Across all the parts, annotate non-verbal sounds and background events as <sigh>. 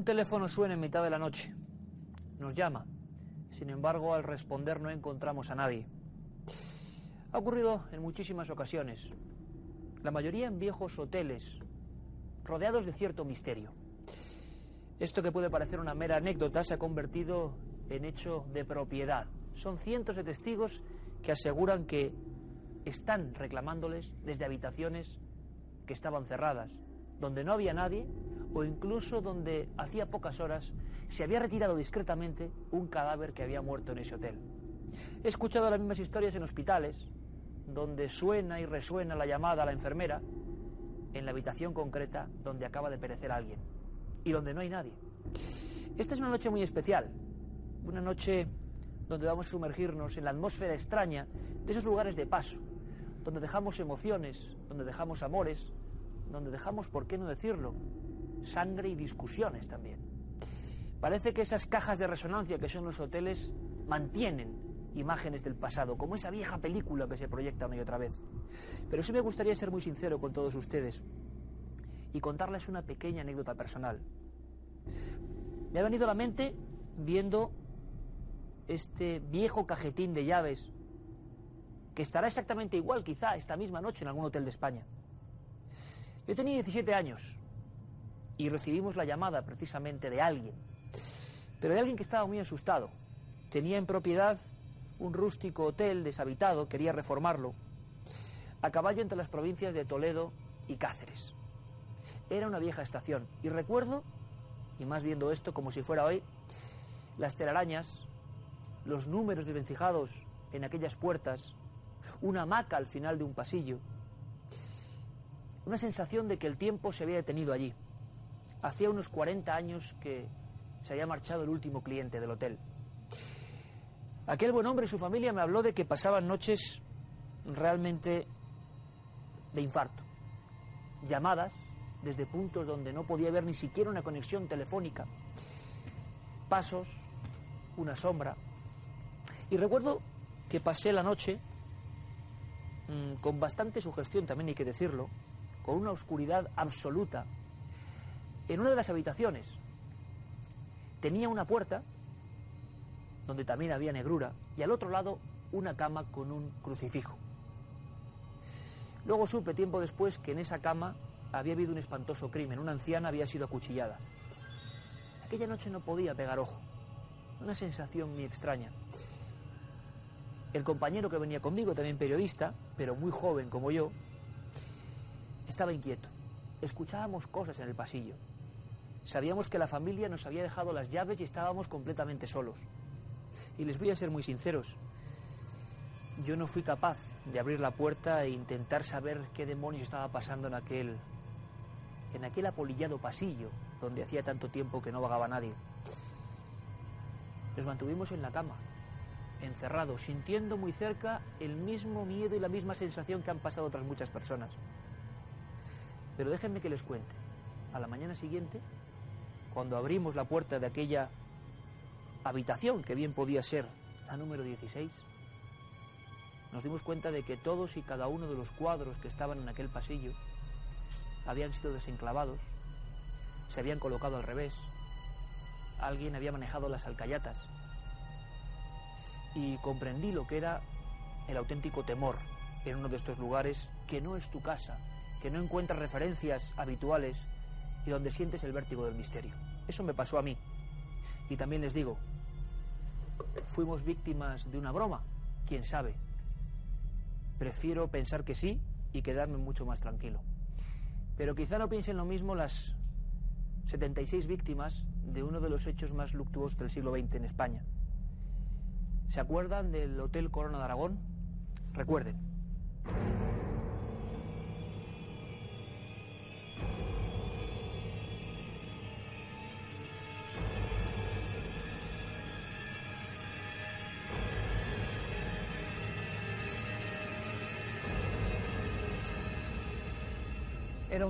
Un teléfono suena en mitad de la noche. Nos llama. Sin embargo, al responder no encontramos a nadie. Ha ocurrido en muchísimas ocasiones. La mayoría en viejos hoteles, rodeados de cierto misterio. Esto que puede parecer una mera anécdota se ha convertido en hecho de propiedad. Son cientos de testigos que aseguran que están reclamándoles desde habitaciones que estaban cerradas, donde no había nadie o incluso donde hacía pocas horas se había retirado discretamente un cadáver que había muerto en ese hotel. He escuchado las mismas historias en hospitales, donde suena y resuena la llamada a la enfermera, en la habitación concreta donde acaba de perecer alguien y donde no hay nadie. Esta es una noche muy especial, una noche donde vamos a sumergirnos en la atmósfera extraña de esos lugares de paso, donde dejamos emociones, donde dejamos amores, donde dejamos, ¿por qué no decirlo?, sangre y discusiones también. Parece que esas cajas de resonancia que son los hoteles mantienen imágenes del pasado, como esa vieja película que se proyecta una y otra vez. Pero sí me gustaría ser muy sincero con todos ustedes y contarles una pequeña anécdota personal. Me ha venido a la mente viendo este viejo cajetín de llaves que estará exactamente igual quizá esta misma noche en algún hotel de España. Yo tenía 17 años y recibimos la llamada precisamente de alguien, pero de alguien que estaba muy asustado. Tenía en propiedad un rústico hotel deshabitado, quería reformarlo, a caballo entre las provincias de Toledo y Cáceres. Era una vieja estación y recuerdo, y más viendo esto como si fuera hoy, las telarañas, los números desvencijados en aquellas puertas, una hamaca al final de un pasillo, una sensación de que el tiempo se había detenido allí. Hacía unos 40 años que se había marchado el último cliente del hotel. Aquel buen hombre y su familia me habló de que pasaban noches realmente de infarto. Llamadas desde puntos donde no podía haber ni siquiera una conexión telefónica. Pasos, una sombra. Y recuerdo que pasé la noche mmm, con bastante sugestión, también hay que decirlo, con una oscuridad absoluta en una de las habitaciones tenía una puerta donde también había negrura y al otro lado una cama con un crucifijo. Luego supe tiempo después que en esa cama había habido un espantoso crimen, una anciana había sido acuchillada. Aquella noche no podía pegar ojo, una sensación muy extraña. El compañero que venía conmigo, también periodista, pero muy joven como yo, estaba inquieto. Escuchábamos cosas en el pasillo. Sabíamos que la familia nos había dejado las llaves y estábamos completamente solos. Y les voy a ser muy sinceros, yo no fui capaz de abrir la puerta e intentar saber qué demonios estaba pasando en aquel en aquel apolillado pasillo donde hacía tanto tiempo que no vagaba nadie. Nos mantuvimos en la cama, encerrados, sintiendo muy cerca el mismo miedo y la misma sensación que han pasado otras muchas personas. Pero déjenme que les cuente. A la mañana siguiente cuando abrimos la puerta de aquella habitación, que bien podía ser la número 16, nos dimos cuenta de que todos y cada uno de los cuadros que estaban en aquel pasillo habían sido desenclavados, se habían colocado al revés, alguien había manejado las alcayatas y comprendí lo que era el auténtico temor en uno de estos lugares que no es tu casa, que no encuentras referencias habituales y donde sientes el vértigo del misterio. Eso me pasó a mí. Y también les digo, ¿fuimos víctimas de una broma? ¿Quién sabe? Prefiero pensar que sí y quedarme mucho más tranquilo. Pero quizá no piensen lo mismo las 76 víctimas de uno de los hechos más luctuosos del siglo XX en España. ¿Se acuerdan del Hotel Corona de Aragón? Recuerden,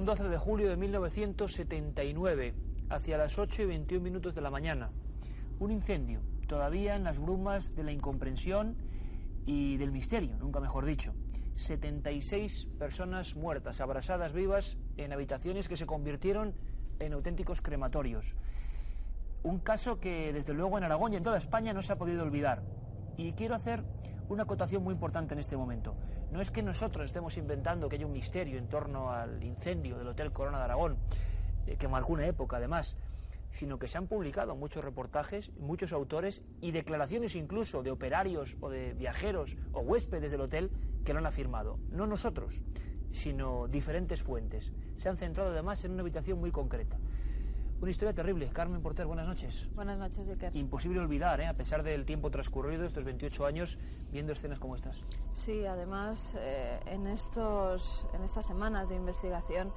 un 12 de julio de 1979, hacia las 8 y 21 minutos de la mañana. Un incendio, todavía en las brumas de la incomprensión y del misterio, nunca mejor dicho. 76 personas muertas, abrasadas vivas en habitaciones que se convirtieron en auténticos crematorios. Un caso que desde luego en Aragón y en toda España no se ha podido olvidar. Y quiero hacer una acotación muy importante en este momento. No es que nosotros estemos inventando que haya un misterio en torno al incendio del Hotel Corona de Aragón, eh, que marcó una época además, sino que se han publicado muchos reportajes, muchos autores y declaraciones incluso de operarios o de viajeros o huéspedes del hotel que lo han afirmado. No nosotros, sino diferentes fuentes. Se han centrado además en una habitación muy concreta. Una historia terrible. Carmen Porter, buenas noches. Buenas noches, Iker. Imposible olvidar, ¿eh? a pesar del tiempo transcurrido, estos 28 años, viendo escenas como estas. Sí, además, eh, en, estos, en estas semanas de investigación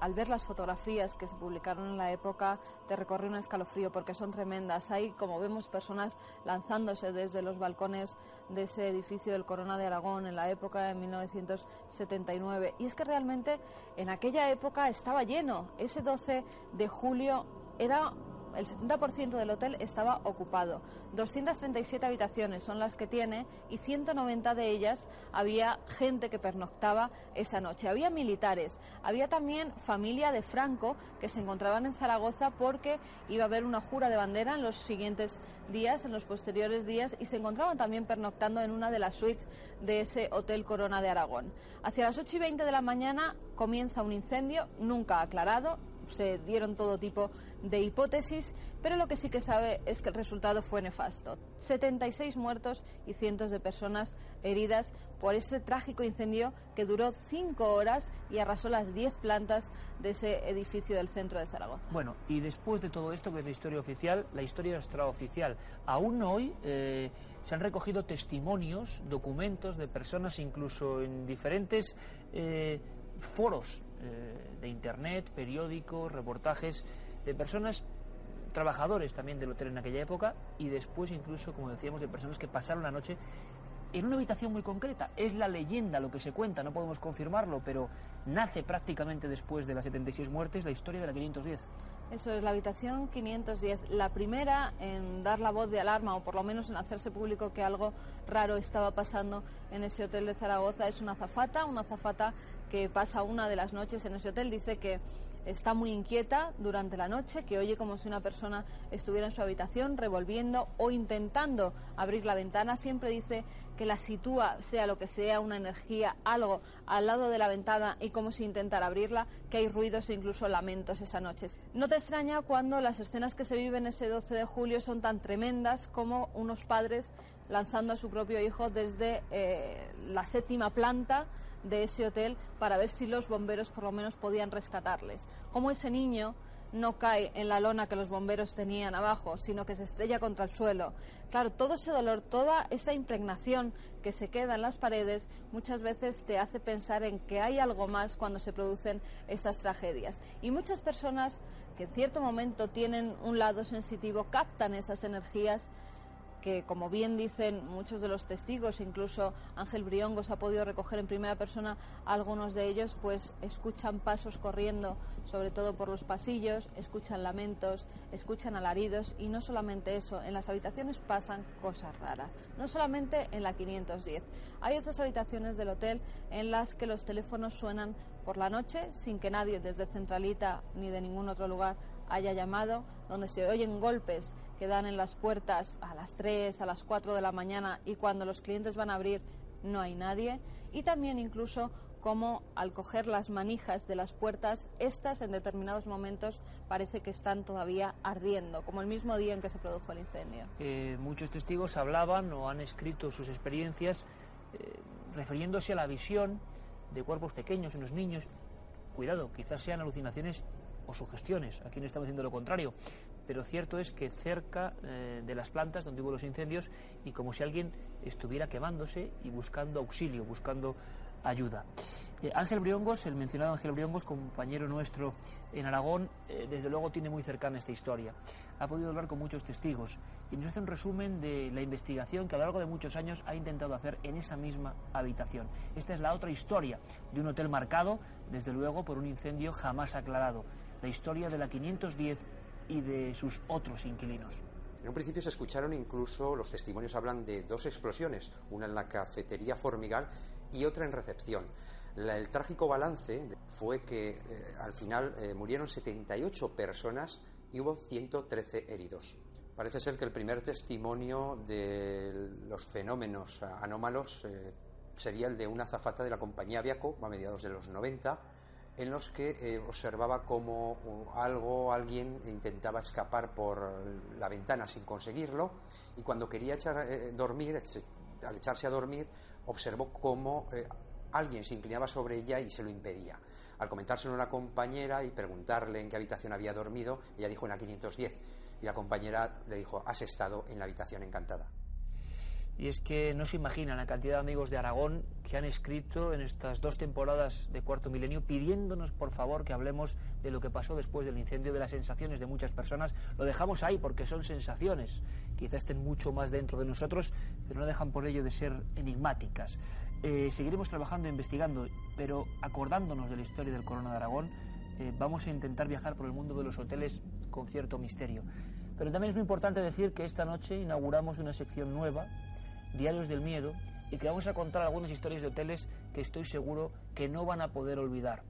al ver las fotografías que se publicaron en la época, te recorre un escalofrío porque son tremendas. Hay, como vemos, personas lanzándose desde los balcones de ese edificio del Corona de Aragón en la época de 1979. Y es que realmente en aquella época estaba lleno. Ese 12 de julio era el 70% del hotel estaba ocupado. 237 habitaciones son las que tiene y 190 de ellas había gente que pernoctaba esa noche. Había militares, había también familia de Franco que se encontraban en Zaragoza porque iba a haber una jura de bandera en los siguientes días, en los posteriores días, y se encontraban también pernoctando en una de las suites de ese Hotel Corona de Aragón. Hacia las 8 y 20 de la mañana comienza un incendio nunca aclarado, se dieron todo tipo de hipótesis, pero lo que sí que sabe es que el resultado fue nefasto. 76 muertos y cientos de personas heridas por ese trágico incendio que duró cinco horas y arrasó las 10 plantas de ese edificio del centro de Zaragoza. Bueno, y después de todo esto, que es la historia oficial, la historia extraoficial. Aún hoy eh, se han recogido testimonios, documentos de personas incluso en diferentes eh, foros eh, de internet, periódicos, reportajes de personas trabajadores también del hotel en aquella época y después incluso, como decíamos, de personas que pasaron la noche en una habitación muy concreta. Es la leyenda lo que se cuenta, no podemos confirmarlo, pero nace prácticamente después de las 76 muertes la historia de la 510. Eso es la habitación 510, la primera en dar la voz de alarma o por lo menos en hacerse público que algo raro estaba pasando en ese hotel de Zaragoza. Es una azafata, una azafata que pasa una de las noches en ese hotel. Dice que está muy inquieta durante la noche, que oye como si una persona estuviera en su habitación revolviendo o intentando abrir la ventana. Siempre dice que la sitúa, sea lo que sea, una energía, algo al lado de la ventana y como si intentara abrirla, que hay ruidos e incluso lamentos esa noche. No te extraña cuando las escenas que se viven ese 12 de julio son tan tremendas como unos padres lanzando a su propio hijo desde eh, la séptima planta de ese hotel para ver si los bomberos por lo menos podían rescatarles. Como ese niño no cae en la lona que los bomberos tenían abajo, sino que se estrella contra el suelo. Claro, todo ese dolor, toda esa impregnación que se queda en las paredes, muchas veces te hace pensar en que hay algo más cuando se producen estas tragedias. Y muchas personas que en cierto momento tienen un lado sensitivo captan esas energías que, como bien dicen muchos de los testigos, incluso Ángel Briongos ha podido recoger en primera persona algunos de ellos, pues escuchan pasos corriendo, sobre todo por los pasillos, escuchan lamentos, escuchan alaridos y no solamente eso, en las habitaciones pasan cosas raras, no solamente en la 510. Hay otras habitaciones del hotel en las que los teléfonos suenan por la noche sin que nadie desde Centralita ni de ningún otro lugar haya llamado, donde se oyen golpes que dan en las puertas a las 3, a las 4 de la mañana y cuando los clientes van a abrir no hay nadie. Y también incluso como al coger las manijas de las puertas, estas en determinados momentos parece que están todavía ardiendo, como el mismo día en que se produjo el incendio. Eh, muchos testigos hablaban o han escrito sus experiencias eh, refiriéndose a la visión de cuerpos pequeños en los niños. Cuidado, quizás sean alucinaciones o sugestiones. Aquí no estamos diciendo lo contrario. Pero cierto es que cerca eh, de las plantas donde hubo los incendios y como si alguien estuviera quemándose y buscando auxilio, buscando ayuda. Eh, Ángel Briongos, el mencionado Ángel Briongos, compañero nuestro en Aragón, eh, desde luego tiene muy cercana esta historia. Ha podido hablar con muchos testigos y nos hace un resumen de la investigación que a lo largo de muchos años ha intentado hacer en esa misma habitación. Esta es la otra historia de un hotel marcado, desde luego, por un incendio jamás aclarado la historia de la 510 y de sus otros inquilinos. En un principio se escucharon incluso, los testimonios hablan de dos explosiones, una en la cafetería Formigal y otra en recepción. el trágico balance fue que eh, al final eh, murieron 78 personas y hubo 113 heridos. Parece ser que el primer testimonio de los fenómenos anómalos eh, sería el de una azafata de la compañía Aviaco a mediados de los 90, en los que eh, observaba cómo algo, alguien intentaba escapar por la ventana sin conseguirlo y cuando quería echar, eh, dormir, al echarse a dormir, observó cómo alguien se inclinaba sobre ella y se lo impedía. Al comentárselo a una compañera y preguntarle en qué habitación había dormido, ella dijo en la 510 y la compañera le dijo, has estado en la habitación encantada. Y es que no se imaginan la cantidad de amigos de Aragón que han escrito en estas dos temporadas de Cuarto Milenio pidiéndonos, por favor, que hablemos de lo que pasó después del incendio, de las sensaciones de muchas personas. Lo dejamos ahí porque son sensaciones. Quizá estén mucho más dentro de nosotros, pero no dejan por ello de ser enigmáticas. Eh, seguiremos trabajando e investigando, pero acordándonos de la historia del Corona de Aragón, eh, vamos a intentar viajar por el mundo de los hoteles con cierto misterio. Pero también es muy importante decir que esta noche inauguramos una sección nueva, Diarios del Miedo, y que vamos a contar algunas historias de hoteles que estoy seguro que no van a poder olvidar.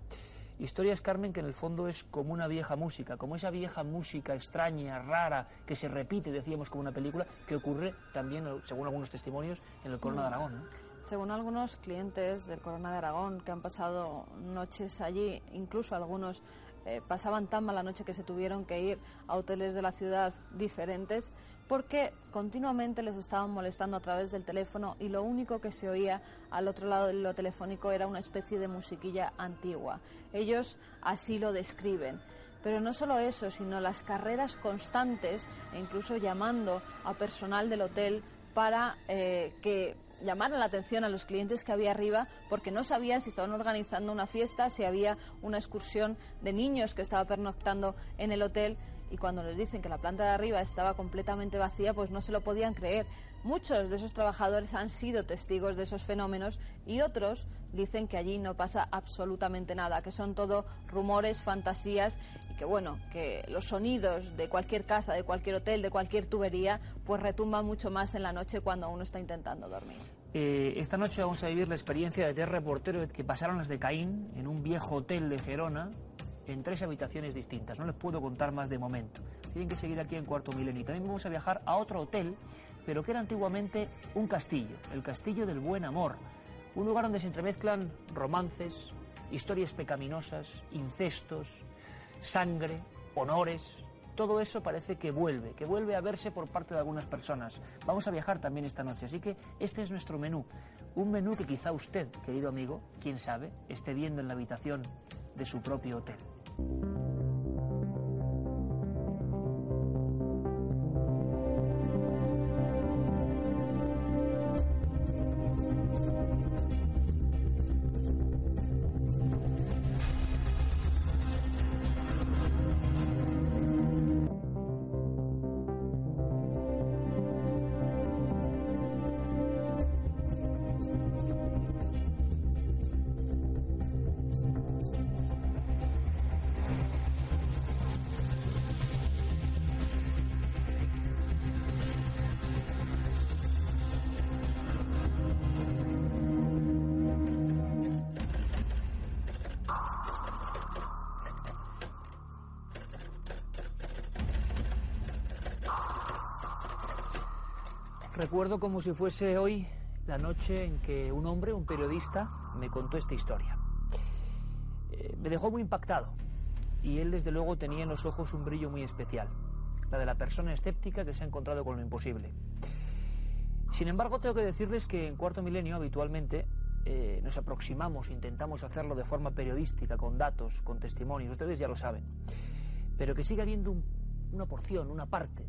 Historias, Carmen, que en el fondo es como una vieja música, como esa vieja música extraña, rara, que se repite, decíamos, como una película, que ocurre también, según algunos testimonios, en el Corona de Aragón. Según algunos clientes del Corona de Aragón que han pasado noches allí, incluso algunos eh, pasaban tan mala noche que se tuvieron que ir a hoteles de la ciudad diferentes porque continuamente les estaban molestando a través del teléfono y lo único que se oía al otro lado del telefónico era una especie de musiquilla antigua. Ellos así lo describen. Pero no solo eso, sino las carreras constantes e incluso llamando a personal del hotel para eh, que llamaran la atención a los clientes que había arriba porque no sabían si estaban organizando una fiesta, si había una excursión de niños que estaba pernoctando en el hotel y cuando les dicen que la planta de arriba estaba completamente vacía, pues no se lo podían creer. Muchos de esos trabajadores han sido testigos de esos fenómenos y otros dicen que allí no pasa absolutamente nada, que son todo rumores, fantasías y que bueno, que los sonidos de cualquier casa, de cualquier hotel, de cualquier tubería, pues retumban mucho más en la noche cuando uno está intentando dormir. Eh, esta noche vamos a vivir la experiencia de tres reporteros que pasaron las de Caín en un viejo hotel de Gerona en tres habitaciones distintas. No les puedo contar más de momento. Tienen que seguir aquí en Cuarto Milenio. También vamos a viajar a otro hotel, pero que era antiguamente un castillo, el Castillo del Buen Amor. Un lugar donde se entremezclan romances, historias pecaminosas, incestos, sangre, honores. Todo eso parece que vuelve, que vuelve a verse por parte de algunas personas. Vamos a viajar también esta noche, así que este es nuestro menú. Un menú que quizá usted, querido amigo, quién sabe, esté viendo en la habitación de su propio hotel. うん。Recuerdo como si fuese hoy la noche en que un hombre, un periodista, me contó esta historia. Eh, me dejó muy impactado y él desde luego tenía en los ojos un brillo muy especial, la de la persona escéptica que se ha encontrado con lo imposible. Sin embargo, tengo que decirles que en Cuarto Milenio habitualmente eh, nos aproximamos, intentamos hacerlo de forma periodística, con datos, con testimonios, ustedes ya lo saben, pero que sigue habiendo una porción, una parte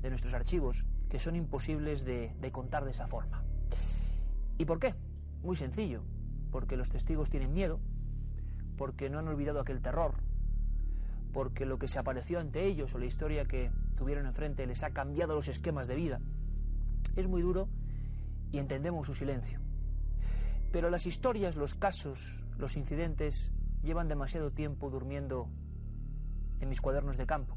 de nuestros archivos que son imposibles de, contar de esa forma. ¿Y por qué? Muy sencillo, porque los testigos tienen miedo, porque no han olvidado aquel terror, porque lo que se apareció ante ellos o la historia que tuvieron enfrente les ha cambiado los esquemas de vida. Es muy duro y entendemos su silencio. Pero las historias, los casos, los incidentes llevan demasiado tiempo durmiendo en mis cuadernos de campo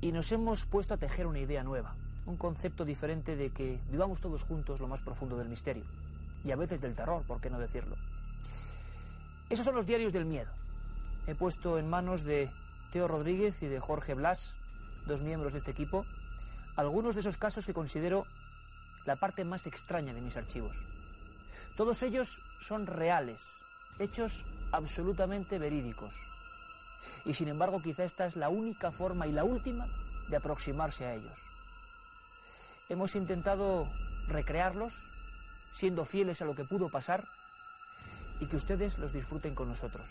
y nos hemos puesto a tejer una idea nueva, un concepto diferente de que vivamos todos juntos lo más profundo del misterio y a veces del terror, ¿por qué no decirlo? Esos son los diarios del miedo. He puesto en manos de Teo Rodríguez y de Jorge Blas, dos miembros de este equipo, algunos de esos casos que considero la parte más extraña de mis archivos. Todos ellos son reales, hechos absolutamente verídicos. Y sin embargo, quizá esta es la única forma y la última de aproximarse a ellos. Hemos intentado recrearlos, siendo fieles a lo que pudo pasar, y que ustedes los disfruten con nosotros.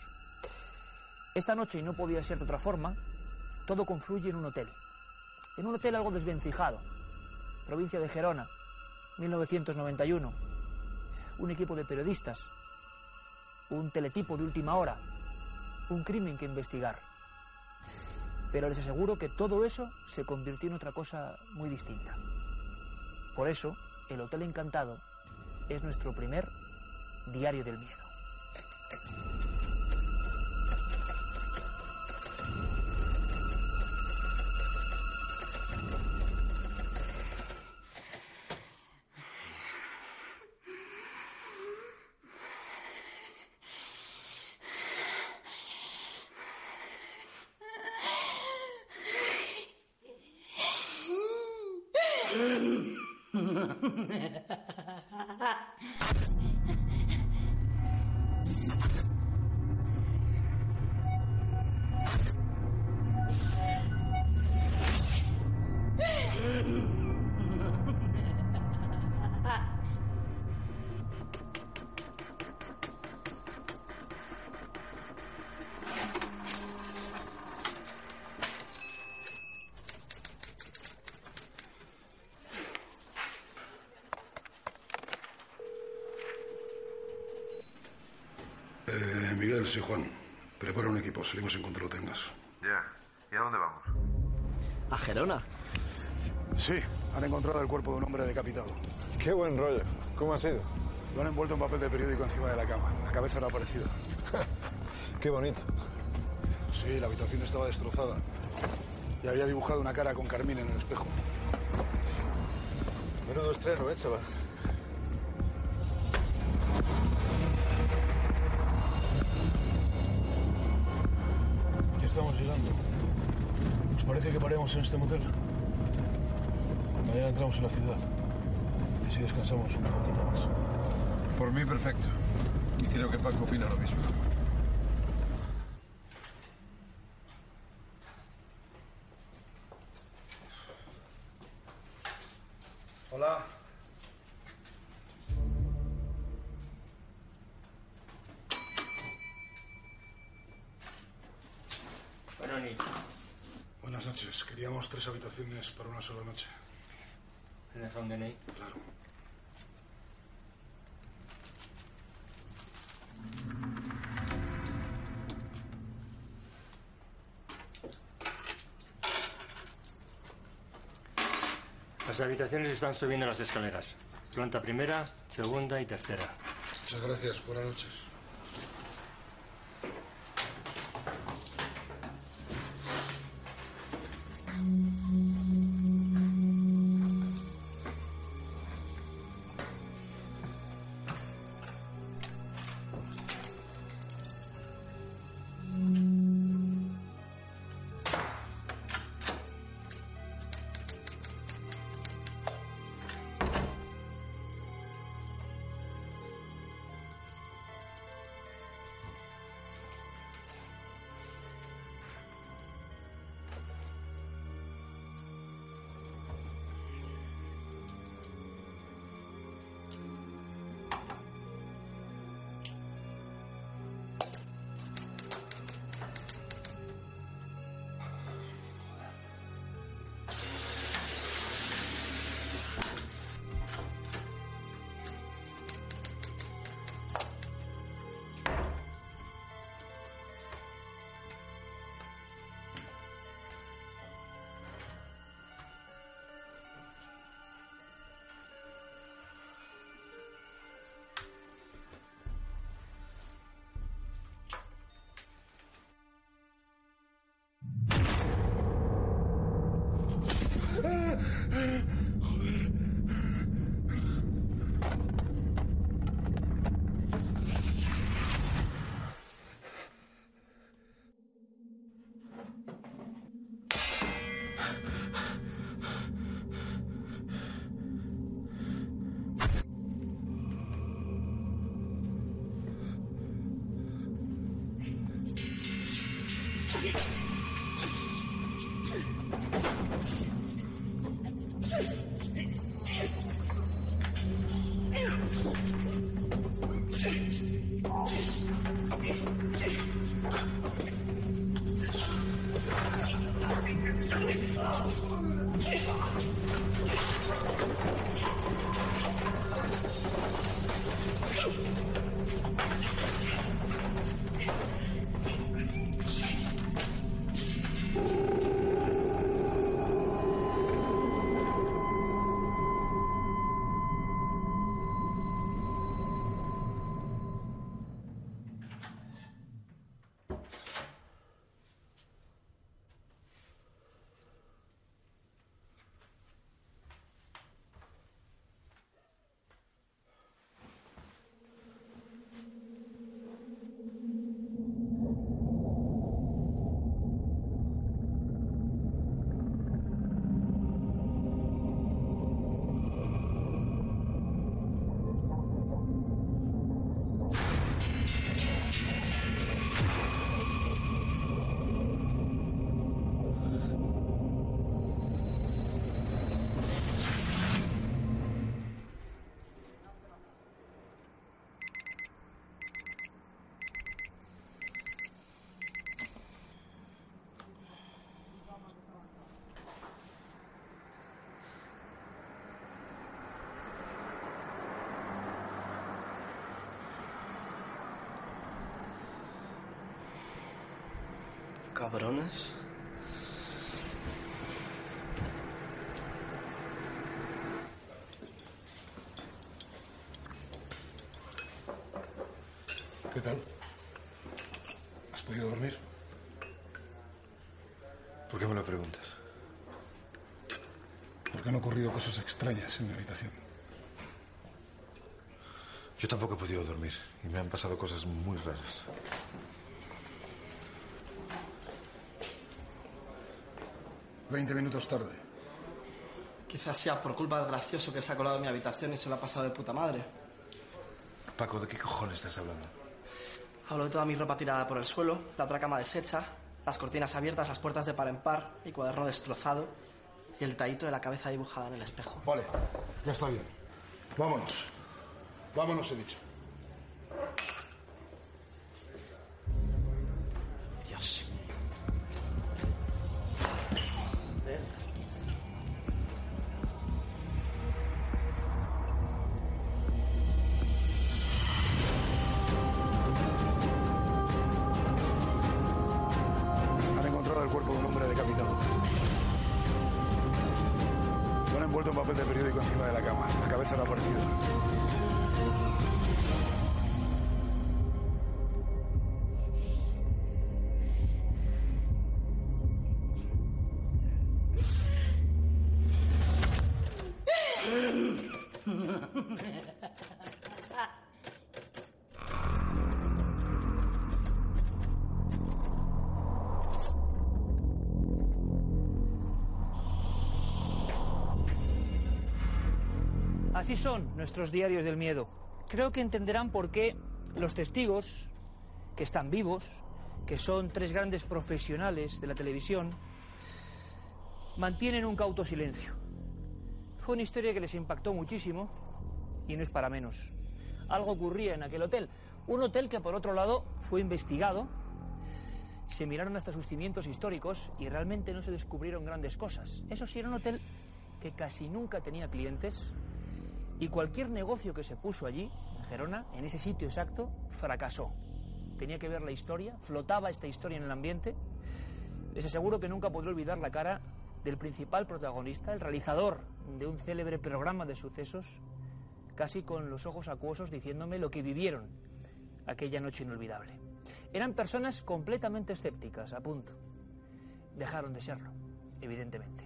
Esta noche, y no podía ser de otra forma, todo confluye en un hotel. En un hotel algo desvencijado, provincia de Gerona, 1991. Un equipo de periodistas, un teletipo de última hora, un crimen que investigar. Pero les aseguro que todo eso se convirtió en otra cosa muy distinta. Por eso, el Hotel Encantado es nuestro primer diario del miedo. Miguel, sí, Juan. Prepara un equipo. Salimos en cuanto lo tengas. Ya. ¿Y a dónde vamos? ¿A Gerona? Sí, han encontrado el cuerpo de un hombre decapitado. Qué buen rollo. ¿Cómo ha sido? Lo han envuelto en papel de periódico encima de la cama. La cabeza no ha aparecido. <laughs> Qué bonito. Sí, la habitación estaba destrozada. Y había dibujado una cara con carmín en el espejo. Menudo estreno, ¿eh, chaval? Estamos llegando. ¿Os parece que paremos en este motel? Mañana entramos en la ciudad. Y así descansamos un poquito más. Por mí, perfecto. Y creo que Paco opina lo mismo. Tres habitaciones para una sola noche. ¿Tienes un DNI? Claro. Las habitaciones están subiendo las escaleras. Planta primera, segunda y tercera. Muchas gracias. Buenas noches. Cabrones. ¿Qué tal? ¿Has podido dormir? ¿Por qué me lo preguntas? Porque han ocurrido cosas extrañas en mi habitación. Yo tampoco he podido dormir y me han pasado cosas muy raras. Veinte minutos tarde. Quizás sea por culpa del gracioso que se ha colado en mi habitación y se lo ha pasado de puta madre. Paco, ¿de qué cojones estás hablando? Hablo de toda mi ropa tirada por el suelo, la otra cama deshecha, las cortinas abiertas, las puertas de par en par, mi cuaderno destrozado y el tallito de la cabeza dibujada en el espejo. Vale, ya está bien. Vámonos. Vámonos, he dicho. Así son nuestros diarios del miedo. Creo que entenderán por qué los testigos, que están vivos, que son tres grandes profesionales de la televisión, mantienen un cauto silencio. Fue una historia que les impactó muchísimo y no es para menos. Algo ocurría en aquel hotel. Un hotel que, por otro lado, fue investigado. Se miraron hasta sus cimientos históricos y realmente no se descubrieron grandes cosas. Eso sí, era un hotel que casi nunca tenía clientes y cualquier negocio que se puso allí, en Gerona, en ese sitio exacto, fracasó. Tenía que ver la historia, flotaba esta historia en el ambiente. Les aseguro que nunca podré olvidar la cara del principal protagonista, el realizador de un célebre programa de sucesos, casi con los ojos acuosos diciéndome lo que vivieron aquella noche inolvidable. Eran personas completamente escépticas, a punto. Dejaron de serlo, evidentemente.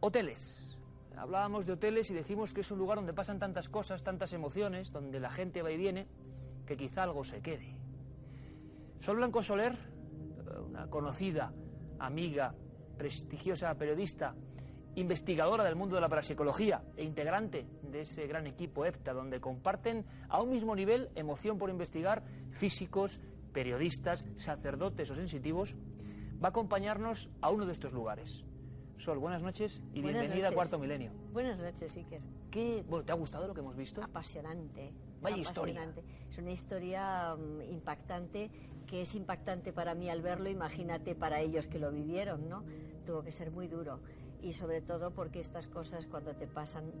Hoteles. Hablábamos de hoteles y decimos que es un lugar donde pasan tantas cosas, tantas emociones, donde la gente va y viene, que quizá algo se quede. Sol Blanco Soler, una conocida amiga, prestigiosa periodista, investigadora del mundo de la parapsicología e integrante de ese gran equipo EPTA, donde comparten a un mismo nivel emoción por investigar físicos, periodistas, sacerdotes o sensitivos, va a acompañarnos a uno de estos lugares. Sol, buenas noches y Buenas bienvenida a noches. Cuarto Milenio. Buenas noches, Iker. ¿Qué, bueno, ¿Te ha gustado lo que hemos visto? Apasionante. Vaya historia. apasionante. Es una historia mm, impactante, que es impactante para mí al verlo, imagínate para ellos que lo vivieron, ¿no? Tuvo que ser muy duro. Y sobre todo porque estas cosas cuando te pasan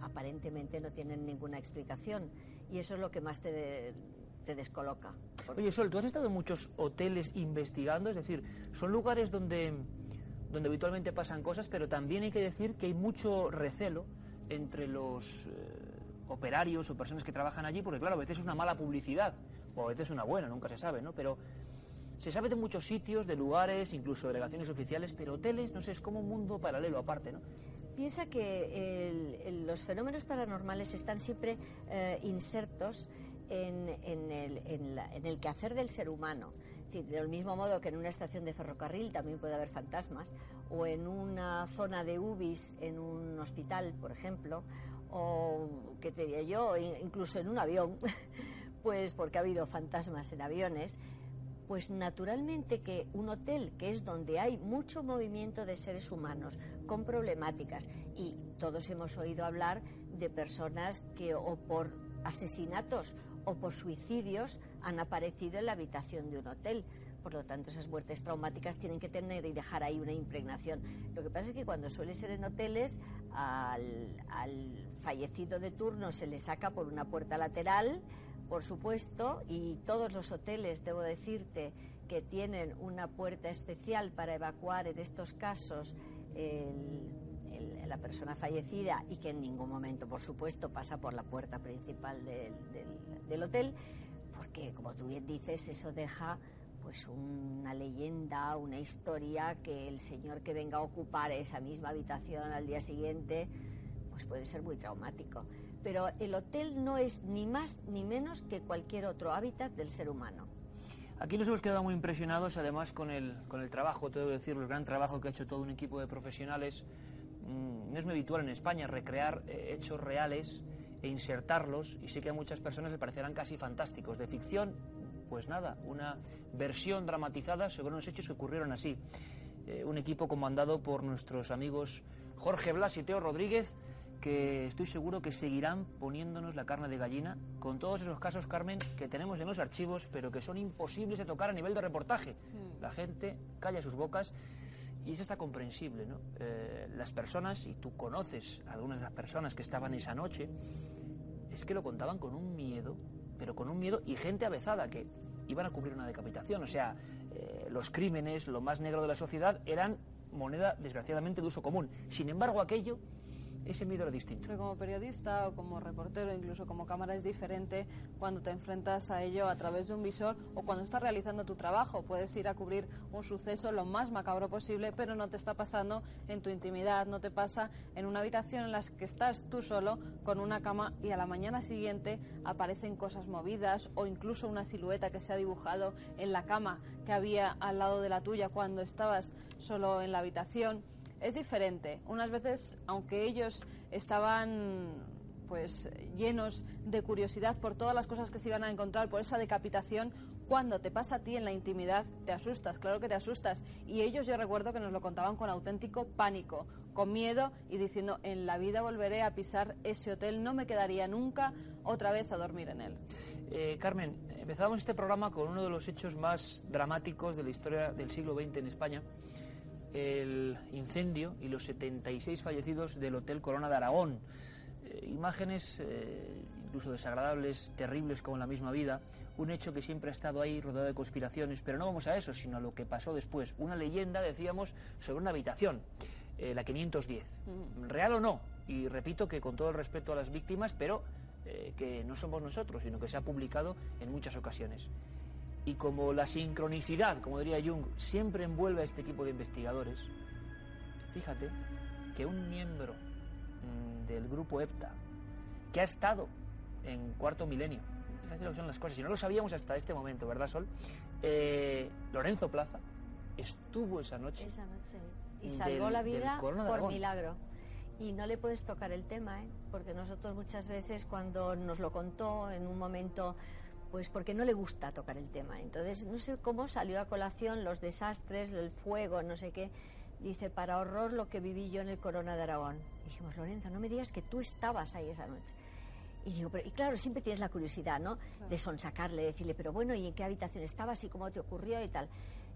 aparentemente no tienen ninguna explicación. Y eso es lo que más te, de- te descoloca. Oye, Sol, tú has estado en muchos hoteles investigando, es decir, son lugares donde, donde habitualmente pasan cosas, pero también hay que decir que hay mucho recelo entre los eh, operarios o personas que trabajan allí, porque claro, a veces es una mala publicidad, o a veces una buena, nunca se sabe, ¿no? Pero se sabe de muchos sitios, de lugares, incluso delegaciones oficiales, pero hoteles, no sé, es como un mundo paralelo aparte, ¿no? Piensa que los fenómenos paranormales están siempre eh, insertos en el quehacer del ser humano. Decir, del mismo modo que en una estación de ferrocarril también puede haber fantasmas, o en una zona de UBIs en un hospital, por ejemplo, o, ¿qué te diría yo?, In- incluso en un avión, <laughs> pues porque ha habido fantasmas en aviones, pues naturalmente que un hotel, que es donde hay mucho movimiento de seres humanos con problemáticas, y todos hemos oído hablar de personas que o por asesinatos o por suicidios han aparecido en la habitación de un hotel. Por lo tanto, esas muertes traumáticas tienen que tener y dejar ahí una impregnación. Lo que pasa es que cuando suele ser en hoteles, al, al fallecido de turno se le saca por una puerta lateral, por supuesto, y todos los hoteles, debo decirte, que tienen una puerta especial para evacuar en estos casos la persona fallecida y que en ningún momento, por supuesto, pasa por la puerta principal del hotel, porque, como tú bien dices, eso deja pues una leyenda, una historia que el señor que venga a ocupar esa misma habitación al día siguiente pues puede ser muy traumático. Pero el hotel no es ni más ni menos que cualquier otro hábitat del ser humano. Aquí nos hemos quedado muy impresionados, además, con el, con el trabajo, tengo que decirlo, el gran trabajo que ha hecho todo un equipo de profesionales. Mm, no es muy habitual en España recrear eh, hechos reales e insertarlos, y sé que a muchas personas les parecerán casi fantásticos. De ficción, pues nada, una versión dramatizada sobre unos hechos que ocurrieron así. Eh, un equipo comandado por nuestros amigos Jorge Blas y Teo Rodríguez, que estoy seguro que seguirán poniéndonos la carne de gallina con todos esos casos, Carmen, que tenemos en los archivos, pero que son imposibles de tocar a nivel de reportaje. La gente calla sus bocas y es hasta comprensible, ¿no? Eh, las personas, y tú conoces a algunas de las personas que estaban esa noche, es que lo contaban con un miedo, pero con un miedo y gente avezada que iban a cubrir una decapitación. O sea, eh, los crímenes, lo más negro de la sociedad, eran moneda, desgraciadamente, de uso común. Sin embargo, aquello, ese miedo era distinto. Pero como periodista o como reportero, incluso como cámara, es diferente cuando te enfrentas a ello a través de un visor o cuando estás realizando tu trabajo. Puedes ir a cubrir un suceso lo más macabro posible, pero no te está pasando en tu intimidad, no te pasa en una habitación en la que estás tú solo con una cama y a la mañana siguiente aparecen cosas movidas o incluso una silueta que se ha dibujado en la cama que había al lado de la tuya cuando estabas solo en la habitación es diferente. Unas veces, aunque ellos estaban pues llenos de curiosidad por todas las cosas que se iban a encontrar por esa decapitación, cuando te pasa a ti en la intimidad, te asustas, claro que te asustas. Y ellos yo recuerdo que nos lo contaban con auténtico pánico, con miedo y diciendo, en la vida volveré a pisar ese hotel, no me quedaría nunca otra vez a dormir en él. Eh, Carmen, empezábamos este programa con uno de los hechos más dramáticos de la historia del siglo XX en España, el incendio y los 76 fallecidos del Hotel Corona de Aragón. Eh, imágenes eh, incluso desagradables, terribles como la misma vida, un hecho que siempre ha estado ahí rodeado de conspiraciones, pero no vamos a eso, sino a lo que pasó después. Una leyenda, decíamos, sobre una habitación, eh, la 510. ¿Real o no? Y repito que con todo el respeto a las víctimas, pero eh, que no somos nosotros, sino que se ha publicado en muchas ocasiones. Y como la sincronicidad, como diría Jung, siempre envuelve a este equipo de investigadores, fíjate que un miembro mm, del grupo EPTA, que ha estado en cuarto milenio, fíjate lo que son las cosas, y no lo sabíamos hasta este momento, ¿verdad, Sol? Eh, Lorenzo Plaza estuvo esa noche. Esa noche. Y Del- salvó la vida por milagro. Y no le puedes tocar el tema, ¿eh? porque nosotros muchas veces cuando nos lo contó en un momento pues porque no le gusta tocar el tema. Entonces, no sé cómo salió a colación los desastres, el fuego, no sé qué. Dice, para horror lo que viví yo en el Corona de Aragón. dijimos, Lorenzo, no me digas que tú estabas ahí esa noche. Y digo, pero, y claro, siempre tienes la curiosidad, ¿no? De sonsacarle, decirle, pero bueno, ¿y en qué habitación estabas y cómo te ocurrió y tal?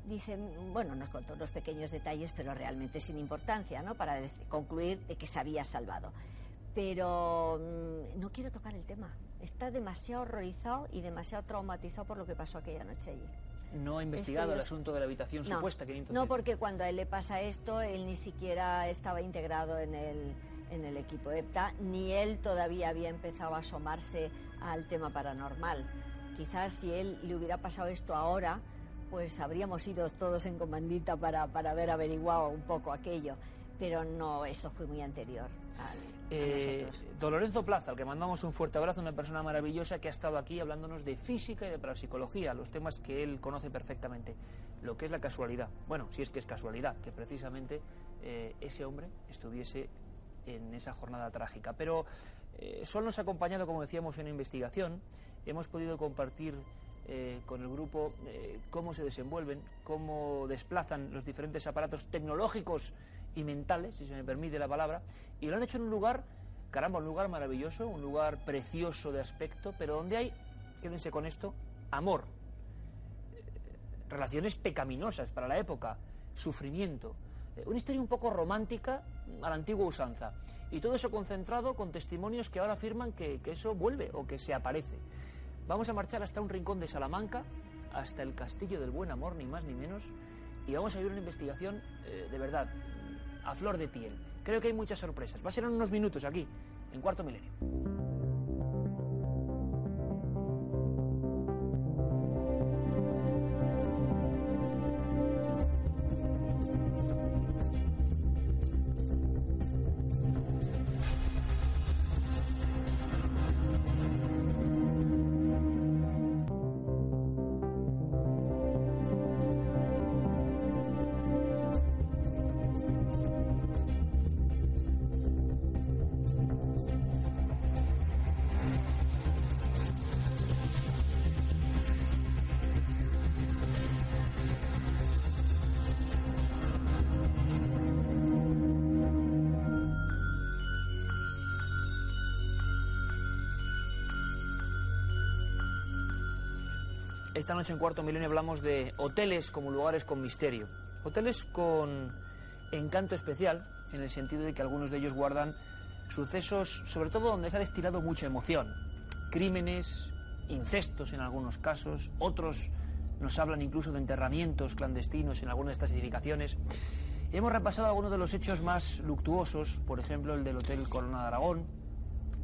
Dice, bueno, nos contó unos pequeños detalles, pero realmente sin importancia, ¿no? Para concluir de que se había salvado. Pero mm, no quiero tocar el tema. Está demasiado horrorizado y demasiado traumatizado por lo que pasó aquella noche allí. ¿No ha investigado el asunto de la habitación supuesta? no, porque cuando a él le pasa esto, él ni siquiera estaba integrado en el en el equipo EPTA, ni él todavía había empezado a asomarse al tema paranormal. Quizás si él le hubiera pasado esto ahora, pues habríamos ido todos en comandita para, para haber averiguado un poco aquello. Pero no, eso fue muy anterior. Eh, don Lorenzo Plaza, al que mandamos un fuerte abrazo, una persona maravillosa que ha estado aquí hablándonos de física y de parapsicología, los temas que él conoce perfectamente. Lo que es la casualidad, bueno, si es que es casualidad, que precisamente eh, ese hombre estuviese en esa jornada trágica. Pero eh, Sol nos ha acompañado, como decíamos, en investigación. Hemos podido compartir eh, con el grupo eh, cómo se desenvuelven, cómo desplazan los diferentes aparatos tecnológicos y mentales, si se me permite la palabra, y lo han hecho en un lugar, caramba, un lugar maravilloso, un lugar precioso de aspecto, pero donde hay, quédense con esto, amor, relaciones pecaminosas para la época, sufrimiento, una historia un poco romántica a la antigua usanza. Y todo eso concentrado con testimonios que ahora afirman que, eso vuelve o que se aparece. Vamos a marchar hasta un rincón de Salamanca, hasta el Castillo del Buen Amor, ni más ni menos, y vamos a ir una investigación eh, de verdad, a flor de piel. Creo que hay muchas sorpresas. Va a ser en unos minutos aquí, en Cuarto Milenio. Noche en Cuarto Milenio hablamos de hoteles como lugares con misterio. Hoteles con encanto especial, en el sentido de que algunos de ellos guardan sucesos, sobre todo donde se ha destilado mucha emoción. Crímenes, incestos en algunos casos, otros nos hablan incluso de enterramientos clandestinos en algunas de estas edificaciones. Hemos repasado algunos de los hechos más luctuosos, por ejemplo el del Hotel Corona de Aragón,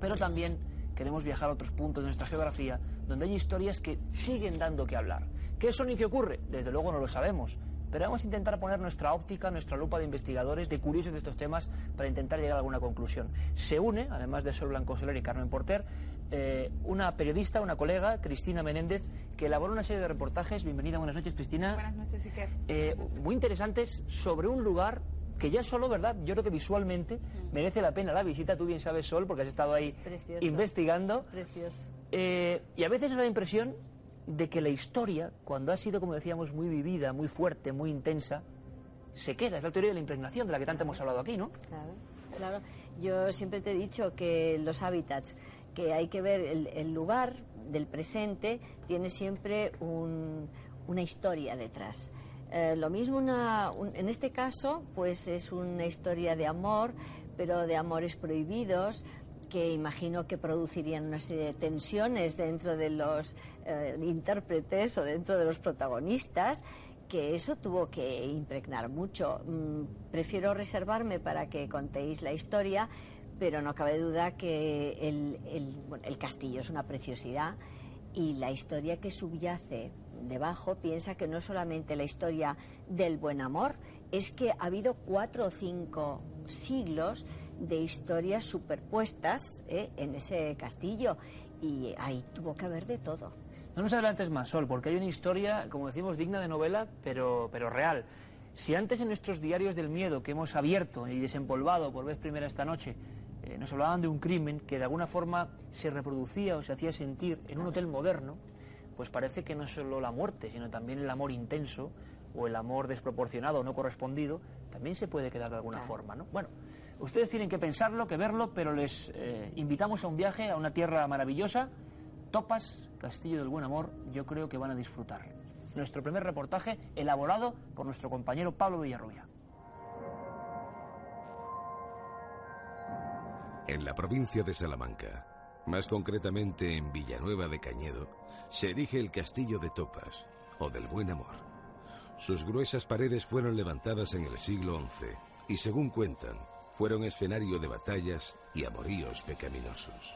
pero también queremos viajar a otros puntos de nuestra geografía donde hay historias que siguen dando que hablar. ¿Qué son y qué ocurre? Desde luego no lo sabemos, pero vamos a intentar poner nuestra óptica, nuestra lupa de investigadores, de curiosos de estos temas, para intentar llegar a alguna conclusión. Se une, además de Sol Blanco Soler y Carmen Porter, eh, una periodista, una colega, Cristina Menéndez, que elaboró una serie de reportajes. Bienvenida, buenas noches, Cristina. Buenas noches, Iker. Eh, muy interesantes sobre un lugar que ya solo, ¿verdad? Yo creo que visualmente mm. merece la pena la visita. Tú bien sabes, Sol, porque has estado ahí investigando. Precioso. Eh, y a veces da la impresión de que la historia, cuando ha sido, como decíamos, muy vivida, muy fuerte, muy intensa, se queda. Es la teoría de la impregnación de la que tanto hemos hablado aquí, ¿no? Claro, claro. Yo siempre te he dicho que los hábitats, que hay que ver el, lugar del presente, tiene siempre una historia detrás. Eh, lo mismo en este caso, pues es una historia de amor, pero de amores prohibidos, que imagino que producirían una serie de tensiones dentro de los eh, intérpretes o dentro de los protagonistas que eso tuvo que impregnar mucho. Mm, prefiero reservarme para que contéis la historia, pero no cabe duda que el, el castillo es una preciosidad y la historia que subyace debajo piensa que no es solamente la historia del buen amor, es que ha habido cuatro o cinco siglos de historias superpuestas ¿eh? en ese castillo y ahí tuvo que haber de todo. No nos adelantes más, Sol, porque hay una historia, como decimos, digna de novela, pero, pero real. Si antes en nuestros diarios del miedo que hemos abierto y desempolvado por vez primera esta noche, eh, nos hablaban de un crimen que de alguna forma se reproducía o se hacía sentir en un hotel moderno, pues parece que no solo la muerte, sino también el amor intenso o el amor desproporcionado o no correspondido, también se puede quedar de alguna forma, ¿no? Bueno, ustedes tienen que pensarlo, que verlo, pero les eh, invitamos a un viaje a una tierra maravillosa, Topas, Castillo del Buen Amor, yo creo que van a disfrutar. Nuestro primer reportaje elaborado por nuestro compañero Pablo Villarrubia. En la provincia de Salamanca, más concretamente en Villanueva de Cañedo, se erige el Castillo de Topas, o del Buen Amor. Sus gruesas paredes fueron levantadas en el siglo XI y, según cuentan, fueron escenario de batallas y amoríos pecaminosos.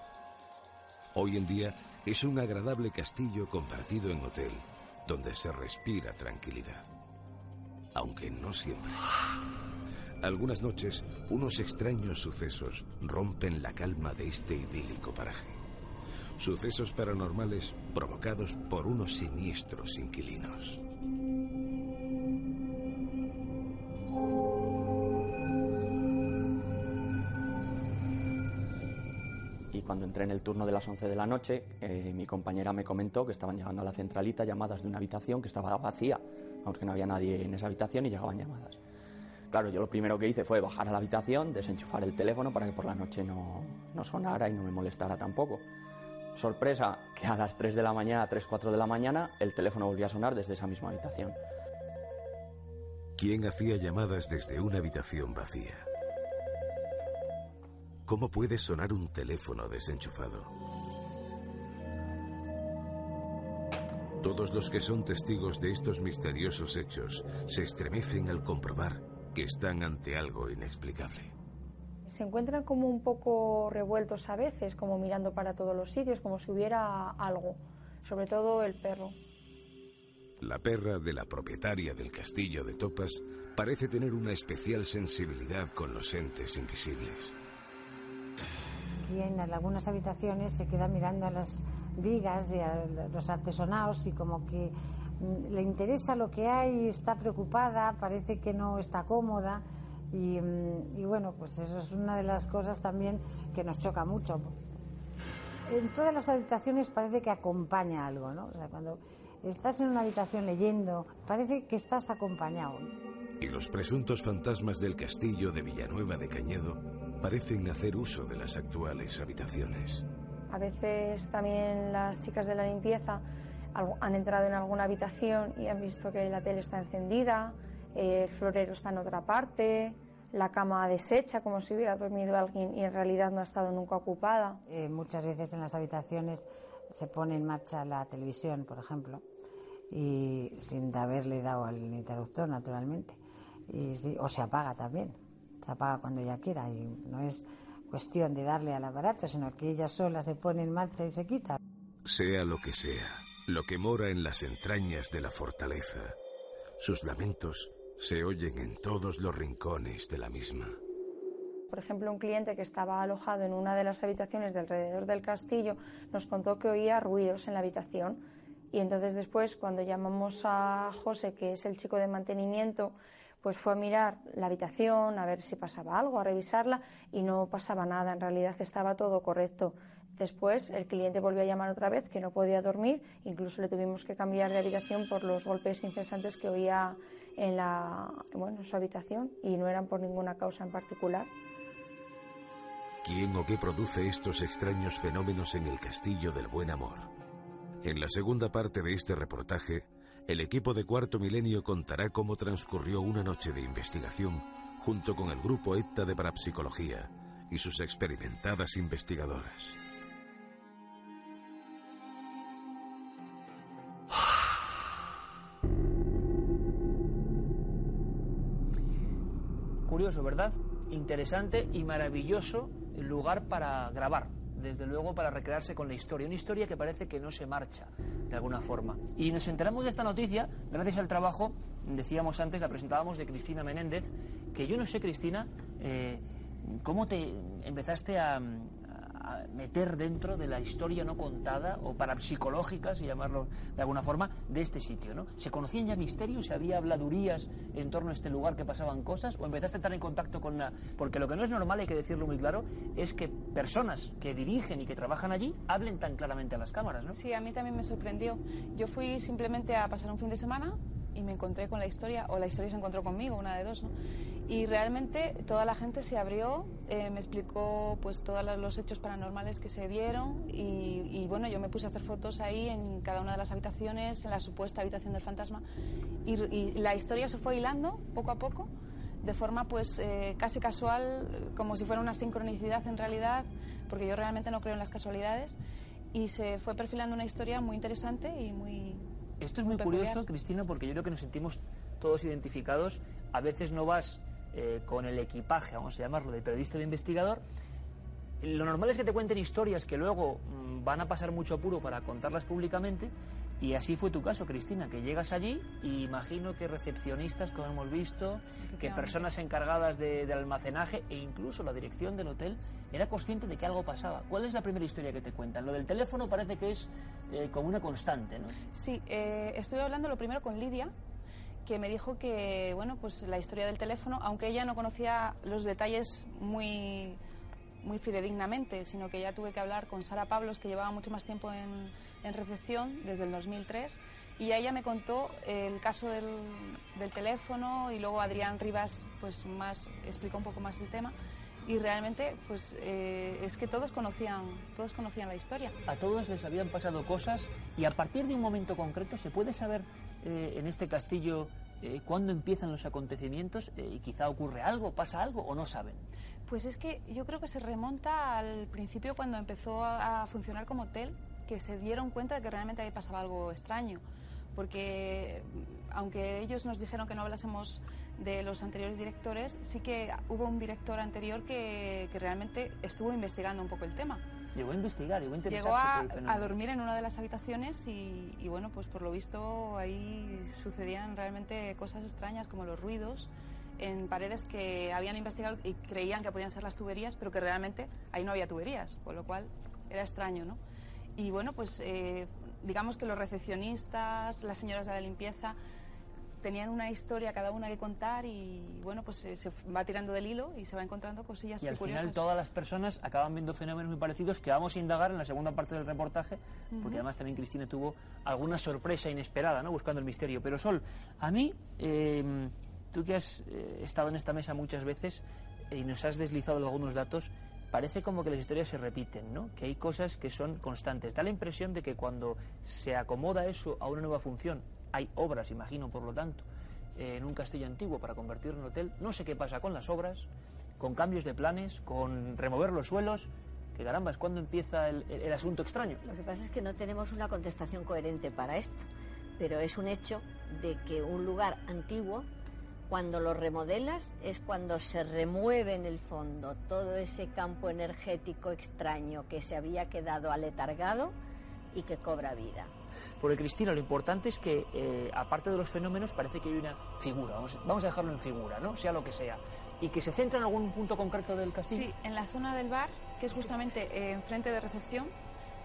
Hoy en día es un agradable castillo convertido en hotel, donde se respira tranquilidad. Aunque no siempre. Algunas noches, unos extraños sucesos rompen la calma de este idílico paraje. Sucesos paranormales provocados por unos siniestros inquilinos. Cuando entré en el turno de las 11 de la noche, eh, mi compañera me comentó que estaban llegando a la centralita llamadas de una habitación que estaba vacía, aunque no había nadie en esa habitación y llegaban llamadas. Claro, yo lo primero que hice fue bajar a la habitación, desenchufar el teléfono para que por la noche no, no sonara y no me molestara tampoco. Sorpresa, que a las 3 de la mañana, 3, 4 de la mañana, el teléfono volvía a sonar desde esa misma habitación. ¿Quién hacía llamadas desde una habitación vacía? ¿Cómo puede sonar un teléfono desenchufado? Todos los que son testigos de estos misteriosos hechos se estremecen al comprobar que están ante algo inexplicable. Se encuentran como un poco revueltos a veces, como mirando para todos los sitios, como si hubiera algo, sobre todo el perro. La perra de la propietaria del castillo de Topas parece tener una especial sensibilidad con los entes invisibles. Aquí en algunas habitaciones se queda mirando a las vigas y a los artesonados y como que mm, le interesa lo que hay, está preocupada, parece que no está cómoda y, mm, y, bueno, pues eso es una de las cosas también que nos choca mucho. En todas las habitaciones parece que acompaña algo, ¿no? O sea, cuando estás en una habitación leyendo, parece que estás acompañado. Y los presuntos fantasmas del castillo de Villanueva de Cañedo parecen hacer uso de las actuales habitaciones. A veces también las chicas de la limpieza han entrado en alguna habitación y han visto que la tele está encendida, eh, el florero está en otra parte, la cama deshecha como si hubiera dormido alguien y en realidad no ha estado nunca ocupada. Eh, muchas veces en las habitaciones se pone en marcha la televisión, por ejemplo, y sin haberle dado al interruptor, naturalmente. Y, o se apaga también, se apaga cuando ella quiera y no es cuestión de darle al aparato, sino que ella sola se pone en marcha y se quita. Sea lo que sea, lo que mora en las entrañas de la fortaleza, sus lamentos se oyen en todos los rincones de la misma. Por ejemplo, un cliente que estaba alojado en una de las habitaciones de alrededor del castillo nos contó que oía ruidos en la habitación y entonces después, cuando llamamos a José, que es el chico de mantenimiento, pues fue a mirar la habitación, a ver si pasaba algo, a revisarla y no pasaba nada, en realidad estaba todo correcto. Después el cliente volvió a llamar otra vez que no podía dormir, incluso le tuvimos que cambiar de habitación por los golpes incesantes que oía en, la, bueno, su habitación y no eran por ninguna causa en particular. ¿Quién o qué produce estos extraños fenómenos en el Castillo del Buen Amor? En la segunda parte de este reportaje, el equipo de Cuarto Milenio contará cómo transcurrió una noche de investigación junto con el grupo EPTA de Parapsicología y sus experimentadas investigadoras. Curioso, ¿verdad? Interesante y maravilloso lugar para grabar desde luego para recrearse con la historia. Una historia que parece que no se marcha de alguna forma. Y nos enteramos de esta noticia gracias al trabajo, decíamos antes, la presentábamos de Cristina Menéndez, que yo no sé, Cristina, eh, cómo te empezaste a, a meter dentro de la historia no contada o parapsicológica, si llamarlo de alguna forma, de este sitio. ¿no? ¿Se conocían ya misterios? ¿Se había habladurías en torno a este lugar que pasaban cosas? ¿O empezaste a estar en contacto con la...? Porque lo que no es normal, hay que decirlo muy claro, es que personas que dirigen y que trabajan allí hablen tan claramente a las cámaras, ¿no? Sí, a mí también me sorprendió. Yo fui simplemente a pasar un fin de semana y me encontré con la historia, o la historia se encontró conmigo, una de dos, ¿no? Y realmente toda la gente se abrió, eh, me explicó pues todos los hechos paranormales que se dieron y, bueno, yo me puse a hacer fotos ahí en cada una de las habitaciones, en la supuesta habitación del fantasma y, la historia se fue hilando poco a poco de forma pues eh, casi casual, como si fuera una sincronicidad en realidad, porque yo realmente no creo en las casualidades y se fue perfilando una historia muy interesante y muy... Esto es muy, curioso, Cristina, porque yo creo que nos sentimos todos identificados. A veces no vas eh, con el equipaje, vamos a llamarlo, de periodista de investigador. Lo normal es que te cuenten historias que luego mm, van a pasar mucho apuro para contarlas públicamente y así fue tu caso, Cristina, que llegas allí y imagino que recepcionistas, como hemos visto, que personas encargadas de, almacenaje e incluso la dirección del hotel era consciente de que algo pasaba. ¿Cuál es la primera historia que te cuentan? Lo del teléfono parece que es eh, como una constante, ¿no? Sí, eh, estuve hablando lo primero con Lidia, que me dijo que, bueno, pues la historia del teléfono, aunque ella no conocía los detalles muy muy fidedignamente, sino que ya tuve que hablar con Sara Pablos, que llevaba mucho más tiempo en, en recepción desde el 2003 y ella me contó el caso del, del, teléfono y luego Adrián Rivas pues más explicó un poco más el tema y realmente pues eh, es que todos conocían todos conocían la historia. A todos les habían pasado cosas y a partir de un momento concreto se puede saber eh, en este castillo eh, cuándo empiezan los acontecimientos y quizá ocurre algo pasa algo o no saben pues es que yo creo que se remonta al principio cuando empezó a funcionar como hotel que se dieron cuenta de que realmente ahí pasaba algo extraño. Porque aunque ellos nos dijeron que no hablásemos de los anteriores directores, sí que hubo un director anterior que, que realmente estuvo investigando un poco el tema. Llegó a investigar, llegó a Llegó a, a, dormir en una de las habitaciones y, y, bueno, pues por lo visto ahí sucedían realmente cosas extrañas como los ruidos en paredes que habían investigado y creían que podían ser las tuberías, pero que realmente ahí no había tuberías, con lo cual era extraño, ¿no? Y bueno, pues eh, digamos que los recepcionistas, las señoras de la limpieza, tenían una historia cada una que contar y bueno, pues eh, se va tirando del hilo y se va encontrando cosillas Y al curiosas. final todas las personas acaban viendo fenómenos muy parecidos que vamos a indagar en la segunda parte del reportaje, porque además también Cristina tuvo alguna sorpresa inesperada, ¿no? Buscando el misterio. Pero Sol, a mí, em, tú que has eh, estado en esta mesa muchas veces y nos has deslizado algunos datos, parece como que las historias se repiten, ¿no? que hay cosas que son constantes. Da la impresión de que cuando se acomoda eso a una nueva función, hay obras, imagino, por lo tanto, en un castillo antiguo para convertirlo en hotel, no sé qué pasa con las obras, con cambios de planes, con remover los suelos, que caramba, es cuando empieza el, el asunto extraño. Lo que pasa es que no tenemos una contestación coherente para esto, pero es un hecho de que un lugar antiguo cuando lo remodelas es cuando se remueve en el fondo todo ese campo energético extraño que se había quedado aletargado y que cobra vida. Porque Cristina, lo importante es que, eh, aparte de los fenómenos, parece que hay una figura, vamos, vamos, a dejarlo en figura, ¿no? Sea lo que sea. Y que se centra en algún punto concreto del castillo. Sí, en la zona del bar, que es justamente eh, enfrente de recepción,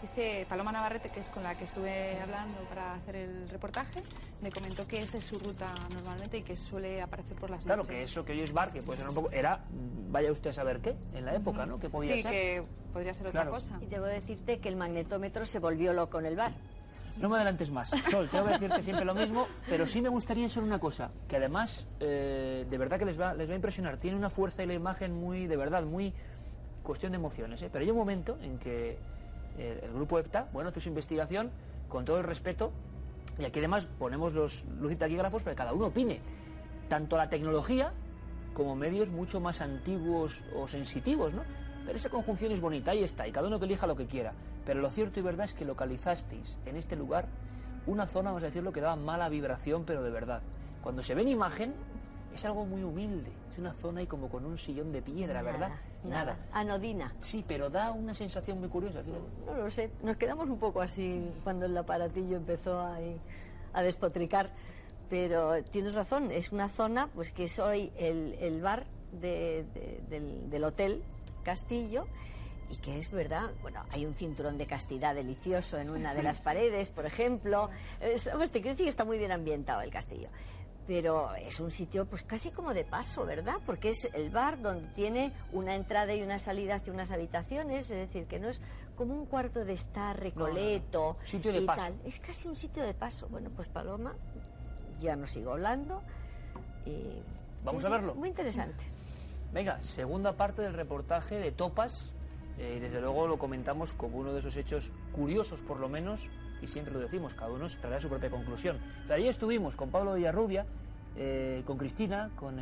Dice Paloma Navarrete, que es con la que estuve hablando para hacer el reportaje, me comentó que esa es su ruta normalmente y que suele aparecer por las claro, noches. Claro, que eso que hoy es bar, que puede ser un poco... Era, vaya usted a saber qué, en la época, ¿no? Que podía sí, ser. que podría ser otra cosa. Y debo decirte que el magnetómetro se volvió loco en el bar. No me adelantes más, Sol, tengo que decirte siempre lo mismo, pero sí me gustaría solo una cosa, que además, eh, de verdad que les va, les va a impresionar, tiene una fuerza y la imagen muy, de verdad, muy cuestión de emociones, ¿eh? pero hay un momento en que el, grupo EPTA, bueno, hace su investigación con todo el respeto y aquí además ponemos los lucitaquígrafos para que cada uno opine. Tanto la tecnología como medios mucho más antiguos o sensitivos, ¿no? Pero esa conjunción es bonita, ahí está, y cada uno que elija lo que quiera. Pero lo cierto y verdad es que localizasteis en este lugar una zona, vamos a decirlo, que daba mala vibración, pero de verdad. Cuando se ve en imagen, es algo muy humilde. Es una zona y como con un sillón de piedra, ¿verdad? Nada. Anodina. Sí, pero da una sensación muy curiosa. No lo sé. Nos quedamos un poco así cuando el aparatillo empezó a, a despotricar. Pero tienes razón, es una zona pues que es hoy el, el bar del, del hotel Castillo y que es verdad, bueno, hay un cinturón de castidad delicioso en una de las paredes, por ejemplo. Es, te quiero decir que está muy bien ambientado el castillo. Pero es un sitio pues casi como de paso, ¿verdad? Porque es el bar donde tiene una entrada y una salida hacia unas habitaciones, es decir, que no es como un cuarto de estar recoleto Sitio de y paso. tal. Es casi un sitio de paso. Bueno, pues Paloma, ya no sigo hablando. Y Vamos a verlo. Muy interesante. <laughs> Venga, segunda parte del reportaje de Topas. eh, desde luego lo comentamos como uno de esos hechos curiosos, por lo menos, y siempre lo decimos, cada uno traerá su propia conclusión. Pero ahí estuvimos con Pablo Villarrubia, eh, con Cristina, con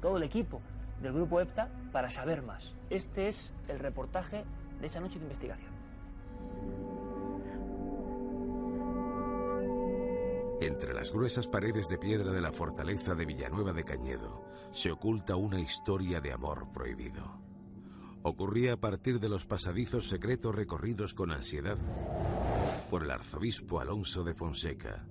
todo el equipo del grupo EPTA para saber más. Este es el reportaje de esa noche de investigación. Entre las gruesas paredes de piedra de la fortaleza de Villanueva de Cañedo se oculta una historia de amor prohibido. Ocurría a partir de los pasadizos secretos recorridos con ansiedad por el arzobispo Alonso de Fonseca.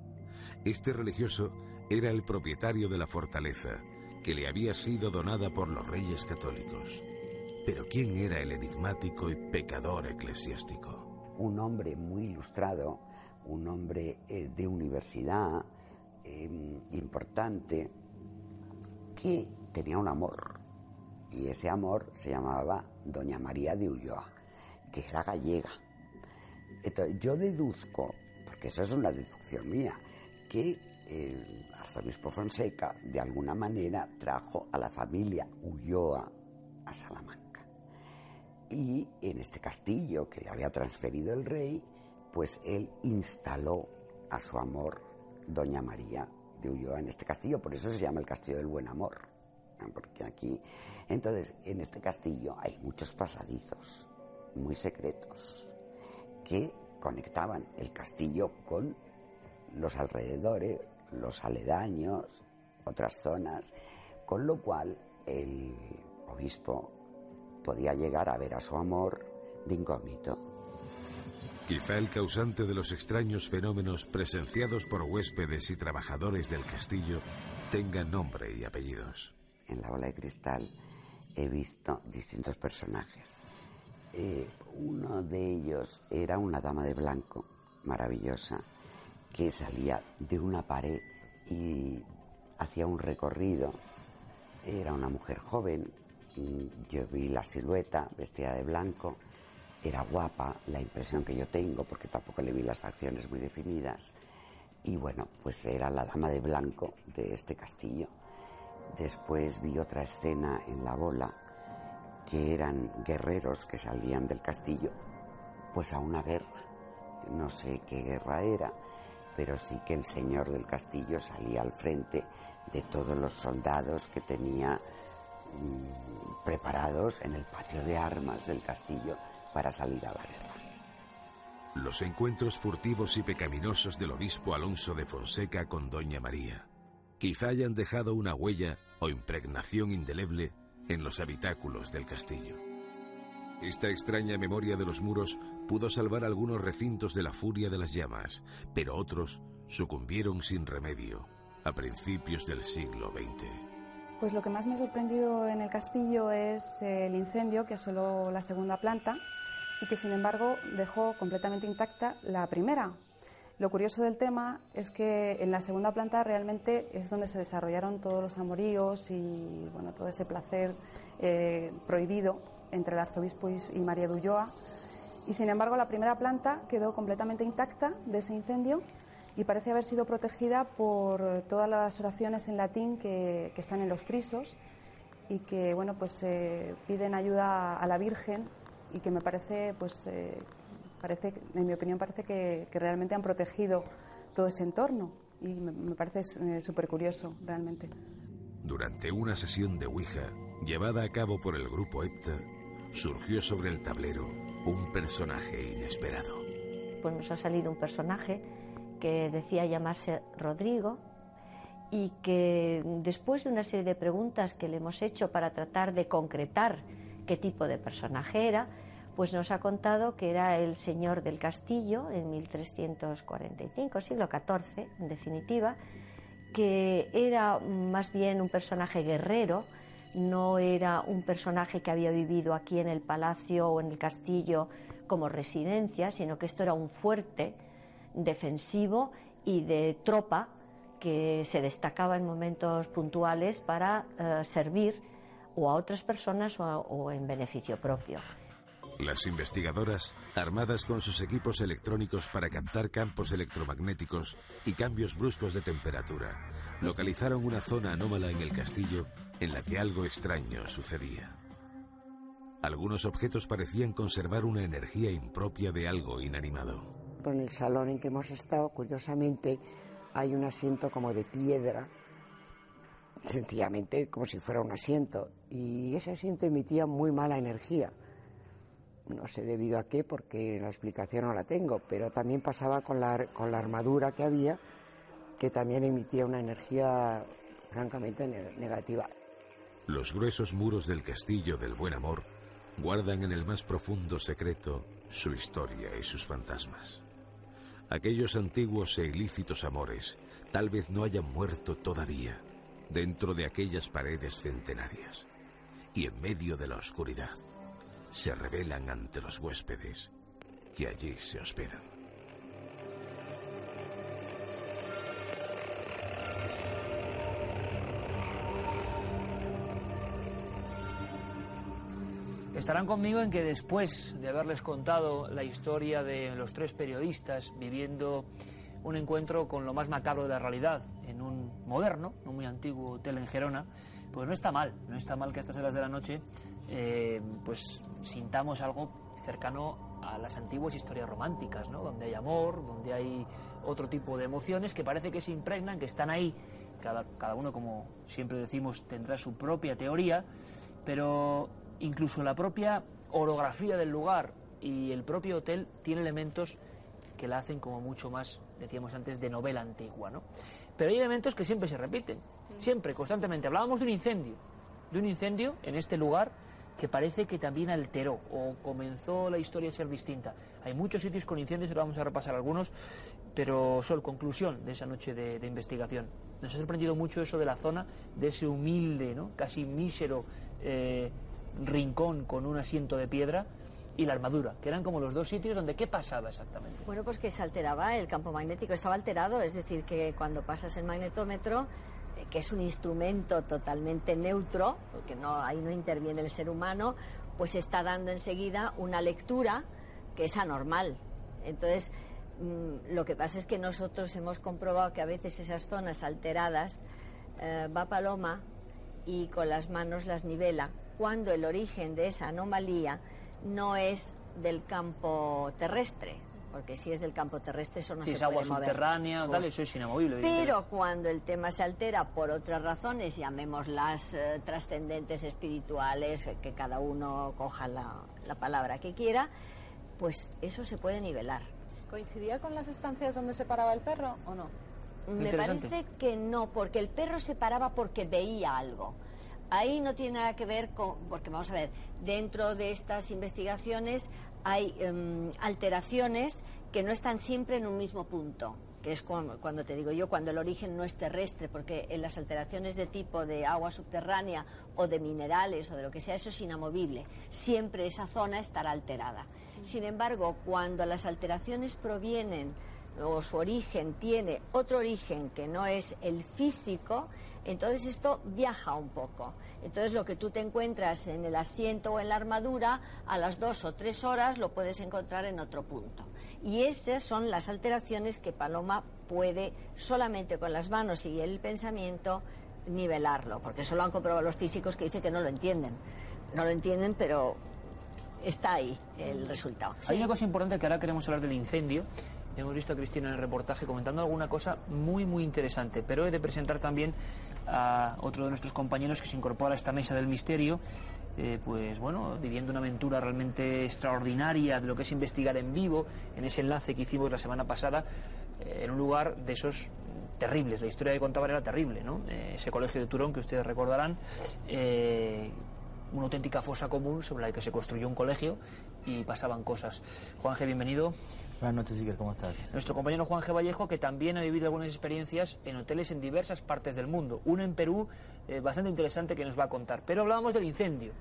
Este religioso era el propietario de la fortaleza, que le había sido donada por los reyes católicos. Pero ¿quién era el enigmático y pecador eclesiástico? un hombre muy ilustrado, un hombre eh, de universidad eh, importante, que tenía un amor. Y ese amor se llamaba Doña María de Ulloa, que era gallega. Entonces, yo deduzco, porque eso es una deducción mía, que el arzobispo Fonseca de alguna manera trajo a la familia Ulloa a Salamanca. Y en este castillo que le había transferido el rey, pues él instaló a su amor, Doña María de Ulloa, en este castillo. Por eso se llama el Castillo del Buen Amor. Porque aquí, entonces, en este castillo hay muchos pasadizos muy secretos que conectaban el castillo con los alrededores, los aledaños, otras zonas, con lo cual el obispo podía llegar a ver a su amor de incógnito. Quizá el causante de los extraños fenómenos presenciados por huéspedes y trabajadores del castillo tenga nombre y apellidos. En la bola de cristal he visto distintos personajes. Eh, uno de ellos era una dama de blanco, maravillosa, que salía de una pared y hacía un recorrido. Era una mujer joven, mm, yo vi la silueta vestida de blanco, era guapa, la impresión que yo tengo, porque tampoco le vi las facciones muy definidas. Y bueno, pues era la dama de blanco de este castillo. Después vi otra escena en la bola, que eran guerreros que salían del castillo, pues a una guerra. No sé qué guerra era, pero sí que el señor del castillo salía al frente de todos los soldados que tenía mm, preparados en el patio de armas del castillo para salir a la guerra. Los encuentros furtivos y pecaminosos del obispo Alonso de Fonseca con Doña María quizá hayan dejado una huella o impregnación indeleble en los habitáculos del castillo. Esta extraña memoria de los muros pudo salvar algunos recintos de la furia de las llamas, pero otros sucumbieron sin remedio a principios del siglo XX. Pues lo que más me ha sorprendido en el castillo es el incendio que asoló la segunda planta y que sin embargo dejó completamente intacta la primera. Lo curioso del tema es que en la segunda planta realmente es donde se desarrollaron todos los amoríos y bueno, todo ese placer eh, prohibido entre el arzobispo y, María de Ulloa. Y sin embargo la primera planta quedó completamente intacta de ese incendio y parece haber sido protegida por todas las oraciones en latín que, que están en los frisos y que bueno pues eh, piden ayuda a la Virgen y que me parece pues eh, parece en mi opinión parece que, que, realmente han protegido todo ese entorno y me, me parece eh, súper curioso realmente. Durante una sesión de Ouija llevada a cabo por el grupo EPTA surgió sobre el tablero un personaje inesperado. Pues nos ha salido un personaje que decía llamarse Rodrigo y que después de una serie de preguntas que le hemos hecho para tratar de concretar qué tipo de personaje era, pues nos ha contado que era el señor del castillo en 1345, siglo XIV, en definitiva, que era más bien un personaje guerrero no era un personaje que había vivido aquí en el palacio o en el castillo como residencia, sino que esto era un fuerte defensivo y de tropa que se destacaba en momentos puntuales para eh, servir o a otras personas o en beneficio propio. Las investigadoras, armadas con sus equipos electrónicos para captar campos electromagnéticos y cambios bruscos de temperatura, localizaron una zona anómala en el castillo en la que algo extraño sucedía. Algunos objetos parecían conservar una energía impropia de algo inanimado. En el salón en que hemos estado, curiosamente, hay un asiento como de piedra, sencillamente como si fuera un asiento, y ese asiento emitía muy mala energía no sé debido a qué, porque la explicación no la tengo, pero también pasaba con la, con la armadura que había, que también emitía una energía francamente negativa. Los gruesos muros del castillo del buen amor guardan en el más profundo secreto su historia y sus fantasmas. Aquellos antiguos e ilícitos amores tal vez no hayan muerto todavía dentro de aquellas paredes centenarias y en medio de la oscuridad se revelan ante los huéspedes que allí se hospedan. Estarán conmigo en que después de haberles contado la historia de los tres periodistas viviendo un encuentro con lo más macabro de la realidad en un moderno, no muy antiguo hotel en Gerona, pues no está mal, no está mal que a estas horas de la noche eh, pues sintamos algo cercano a las antiguas historias románticas, ¿no? donde hay amor, donde hay otro tipo de emociones que parece que se impregnan, que están ahí, cada, cada uno, como siempre decimos, tendrá su propia teoría, pero incluso la propia orografía del lugar y el propio hotel tiene elementos que la hacen como mucho más, decíamos antes, de novela antigua. ¿no? Pero hay elementos que siempre se repiten, siempre, constantemente. Hablábamos de un incendio, de un incendio en este lugar que parece que también alteró o comenzó la historia a ser distinta. Hay muchos sitios con incendios, ahora vamos a repasar algunos, pero Sol, conclusión de esa noche de, investigación. Nos ha sorprendido mucho eso de la zona, de ese humilde, ¿no? casi mísero eh, rincón con un asiento de piedra y la armadura, que eran como los dos sitios donde qué pasaba exactamente. Bueno, pues que se alteraba el campo magnético, estaba alterado, es decir, que cuando pasas el magnetómetro que es un instrumento totalmente neutro, porque no, ahí no interviene el ser humano, pues está dando enseguida una lectura que es anormal. Entonces, mm, lo que pasa es que nosotros hemos comprobado que a veces esas zonas alteradas eh, va Paloma y con las manos las nivela, cuando el origen de esa anomalía no es del campo terrestre, porque si es del campo terrestre eso no se es puede agua subterránea, tal, eso es inamovible. Pero cuando el tema se altera por otras razones, llamémoslas eh, trascendentes espirituales, que cada uno coja la, la palabra que quiera, pues eso se puede nivelar. ¿Coincidía con las estancias donde se paraba el perro o no? Me parece que no, porque el perro se paraba porque veía algo. Ahí no tiene nada que ver con, porque vamos a ver, dentro de estas investigaciones hay em, alteraciones que no están siempre en un mismo punto que es cuando, te digo yo, cuando el origen no es terrestre, porque en las alteraciones de tipo de agua subterránea o de minerales o de lo que sea, eso es inamovible. Siempre esa zona estará alterada. Sin embargo, cuando las alteraciones provienen o su origen tiene otro origen que no es el físico, entonces esto viaja un poco. Entonces lo que tú te encuentras en el asiento o en la armadura, a las dos o tres horas lo puedes encontrar en otro punto. Y esas son las alteraciones que Paloma puede solamente con las manos y el pensamiento nivelarlo, porque eso lo han comprobado los físicos que dicen que no lo entienden. No lo entienden, pero está ahí el resultado. Hay una cosa importante que ahora queremos hablar del incendio Hemos visto a Cristina en el reportaje comentando alguna cosa muy, muy interesante, pero he de presentar también a otro de nuestros compañeros que se incorpora a esta mesa del misterio, eh, pues bueno, viviendo una aventura realmente extraordinaria de lo que es investigar en vivo, en ese enlace que hicimos la semana pasada, eh, en un lugar de esos terribles. La historia que contaba era terrible, ¿no? Eh, ese colegio de Turón que ustedes recordarán una auténtica fosa común sobre la que se construyó un colegio y pasaban cosas. Juanje, bienvenido. Buenas noches, Iker, ¿cómo estás? Nuestro compañero Juan G. Vallejo, que también ha vivido algunas experiencias en hoteles en diversas partes del mundo. Uno en Perú, eh, bastante interesante, que nos va a contar. Pero hablábamos del incendio.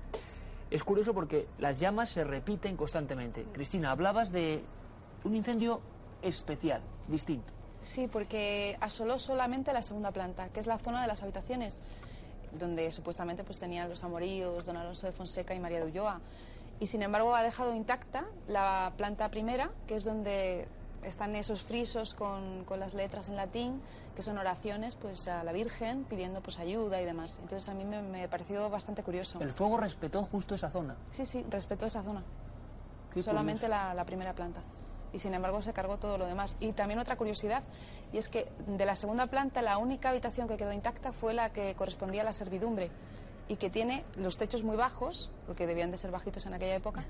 Es curioso porque las llamas se repiten constantemente. Cristina, hablabas de un incendio especial, distinto. Sí, porque asoló solamente la segunda planta, que es la zona de las habitaciones, donde supuestamente pues, tenían los amoríos, don Alonso de Fonseca y María de Ulloa y sin embargo ha dejado intacta la planta primera, que es donde están esos frisos con, con, las letras en latín, que son oraciones pues a la Virgen pidiendo pues ayuda y demás. Entonces a mí me, me pareció bastante curioso. ¿El fuego respetó justo esa zona? Sí, sí, respetó esa zona. Solamente la, la, primera planta. Y sin embargo se cargó todo lo demás. Y también otra curiosidad, y es que de la segunda planta la única habitación que quedó intacta fue la que correspondía a la servidumbre y que tiene los techos muy bajos, porque debían de ser bajitos en aquella época,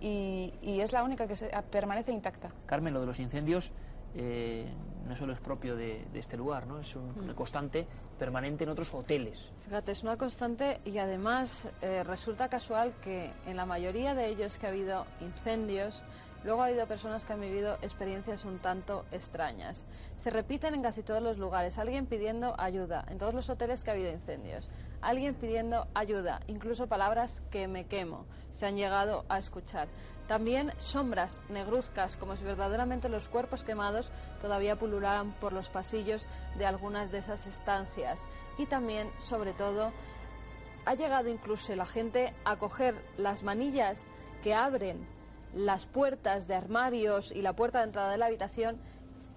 y, y es la única que se, permanece intacta. Carmen, lo de los incendios eh, no solo es propio de, de este lugar, ¿no? es un, una constante permanente en otros hoteles. Fíjate, es una constante y además eh, resulta casual que en la mayoría de ellos que ha habido incendios, Luego ha habido personas que han vivido experiencias un tanto extrañas. Se repiten en casi todos los lugares. Alguien pidiendo ayuda. En todos los hoteles que ha habido incendios alguien pidiendo ayuda, incluso palabras que me quemo, se han llegado a escuchar. También sombras negruzcas, como si verdaderamente los cuerpos quemados todavía pulularan por los pasillos de algunas de esas estancias. Y también, sobre todo, ha llegado incluso la gente a coger las manillas que abren las puertas de armarios y la puerta de entrada de la habitación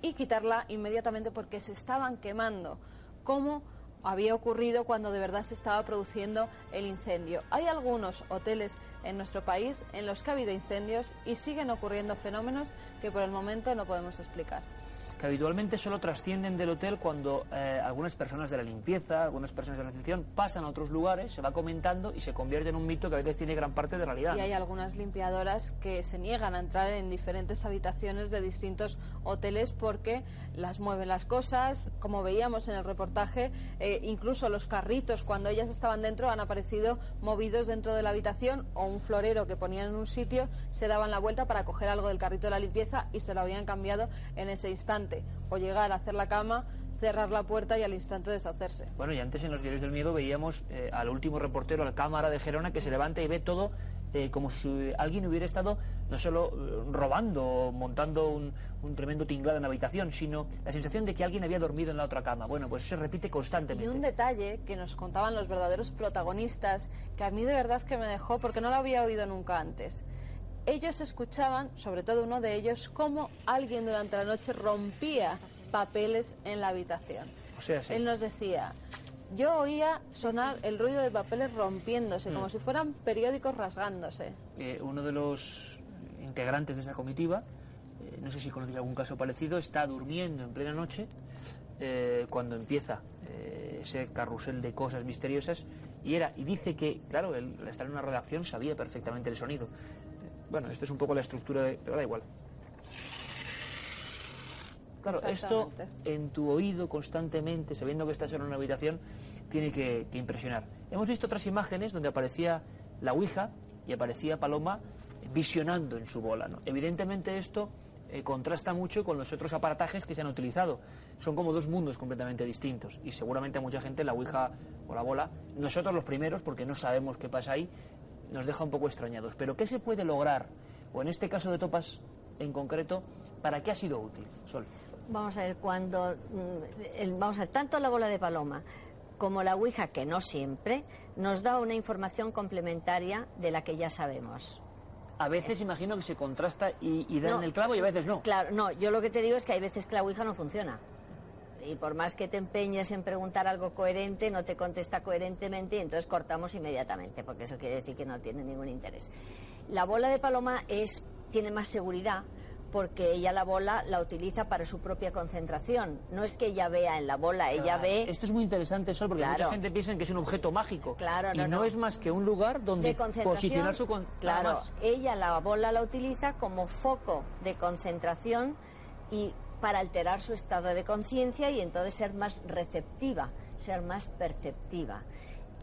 y quitarla inmediatamente porque se estaban quemando. como había ocurrido cuando de verdad se estaba produciendo el incendio. Hay algunos hoteles en nuestro país en los que ha habido incendios y siguen ocurriendo fenómenos que por el momento no podemos explicar que habitualmente solo trascienden del hotel cuando eh, algunas personas de la limpieza, algunas personas de la recepción pasan a otros lugares, se va comentando y se convierte en un mito que a veces tiene gran parte de realidad. Y hay algunas limpiadoras que se niegan a entrar en diferentes habitaciones de distintos hoteles porque las mueven las cosas, como veíamos en el reportaje, eh, incluso los carritos cuando ellas estaban dentro han aparecido movidos dentro de la habitación o un florero que ponían en un sitio se daban la vuelta para coger algo del carrito de la limpieza y se lo habían cambiado en ese instante o llegar a hacer la cama cerrar la puerta y al instante deshacerse. Bueno, y antes en los diarios del miedo veíamos eh, al último reportero, al cámara de Gerona, que se levanta y ve todo eh, como si alguien hubiera estado no solo eh, robando o montando un, un, tremendo tinglado en la habitación, sino la sensación de que alguien había dormido en la otra cama. Bueno, pues eso se repite constantemente. Y un detalle que nos contaban los verdaderos protagonistas, que a mí de verdad que me dejó porque no lo había oído nunca antes ellos escuchaban, sobre todo uno de ellos, cómo alguien durante la noche rompía papeles en la habitación. O sea, sí. Él nos decía, yo oía sonar el ruido de papeles rompiéndose, mm. como si fueran periódicos rasgándose. Eh, uno de los integrantes de esa comitiva, eh, no sé si conocéis algún caso parecido, está durmiendo en plena noche eh, cuando empieza eh, ese carrusel de cosas misteriosas y era y dice que, claro, él, al estar en una redacción sabía perfectamente el sonido. Bueno, esto es un poco la estructura de... pero da igual. Claro, esto en tu oído constantemente, sabiendo que estás en una habitación, tiene que, que, impresionar. Hemos visto otras imágenes donde aparecía la Ouija y aparecía Paloma visionando en su bola. ¿no? Evidentemente esto eh, contrasta mucho con los otros aparatajes que se han utilizado. Son como dos mundos completamente distintos y seguramente a mucha gente la Ouija o la bola, nosotros los primeros, porque no sabemos qué pasa ahí, nos deja un poco extrañados. Pero ¿qué se puede lograr? O en este caso de Topas en concreto, ¿para qué ha sido útil? Sol. Vamos a ver, cuando. mm, El, vamos a ver, tanto la bola de paloma como la Ouija, que no siempre, nos da una información complementaria de la que ya sabemos. A veces imagino que se contrasta y, y dan No. el clavo y a veces no. Claro, no, yo lo que te digo es que hay veces que la Ouija no funciona. Y por más que te empeñes en preguntar algo coherente, no te contesta coherentemente y entonces cortamos inmediatamente, porque eso quiere decir que no tiene ningún interés. La bola de paloma es, tiene más seguridad porque ella la bola la utiliza para su propia concentración. No es que ella vea en la bola, ella Claro. ve Esto es muy interesante, Sol, porque Claro. mucha gente piensa que es un objeto mágico. Claro, y no, no, no. es más que un lugar donde posicionar su con- Claro, ella la bola la utiliza como foco de concentración y para alterar su estado de conciencia y entonces ser más receptiva, ser más perceptiva.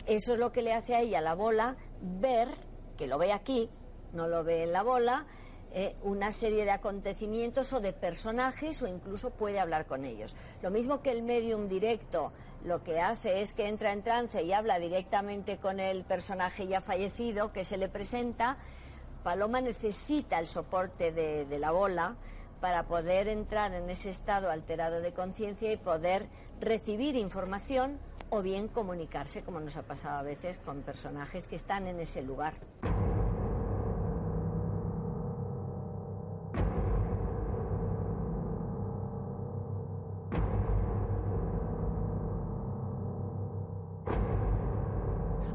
Eso es lo que le hace a ella la bola ver, que lo ve aquí, no lo ve en la bola, eh, una serie de acontecimientos o de personajes o incluso puede hablar con ellos. Lo mismo que el medium directo lo que hace es que entra en trance y habla directamente con el personaje ya fallecido que se le presenta, Paloma necesita el soporte de, de la bola para poder entrar en ese estado alterado de conciencia y poder recibir información o bien comunicarse, como nos ha pasado a veces, con personajes que están en ese lugar.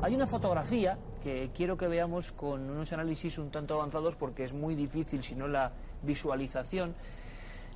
Hay una fotografía que quiero que veamos con unos análisis un tanto avanzados porque es muy difícil, si no la visualización.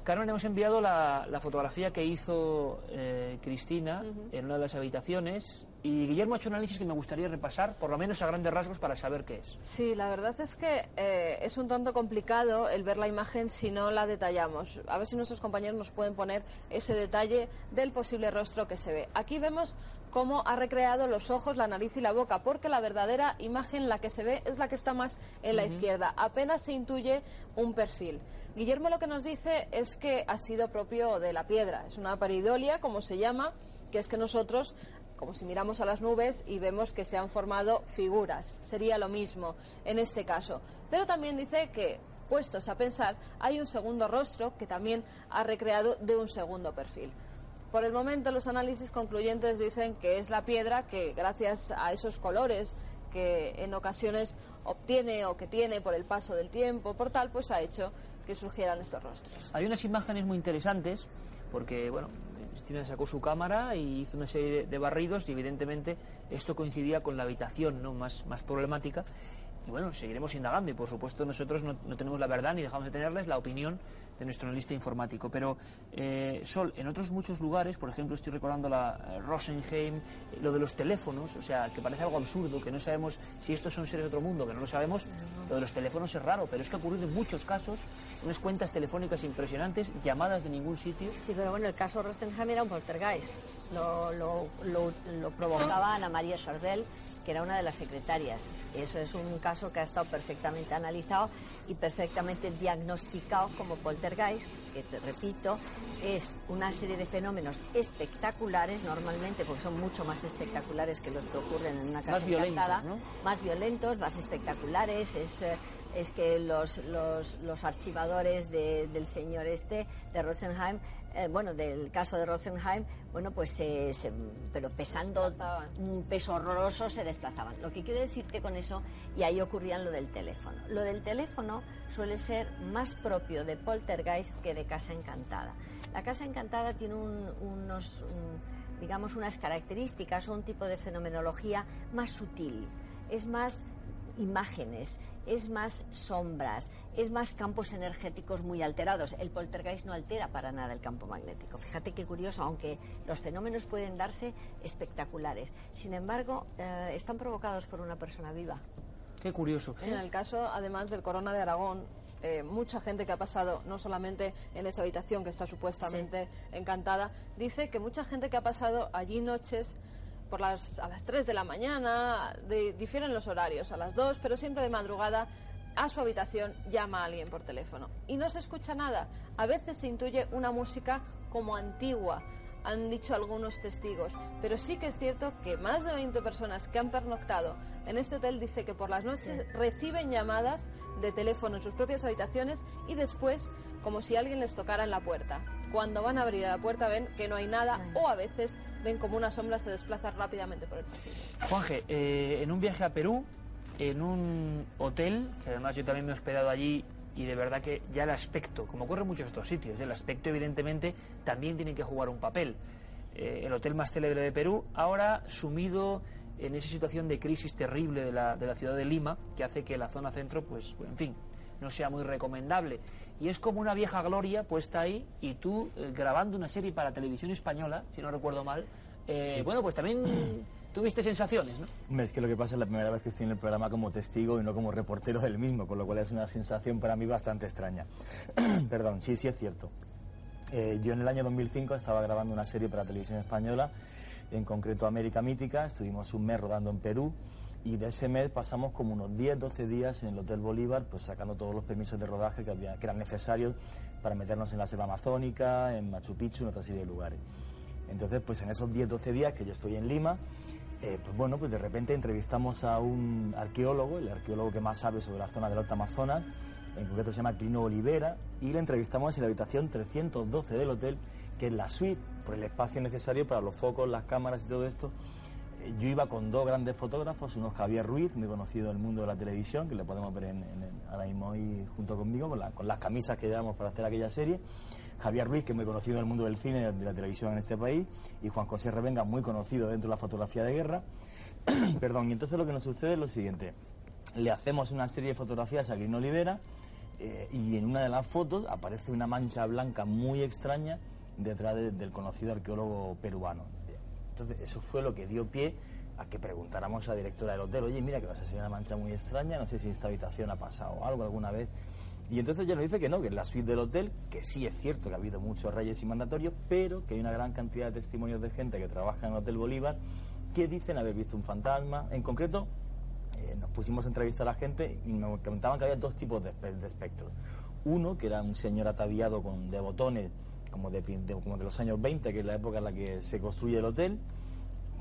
Carmen, hemos enviado la, la fotografía que hizo eh, Cristina en una de las habitaciones y Guillermo ha hecho un análisis que me gustaría repasar, por lo menos a grandes rasgos, para saber qué es. Sí, la verdad es que eh, es un tanto complicado el ver la imagen si no la detallamos. A ver si nuestros compañeros nos pueden poner ese detalle del posible rostro que se ve. Aquí vemos cómo ha recreado los ojos, la nariz y la boca, porque la verdadera imagen, la que se ve, es la que está más en la izquierda. Apenas se intuye un perfil. Guillermo lo que nos dice es que ha sido propio de la piedra. Es una paridolia, como se llama, que es que nosotros como si miramos a las nubes y vemos que se han formado figuras. Sería lo mismo en este caso. Pero también dice que, puestos a pensar, hay un segundo rostro que también ha recreado de un segundo perfil. Por el momento los análisis concluyentes dicen que es la piedra que gracias a esos colores que en ocasiones obtiene o que tiene por el paso del tiempo, por tal, pues ha hecho que surgieran estos rostros. Hay unas imágenes muy interesantes porque, bueno, Cristina sacó su cámara y hizo una serie de, de barridos y evidentemente esto coincidía con la habitación ¿no? más, más problemática. Y bueno, seguiremos indagando y por supuesto nosotros no, no tenemos la verdad ni dejamos de tenerles la opinión de nuestro analista informático. Pero, eh, Sol, en otros muchos lugares, por ejemplo, estoy recordando la eh, Rosenheim, eh, lo de los teléfonos, o sea, que parece algo absurdo, que no sabemos si estos son seres de otro mundo, que no lo sabemos. Lo de los teléfonos es raro, pero es que ha ocurrido en muchos casos, unas cuentas telefónicas impresionantes, llamadas de ningún sitio. Sí, pero bueno, el caso Rosenheim era un poltergeist. Lo, lo, lo, lo provocaba Ana María Chardel, que era una de las secretarias. Eso es un caso que ha estado perfectamente analizado y perfectamente diagnosticado como poltergeist, que te repito, es una serie de fenómenos espectaculares normalmente, porque son mucho más espectaculares que los que ocurren en una casa Más violentos, encantada, ¿no? más violentos, más espectaculares, es, eh, es que los, los, los archivadores de- del señor este, de Rosenheim, eh, bueno, del caso de Rosenheim, bueno, pues se, se- pero pesando un peso horroroso se desplazaban. Lo que quiero decirte con eso, y ahí ocurrían lo del teléfono. Lo del teléfono suele ser más propio de poltergeist que de casa encantada. La casa encantada tiene un- unos, un- digamos, unas características o un tipo de fenomenología más sutil. Es más imágenes, es más sombras, es más campos energéticos muy alterados. El poltergeist no altera para nada el campo magnético. Fíjate qué curioso, aunque los fenómenos pueden darse espectaculares. Sin embargo, eh, están provocados por una persona viva. Qué curioso. En el caso, además del Corona de Aragón, eh, mucha gente que ha pasado, no solamente en esa habitación que está supuestamente encantada, dice que mucha gente que ha pasado allí noches por las, a las 3 de la mañana, de- difieren los horarios, a las 2, pero siempre de madrugada, a su habitación llama a alguien por teléfono. Y no se escucha nada. A veces se intuye una música como antigua, han dicho algunos testigos, pero sí que es cierto que más de 20 personas que han pernoctado en este hotel dice que por las noches reciben llamadas de teléfono en sus propias habitaciones y después como si alguien les tocara en la puerta. Cuando van a abrir la puerta ven que no hay nada o a veces ven como una sombra se desplaza rápidamente por el pasillo. Juanje, eh, en un viaje a Perú, en un hotel, que además yo también me he hospedado allí y de verdad que ya el aspecto, como ocurre en muchos otros sitios, el aspecto evidentemente también tiene que jugar un papel. Eh, el hotel más célebre de Perú, ahora sumido en esa situación de crisis terrible de la, de la ciudad de Lima, que hace que la zona centro, pues, en fin, no sea muy recomendable. Y es como una vieja gloria puesta ahí y tú eh, grabando una serie para televisión española, si no recuerdo mal, eh, Sí. bueno, pues también <clears throat> tuviste sensaciones, ¿no? Es que lo que pasa es la primera vez que estoy en el programa como testigo y no como reportero del mismo, con lo cual es una sensación para mí bastante extraña. <clears throat> Perdón, sí, sí es cierto. Eh, yo en el año 2005 estaba grabando una serie para televisión española en concreto América Mítica, estuvimos un mes rodando en Perú y de ese mes pasamos como unos 10, 12 días en el Hotel Bolívar, pues sacando todos los permisos de rodaje que, había, que eran necesarios para meternos en la selva amazónica, en Machu Picchu, en otra serie de lugares. Entonces, pues en esos 10, 12 días que yo estoy en Lima, eh, pues bueno, pues de repente entrevistamos a un arqueólogo, el arqueólogo que más sabe sobre la zona del Alto Amazonas, en concreto se llama Clino Olivera, y le entrevistamos en la habitación 312 del hotel, que es la suite, por el espacio necesario para los focos, las cámaras y todo esto. Eh, Yo iba con dos grandes fotógrafos, uno Javier Ruiz, muy conocido en el mundo de la televisión, que le podemos ver en, en- ahora mismo ahí junto conmigo, con las camisas que llevamos para hacer aquella serie. Javier Ruiz, que es muy conocido en el mundo del cine y de la televisión en este país, y Juan José Revenga, muy conocido dentro de la fotografía de guerra. <clears throat> Perdón, y entonces lo que nos sucede es lo siguiente. Le hacemos una serie de fotografías a Grino Olivera eh, y en una de las fotos aparece una mancha blanca muy extraña detrás de- del conocido arqueólogo peruano. Entonces eso fue lo que dio pie a que preguntáramos a la directora del hotel, oye, mira que vas a ser una mancha muy extraña, no sé si en esta habitación ha pasado algo alguna vez. Y entonces ella nos dice que no, que en la suite del hotel, que sí es cierto que ha habido muchos reyes y mandatorios, pero que hay una gran cantidad de testimonios de gente que trabaja en el Hotel Bolívar que dicen haber visto un fantasma. En concreto, eh, nos pusimos a entrevistar a la gente y me comentaban que había dos tipos de, de espectros. Uno, que era un señor ataviado con, de botones, como de, de- como de los años 20, que es la época en la que se construye el hotel,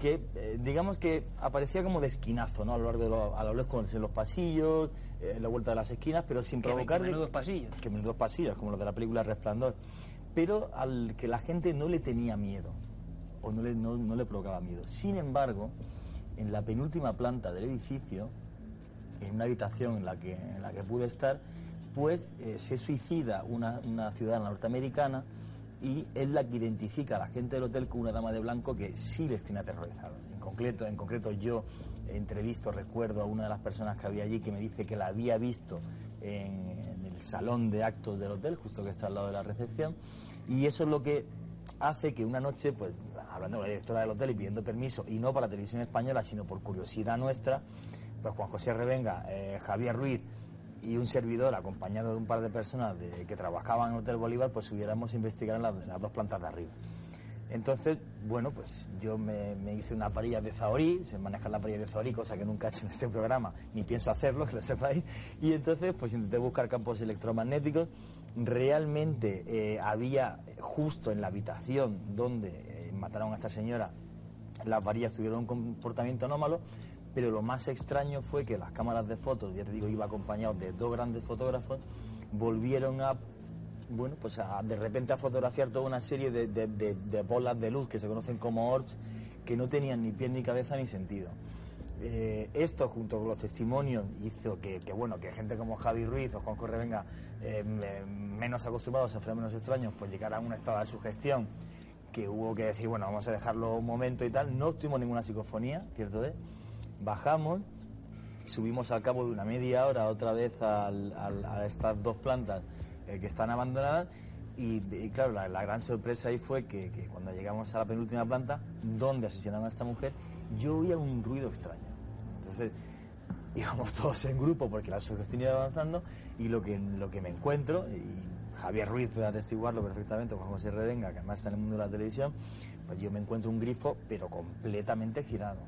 que eh, digamos que aparecía como de esquinazo, ¿no? A lo largo de lo- a lo lejos en los pasillos, eh, en la vuelta de las esquinas, pero sin Que provocar... de- menudos pasillos. Que menudos pasillos, como los de la película Resplandor. Pero al que la gente no le tenía miedo, o no le, no, no le provocaba miedo. Sin embargo, en la penúltima planta del edificio, en una habitación en la que, en la que pude estar, pues eh, se suicida una, una ciudadana norteamericana y es la que identifica a la gente del hotel con una dama de blanco que sí les tiene aterrorizados. En concreto, en concreto yo entrevisto, recuerdo a una de las personas que había allí que me dice que la había visto en, en el salón de actos del hotel, justo que está al lado de la recepción, y eso es lo que hace que una noche, pues hablando con la directora del hotel y pidiendo permiso, y no para televisión española, sino por curiosidad nuestra, pues Juan José Revenga, eh, Javier Ruiz y un servidor, acompañado de un par de personas que trabajaban en Hotel Bolívar, pues hubiéramos a investigar en las, dos plantas de arriba. Entonces, bueno, pues yo me, hice unas varillas de Zahorí, se manejan las varillas de Zahorí, cosa que nunca he hecho en este programa, ni pienso hacerlo, que lo sepáis. Y entonces, pues intenté buscar campos electromagnéticos. Realmente eh, había justo en la habitación donde eh, mataron a esta señora, las varillas tuvieron un comportamiento anómalo, pero lo más extraño fue que las cámaras de fotos, ya te digo, iba acompañado de dos grandes fotógrafos, volvieron a bueno, pues a- de repente a fotografiar toda una serie de, de- de- bolas de luz que se conocen como orbs, que no tenían ni pie ni cabeza ni sentido. Eh, esto, junto con los testimonios, hizo que, que, bueno, que gente como Javi Ruiz o Juan Correvenga, eh, me- menos acostumbrados a fenómenos extraños, pues llegaran a un estado de sugestión que hubo que decir, bueno, vamos a dejarlo un momento y tal. No tuvimos ninguna psicofonía, ¿cierto es? Bajamos, subimos al cabo de una media hora otra vez a estas dos plantas eh, que están abandonadas y, claro, la, gran sorpresa ahí fue que, que cuando llegamos a la penúltima planta, donde asesinaron a esta mujer, yo oía un ruido extraño. Entonces <laughs> íbamos todos en grupo porque la sugestión iba avanzando y lo que, lo que me encuentro, y Javier Ruiz puede atestiguarlo perfectamente, Juan José Revenga, que además está en el mundo de la televisión, pues yo me encuentro un grifo pero completamente girado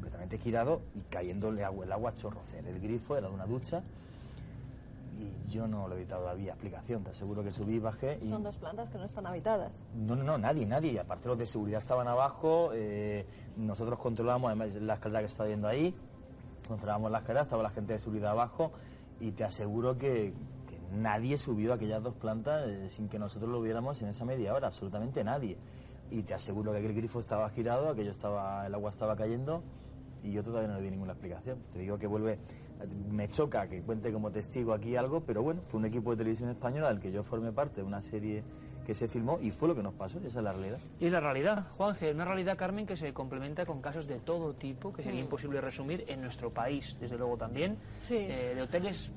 completamente girado y cayéndole agua, el agua a chorrocer. El grifo era de una ducha y yo no le he dado todavía explicación. Te aseguro que subí, bajé y... Son dos plantas que no están habitadas. No, no, no, nadie, nadie. Aparte los de seguridad estaban abajo, eh, nosotros controlábamos, además la escalera que está viendo ahí, controlábamos la escalera, estaba la gente de seguridad abajo y te aseguro que, que nadie subió a aquellas dos plantas eh, sin que nosotros lo viéramos en esa media hora, absolutamente nadie. Y te aseguro que aquel grifo estaba girado, aquello estaba, el agua estaba cayendo y yo todavía no le di ninguna explicación. Te digo que vuelve, me choca que cuente como testigo aquí algo, pero bueno, fue un equipo de televisión española del que yo formé parte de una serie que se filmó y fue lo que nos pasó, esa es la realidad. Y es la realidad, Juanje, una realidad, Carmen, que se complementa con casos de todo tipo, que sería Mm. imposible resumir en nuestro país, desde luego también, Sí. eh, de hoteles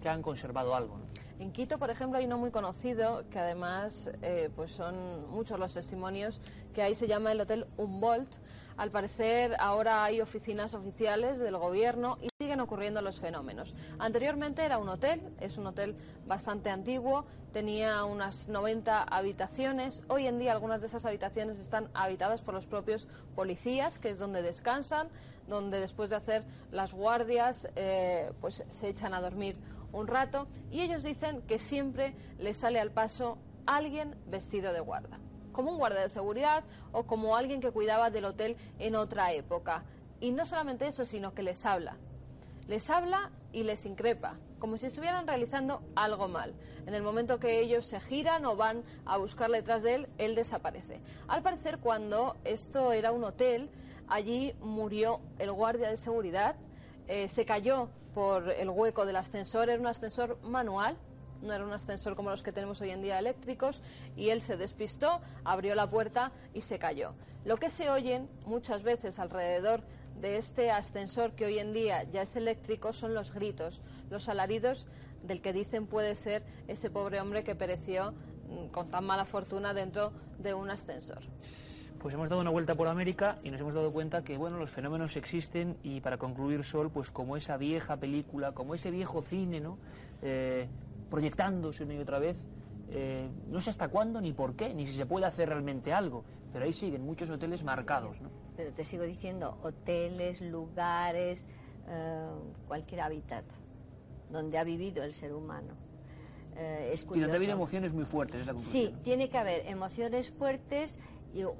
que han conservado algo. ¿no? En Quito, por ejemplo, hay uno muy conocido que además eh, pues son muchos los testimonios que ahí se llama el Hotel Humboldt. Al parecer ahora hay oficinas oficiales del gobierno y siguen ocurriendo los fenómenos. Anteriormente era un hotel, es un hotel bastante antiguo, tenía unas 90 habitaciones. Hoy en día algunas de esas habitaciones están habitadas por los propios policías, que es donde descansan, donde después de hacer las guardias eh, pues se echan a dormir un rato y ellos dicen que siempre les sale al paso alguien vestido de guarda como un guardia de seguridad o como alguien que cuidaba del hotel en otra época. Y no solamente eso, sino que les habla. Les habla y les increpa, como si estuvieran realizando algo mal. En el momento que ellos se giran o van a buscar detrás de él, él desaparece. Al parecer, cuando esto era un hotel, allí murió el guardia de seguridad, eh, se cayó por el hueco del ascensor, era un ascensor manual, no era un ascensor como los que tenemos hoy en día eléctricos, y él se despistó, abrió la puerta y se cayó. Lo que se oyen muchas veces alrededor de este ascensor que hoy en día ya es eléctrico son los gritos, los alaridos del que dicen puede ser ese pobre hombre que pereció mm, con tan mala fortuna dentro de un ascensor. Pues hemos dado una vuelta por América y nos hemos dado cuenta que bueno los fenómenos existen y para concluir Sol pues como esa vieja película como ese viejo cine no eh, proyectándose una y otra vez. Eh, no sé hasta cuándo ni por qué, ni si se puede hacer realmente algo, pero ahí siguen muchos hoteles marcados. ¿no? Pero te sigo diciendo, hoteles, lugares, eh, cualquier hábitat donde ha vivido el ser humano. Eh, es y donde ha habido emociones muy fuertes, es la Sí, tiene que haber emociones fuertes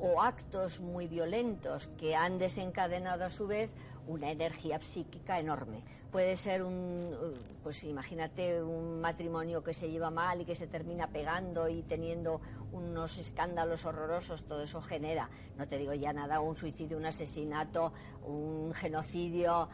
o actos muy violentos que han desencadenado a su vez una energía psíquica enorme. Puede ser un, pues imagínate un matrimonio que se lleva mal y que se termina pegando y teniendo unos escándalos horrorosos, todo eso genera, no te digo ya nada, un suicidio, un asesinato, un genocidio,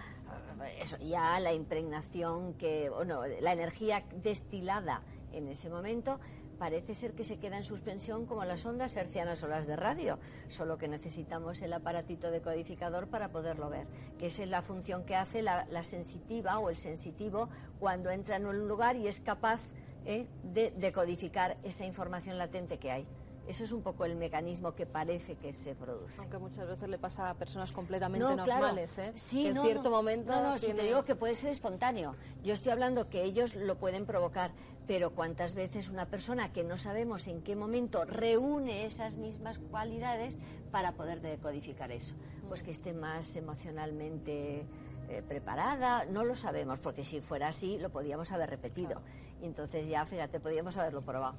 eh, eso ya la impregnación que, bueno, la energía destilada en ese momento parece ser que se queda en suspensión como las ondas hercianas o las de radio, solo que necesitamos el aparatito decodificador para poderlo ver, que es la función que hace la, sensitiva o el sensitivo cuando entra en un lugar y es capaz eh, de decodificar esa información latente que hay. Eso es un poco el mecanismo que parece que se produce. Aunque muchas veces le pasa a personas completamente normales, ¿eh? Sí, en cierto momento. No, no, si te digo que puede ser espontáneo. Yo estoy hablando que ellos lo pueden provocar, pero cuántas veces una persona que no sabemos en qué momento reúne esas mismas cualidades para poder decodificar eso. Pues que esté más emocionalmente eh, preparada, no lo sabemos, porque si fuera así lo podíamos haber repetido. Y entonces ya, fíjate, podíamos haberlo probado.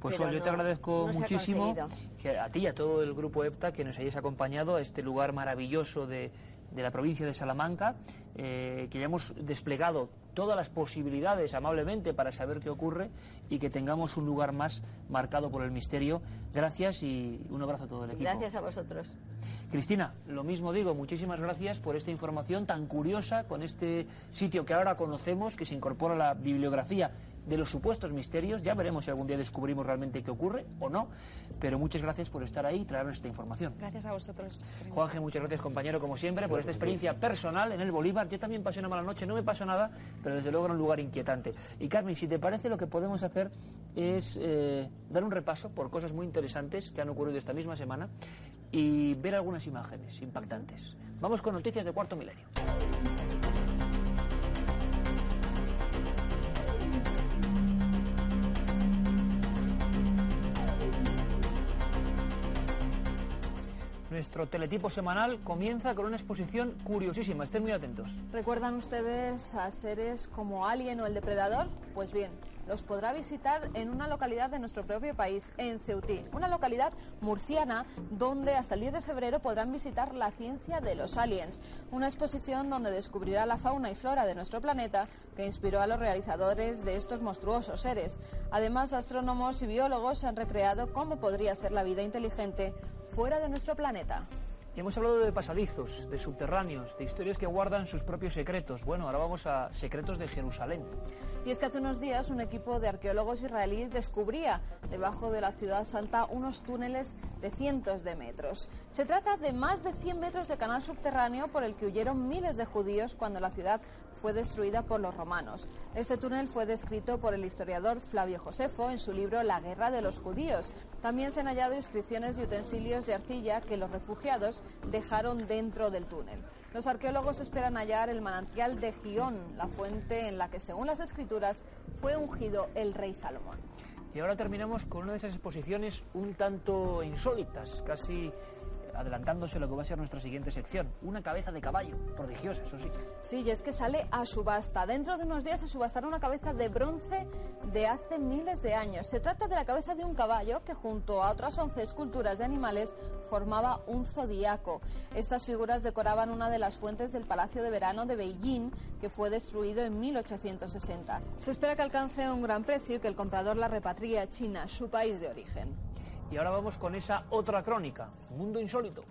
Pues yo te agradezco muchísimo que a ti y a todo el grupo EPTA que nos hayáis acompañado a este lugar maravilloso de, de la provincia de Salamanca, eh, que hayamos desplegado todas las posibilidades amablemente para saber qué ocurre y que tengamos un lugar más marcado por el misterio. Gracias y un abrazo a todo el equipo. Gracias a vosotros. Cristina, lo mismo digo, muchísimas gracias por esta información tan curiosa con este sitio que ahora conocemos, que se incorpora a la bibliografía de los supuestos misterios. Ya veremos si algún día descubrimos realmente qué ocurre o no. Pero muchas gracias por estar ahí y traernos esta información. Gracias a vosotros. Juanje, muchas gracias compañero, como siempre, por esta experiencia personal en el Bolívar. Yo también pasé una mala noche, no me pasó nada, pero desde luego era un lugar inquietante. Y Carmen, si te parece, lo que podemos hacer es eh, dar un repaso por cosas muy interesantes que han ocurrido esta misma semana y ver algunas imágenes impactantes. Vamos con noticias de cuarto milenio. Nuestro teletipo semanal comienza con una exposición curiosísima. Estén muy atentos. ¿Recuerdan ustedes a seres como Alien o el Depredador? Pues bien, los podrá visitar en una localidad de nuestro propio país, en Ceutí, una localidad murciana donde hasta el 10 de febrero podrán visitar la ciencia de los aliens, una exposición donde descubrirá la fauna y flora de nuestro planeta que inspiró a los realizadores de estos monstruosos seres. Además, astrónomos y biólogos han recreado cómo podría ser la vida inteligente fuera de nuestro planeta. Hemos hablado de pasadizos, de subterráneos, de historias que guardan sus propios secretos. Bueno, ahora vamos a secretos de Jerusalén. Y es que hace unos días un equipo de arqueólogos israelíes descubría debajo de la ciudad santa unos túneles de cientos de metros. Se trata de más de 100 metros de canal subterráneo por el que huyeron miles de judíos cuando la ciudad fue destruida por los romanos. Este túnel fue descrito por el historiador Flavio Josefo en su libro La guerra de los judíos. También se han hallado inscripciones y utensilios de arcilla que los refugiados dejaron dentro del túnel. Los arqueólogos esperan hallar el manantial de Gión, la fuente en la que, según las escrituras, fue ungido el rey Salomón. Y ahora terminamos con una de esas exposiciones un tanto insólitas, casi adelantándose lo que va a ser nuestra siguiente sección. Una cabeza de caballo, prodigiosa, eso sí. Sí, y es que sale a subasta. Dentro de unos días se subastará una cabeza de bronce de hace miles de años. Se trata de la cabeza de un caballo que junto a otras 11 esculturas de animales formaba un zodíaco. Estas figuras decoraban una de las fuentes del Palacio de Verano de Beijing, que fue destruido en 1860. Se espera que alcance un gran precio y que el comprador la repatrie a China, su país de origen. Y ahora vamos con esa otra crónica, Mundo Insólito.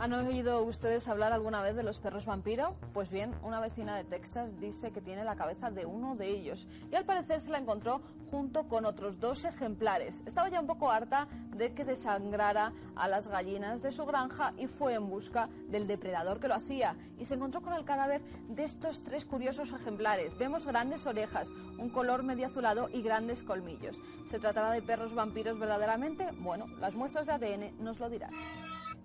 ¿Han oído ustedes hablar alguna vez de los perros vampiro? Pues bien, una vecina de Texas dice que tiene la cabeza de uno de ellos y al parecer se la encontró junto con otros dos ejemplares. Estaba ya un poco harta de que desangrara a las gallinas de su granja y fue en busca del depredador que lo hacía y se encontró con el cadáver de estos tres curiosos ejemplares. Vemos grandes orejas, un color medio azulado y grandes colmillos. ¿Se tratará de perros vampiros verdaderamente? Bueno, las muestras de ADN nos lo dirán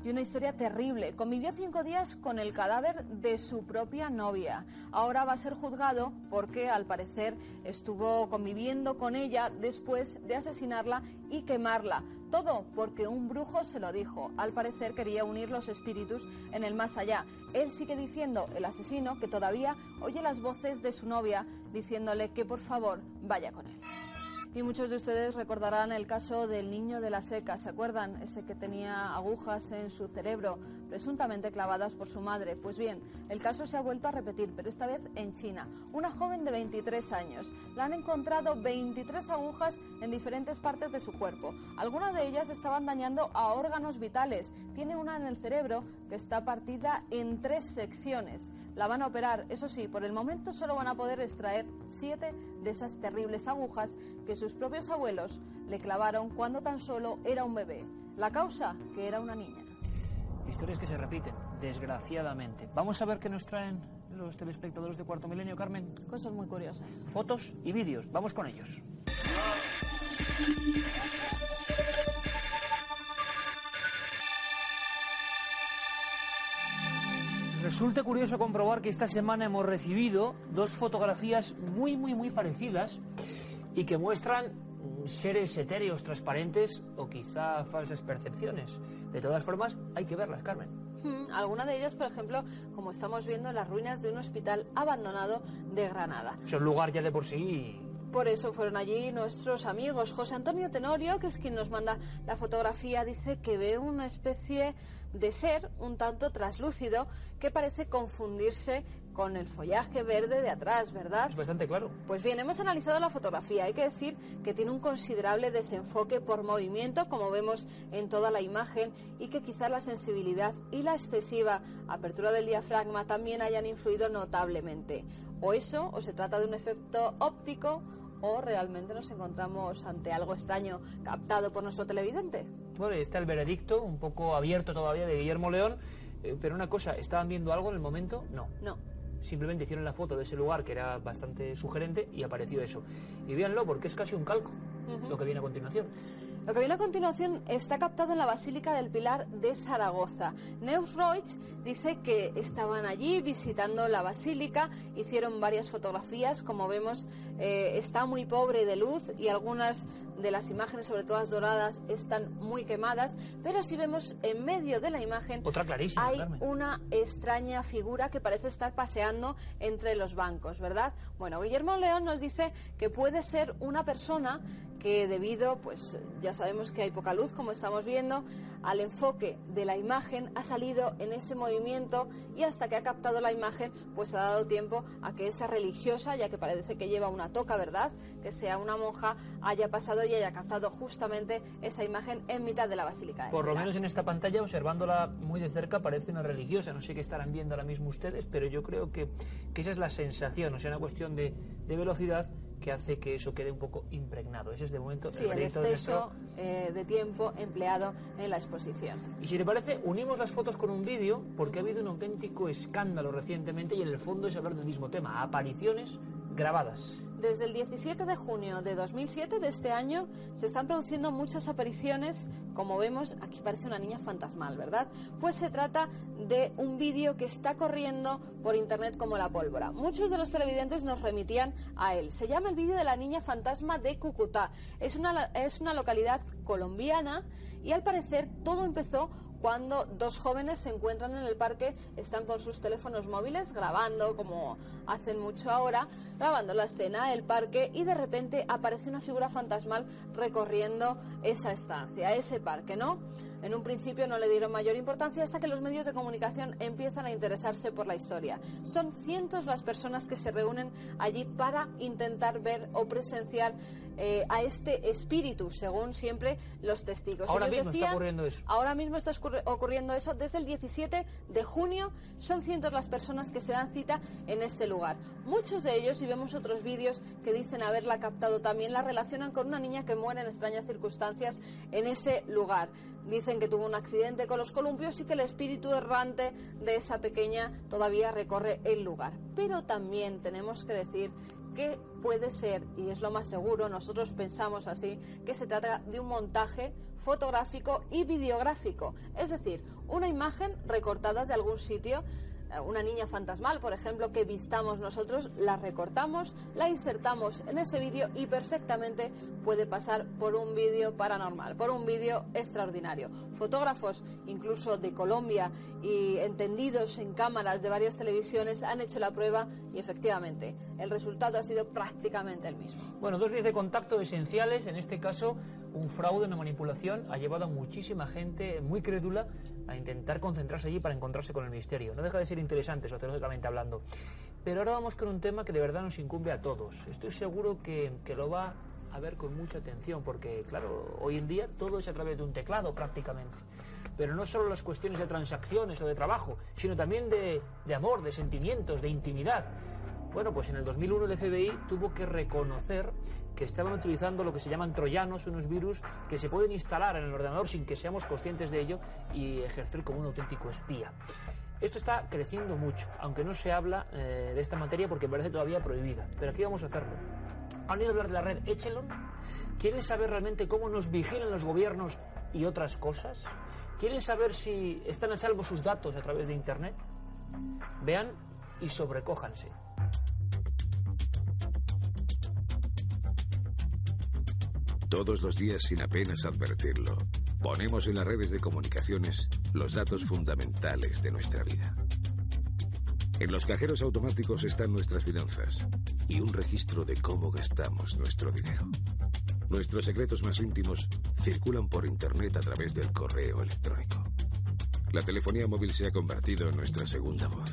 y una historia terrible. Convivió cinco días con el cadáver de su propia novia. Ahora va a ser juzgado porque al parecer estuvo conviviendo con ella después de asesinarla y quemarla. Todo porque un brujo se lo dijo. Al parecer quería unir los espíritus en el más allá. Él sigue diciendo, el asesino, que todavía oye las voces de su novia diciéndole que por favor vaya con él. Y muchos de ustedes recordarán el caso del niño de la seca, ¿se acuerdan? Ese que tenía agujas en su cerebro, presuntamente clavadas por su madre. Pues bien, el caso se ha vuelto a repetir, pero esta vez en China. Una joven de 23 años. La han encontrado 23 agujas en diferentes partes de su cuerpo. Algunas de ellas estaban dañando a órganos vitales. Tiene una en el cerebro que está partida en tres secciones. La van a operar, eso sí, por el momento solo van a poder extraer siete de esas terribles agujas que sus propios abuelos le clavaron cuando tan solo era un bebé. La causa, que era una niña. Historias que se repiten, desgraciadamente. Vamos a ver qué nos traen los telespectadores de Cuarto Milenio, Carmen. Cosas muy curiosas. Fotos y vídeos. Vamos con ellos. Resulta curioso comprobar que esta semana hemos recibido dos fotografías muy, muy, muy parecidas y que muestran mm, seres etéreos transparentes o quizá falsas percepciones. De todas formas, hay que verlas, Carmen. Hmm, alguna de ellas, por ejemplo, como estamos viendo en las ruinas de un hospital abandonado de Granada. Es un lugar ya de por sí por eso fueron allí nuestros amigos. José Antonio Tenorio, que es quien nos manda la fotografía, dice que ve una especie de ser un tanto traslúcido que parece confundirse con el follaje verde de atrás, ¿verdad? Es bastante claro. Pues bien, hemos analizado la fotografía. Hay que decir que tiene un considerable desenfoque por movimiento, como vemos en toda la imagen, y que quizás la sensibilidad y la excesiva apertura del diafragma también hayan influido notablemente. O eso, o se trata de un efecto óptico, o realmente nos encontramos ante algo extraño captado por nuestro televidente. Bueno, está el veredicto, un poco abierto todavía, de Guillermo León. Eh, pero una cosa, ¿estaban viendo algo en el momento? No. No. Simplemente hicieron la foto de ese lugar que era bastante sugerente y apareció eso. Y véanlo porque es casi un calco lo que viene a continuación. Lo que viene a continuación está captado en la Basílica del Pilar de Zaragoza. Neus Roig dice que estaban allí visitando la basílica, hicieron varias fotografías, como vemos eh, está muy pobre de luz y algunas de las imágenes, sobre todo las doradas, están muy quemadas, pero si vemos en medio de la imagen Otra clarísima, hay una extraña figura que parece estar paseando entre los bancos, ¿verdad? Bueno, Guillermo León nos dice que puede ser una persona que debido, pues ya sabemos que hay poca luz, como estamos viendo, al enfoque de la imagen ha salido en ese movimiento y hasta que ha captado la imagen, pues ha dado tiempo a que esa religiosa, ya que parece que lleva una toca, ¿verdad? Que sea una monja, haya pasado y haya captado justamente esa imagen en mitad de la basílica. Por lo menos en esta pantalla, observándola muy de cerca, parece una religiosa. No sé qué estarán viendo ahora mismo ustedes, pero yo creo que, que esa es la sensación, o sea, una cuestión de, de velocidad que hace que eso quede un poco impregnado. Ese es de momento sí, el, exceso eh, de tiempo empleado en la exposición. Y si le parece, unimos las fotos con un vídeo porque ha habido un auténtico escándalo recientemente y en el fondo es hablar del mismo tema, apariciones grabadas. Desde el 17 de junio de 2007 de este año se están produciendo muchas apariciones, como vemos, aquí parece una niña fantasmal, ¿verdad? Pues se trata de un vídeo que está corriendo por internet como la pólvora. Muchos de los televidentes nos remitían a él. Se llama el vídeo de la niña fantasma de Cúcuta. Es una, es una localidad colombiana y al parecer todo empezó cuando dos jóvenes se encuentran en el parque, están con sus teléfonos móviles grabando, como hacen mucho ahora, grabando la escena, el parque, y de repente aparece una figura fantasmal recorriendo esa estancia, ese parque, ¿no? En un principio no le dieron mayor importancia hasta que los medios de comunicación empiezan a interesarse por la historia. Son cientos las personas que se reúnen allí para intentar ver o presenciar eh, a este espíritu, según siempre los testigos. Ahora mismo está ocurriendo eso. Ahora mismo está ocurriendo eso. Desde el 17 de junio son cientos las personas que se dan cita en este lugar. Muchos de ellos, y vemos otros vídeos que dicen haberla captado también, la relacionan con una niña que muere en extrañas circunstancias en ese lugar. Dicen que tuvo un accidente con los columpios y que el espíritu errante de esa pequeña todavía recorre el lugar. Pero también tenemos que decir que puede ser, y es lo más seguro, nosotros pensamos así, que se trata de un montaje fotográfico y videográfico, es decir, una imagen recortada de algún sitio una niña fantasmal, por ejemplo, que vistamos nosotros, la recortamos, la insertamos en ese vídeo y perfectamente puede pasar por un vídeo paranormal, por un vídeo extraordinario. Fotógrafos, incluso de Colombia y entendidos en cámaras de varias televisiones, han hecho la prueba y efectivamente el resultado ha sido prácticamente el mismo. Bueno, dos vías de contacto esenciales, en este caso un fraude, una manipulación, ha llevado a muchísima gente muy crédula a intentar concentrarse allí para encontrarse con el misterio. No deja de ser interesante, sociológicamente hablando. Pero ahora vamos con un tema que de verdad nos incumbe a todos. Estoy seguro que, que lo va a ver con mucha atención, porque, claro, hoy en día todo es a través de un teclado prácticamente. Pero no solo las cuestiones de transacciones o de trabajo, sino también de, de amor, de sentimientos, de intimidad. Bueno, pues en el 2001 el FBI tuvo que reconocer que estaban utilizando lo que se llaman troyanos, unos virus que se pueden instalar en el ordenador sin que seamos conscientes de ello y ejercer como un auténtico espía. Esto está creciendo mucho, aunque no se habla eh, de esta materia porque parece todavía prohibida. Pero aquí vamos a hacerlo. ¿Han oído hablar de la red Echelon? ¿Quieren saber realmente cómo nos vigilan los gobiernos y otras cosas? ¿Quieren saber si están a salvo sus datos a través de Internet? Vean y sobrecójanse. Todos los días sin apenas advertirlo, ponemos en las redes de comunicaciones los datos fundamentales de nuestra vida. En los cajeros automáticos están nuestras finanzas y un registro de cómo gastamos nuestro dinero. Nuestros secretos más íntimos circulan por Internet a través del correo electrónico. La telefonía móvil se ha convertido en nuestra segunda voz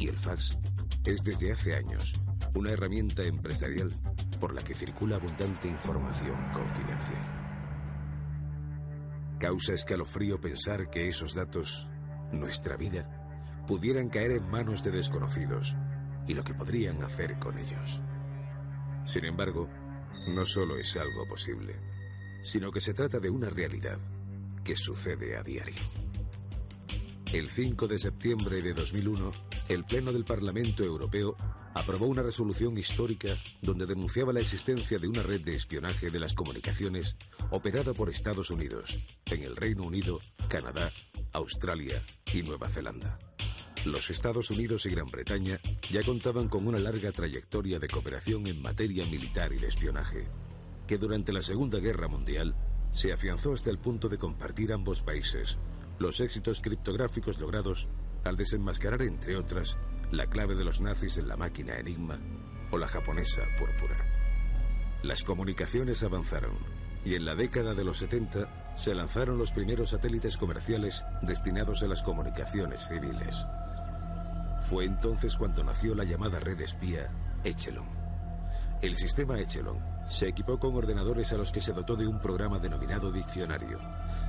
y el fax es desde hace años una herramienta empresarial por la que circula abundante información confidencial. Causa escalofrío pensar que esos datos, nuestra vida, pudieran caer en manos de desconocidos y lo que podrían hacer con ellos. Sin embargo, no solo es algo posible, sino que se trata de una realidad que sucede a diario. El 5 de septiembre de 2001, el Pleno del Parlamento Europeo aprobó una resolución histórica donde denunciaba la existencia de una red de espionaje de las comunicaciones operada por Estados Unidos en el Reino Unido, Canadá, Australia y Nueva Zelanda. Los Estados Unidos y Gran Bretaña ya contaban con una larga trayectoria de cooperación en materia militar y de espionaje, que durante la Segunda Guerra Mundial se afianzó hasta el punto de compartir ambos países los éxitos criptográficos logrados al desenmascarar, entre otras, la clave de los nazis en la máquina Enigma o la japonesa púrpura. Las comunicaciones avanzaron y en la década de los 70 se lanzaron los primeros satélites comerciales destinados a las comunicaciones civiles. Fue entonces cuando nació la llamada red espía Echelon. El sistema Echelon se equipó con ordenadores a los que se dotó de un programa denominado diccionario,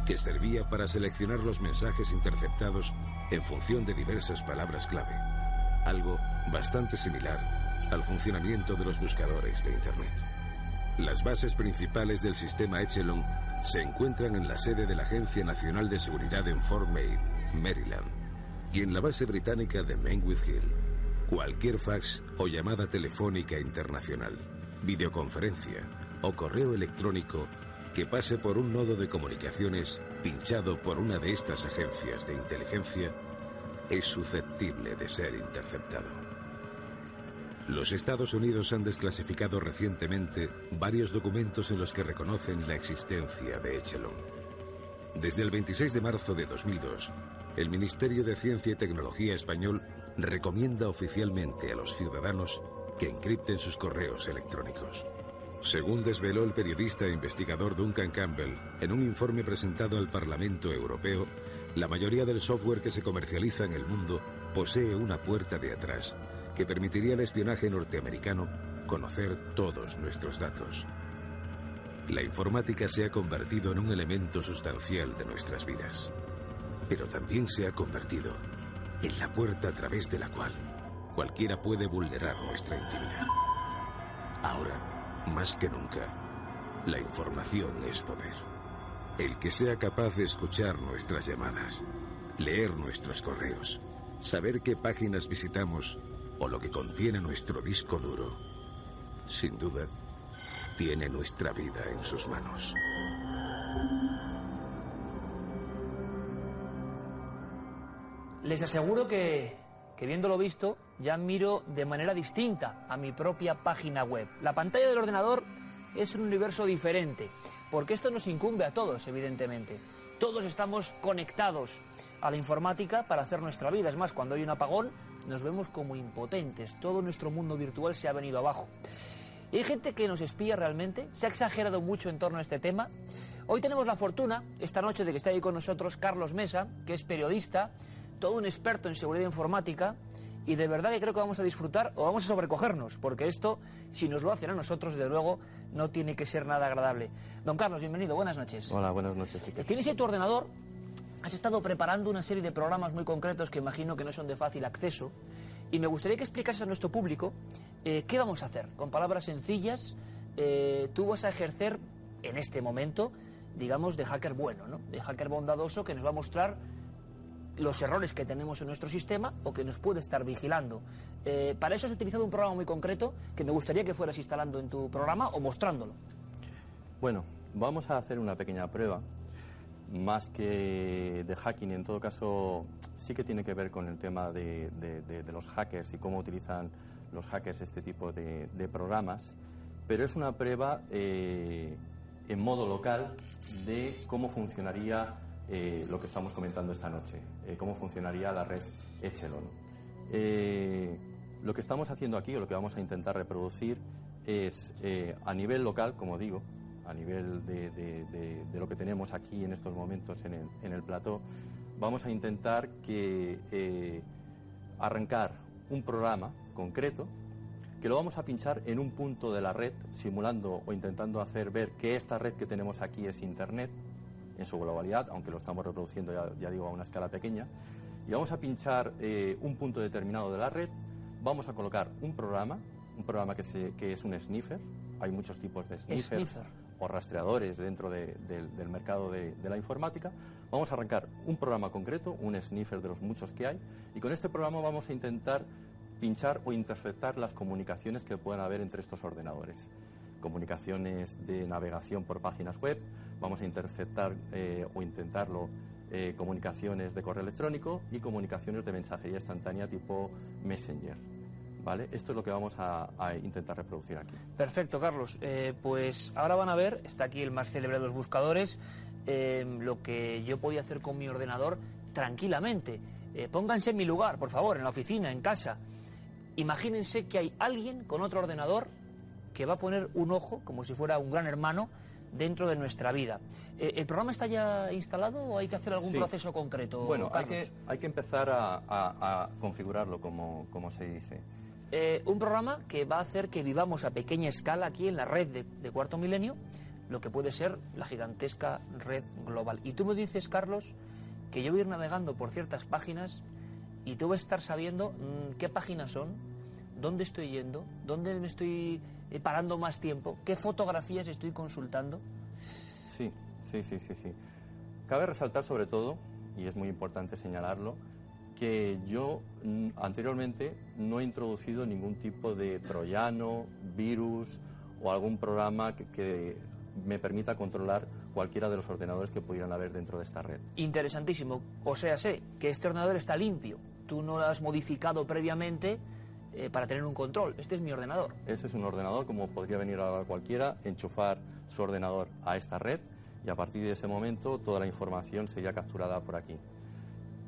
que servía para seleccionar los mensajes interceptados en función de diversas palabras clave algo bastante similar al funcionamiento de los buscadores de Internet. Las bases principales del sistema Echelon se encuentran en la sede de la Agencia Nacional de Seguridad en Fort Meade, Maryland, y en la base británica de Menwith Hill. Cualquier fax o llamada telefónica internacional videoconferencia o correo electrónico que pase por un nodo de comunicaciones pinchado por una de estas agencias de inteligencia es susceptible de ser interceptado. Los Estados Unidos han desclasificado recientemente varios documentos en los que reconocen la existencia de Echelon. Desde el 26 de marzo de 2002, el Ministerio de Ciencia y Tecnología español recomienda oficialmente a los ciudadanos que encripten sus correos electrónicos. Según desveló el periodista e investigador Duncan Campbell en un informe presentado al Parlamento Europeo, la mayoría del software que se comercializa en el mundo posee una puerta de atrás que permitiría al espionaje norteamericano conocer todos nuestros datos. La informática se ha convertido en un elemento sustancial de nuestras vidas, pero también se ha convertido en la puerta a través de la cual cualquiera puede vulnerar nuestra intimidad. Ahora, más que nunca, la información es poder. El que sea capaz de escuchar nuestras llamadas, leer nuestros correos, saber qué páginas visitamos o lo que contiene nuestro disco duro, sin duda, tiene nuestra vida en sus manos. Les aseguro que, que viéndolo visto, ya miro de manera distinta a mi propia página web. La pantalla del ordenador es un universo diferente, porque esto nos incumbe a todos, evidentemente. Todos estamos conectados a la informática para hacer nuestra vida. Es más, cuando hay un apagón, nos vemos como impotentes. Todo nuestro mundo virtual se ha venido abajo. Y hay gente que nos espía realmente, se ha exagerado mucho en torno a este tema. Hoy tenemos la fortuna, esta noche, de que esté ahí con nosotros Carlos Mesa, que es periodista, todo un experto en seguridad informática, y de verdad que creo que vamos a disfrutar o vamos a sobrecogernos, porque esto, si nos lo hacen a nosotros, desde luego, no tiene que ser nada agradable. Don Carlos, bienvenido, buenas noches. Hola, buenas noches. Tienes ahí tu ordenador, has estado preparando una serie de programas muy concretos que imagino que no son de fácil acceso, y me gustaría que explicases a nuestro público eh, qué vamos a hacer. Con palabras sencillas, eh, tú vas a ejercer en este momento, digamos, de hacker bueno, ¿no? de hacker bondadoso que nos va a mostrar los errores que tenemos en nuestro sistema o que nos puede estar vigilando. Eh, para eso has utilizado un programa muy concreto que me gustaría que fueras instalando en tu programa o mostrándolo. Bueno, vamos a hacer una pequeña prueba. Más que de hacking, en todo caso, sí que tiene que ver con el tema de, los hackers y cómo utilizan los hackers este tipo de, de programas. Pero es una prueba eh, en modo local de cómo funcionaría eh, lo que estamos comentando esta noche, eh, cómo funcionaría la red Echelon. Eh, lo que estamos haciendo aquí, o lo que vamos a intentar reproducir, es eh, a nivel local, como digo, a nivel de, lo que tenemos aquí en estos momentos en el, en el plató, vamos a intentar que arrancar un programa concreto que lo vamos a pinchar en un punto de la red, simulando o intentando hacer ver que esta red que tenemos aquí es Internet en su globalidad, aunque lo estamos reproduciendo, ya, ya digo, a una escala pequeña. Y vamos a pinchar eh, un punto determinado de la red, vamos a colocar un programa, un programa que, se- que es un sniffer, hay muchos tipos de sniffers Sniffer. o rastreadores dentro de- del- del mercado de, de la informática. Vamos a arrancar un programa concreto, un sniffer de los muchos que hay, y con este programa vamos a intentar pinchar o interceptar las comunicaciones que puedan haber entre estos ordenadores. Comunicaciones de navegación por páginas web, vamos a interceptar eh, o intentarlo eh, comunicaciones de correo electrónico y comunicaciones de mensajería instantánea tipo Messenger. ¿Vale? Esto es lo que vamos a, intentar reproducir aquí. Perfecto, Carlos. Eh, pues ahora van a ver, está aquí el más célebre de los buscadores, lo que yo podía hacer con mi ordenador tranquilamente. Pónganse en mi lugar, por favor, en la oficina, en casa. Imagínense que hay alguien con otro ordenador que va a poner un ojo, como si fuera un gran hermano, dentro de nuestra vida. Eh, ¿El programa está ya instalado o hay que hacer algún Sí. proceso concreto? Bueno, hay que, hay que empezar a, a- a configurarlo, como, como se dice. Eh, un programa que va a hacer que vivamos a pequeña escala aquí en la red de, de Cuarto Milenio, lo que puede ser la gigantesca red global. Y tú me dices, Carlos, que yo voy a ir navegando por ciertas páginas y tú vas a estar sabiendo mm, qué páginas son, dónde estoy yendo, dónde me estoy eh, parando más tiempo, qué fotografías estoy consultando. Sí, sí, sí, sí, sí. Cabe resaltar sobre todo, y es muy importante señalarlo, que yo mm, anteriormente no he introducido ningún tipo de troyano, virus o algún programa que, que me permita controlar cualquiera de los ordenadores que pudieran haber dentro de esta red. Interesantísimo. O sea, sé que este ordenador está limpio. Tú no lo has modificado previamente eh, para tener un control. Este es mi ordenador. Ese es un ordenador como podría venir a cualquiera, enchufar su ordenador a esta red y a partir de ese momento toda la información sería capturada por aquí.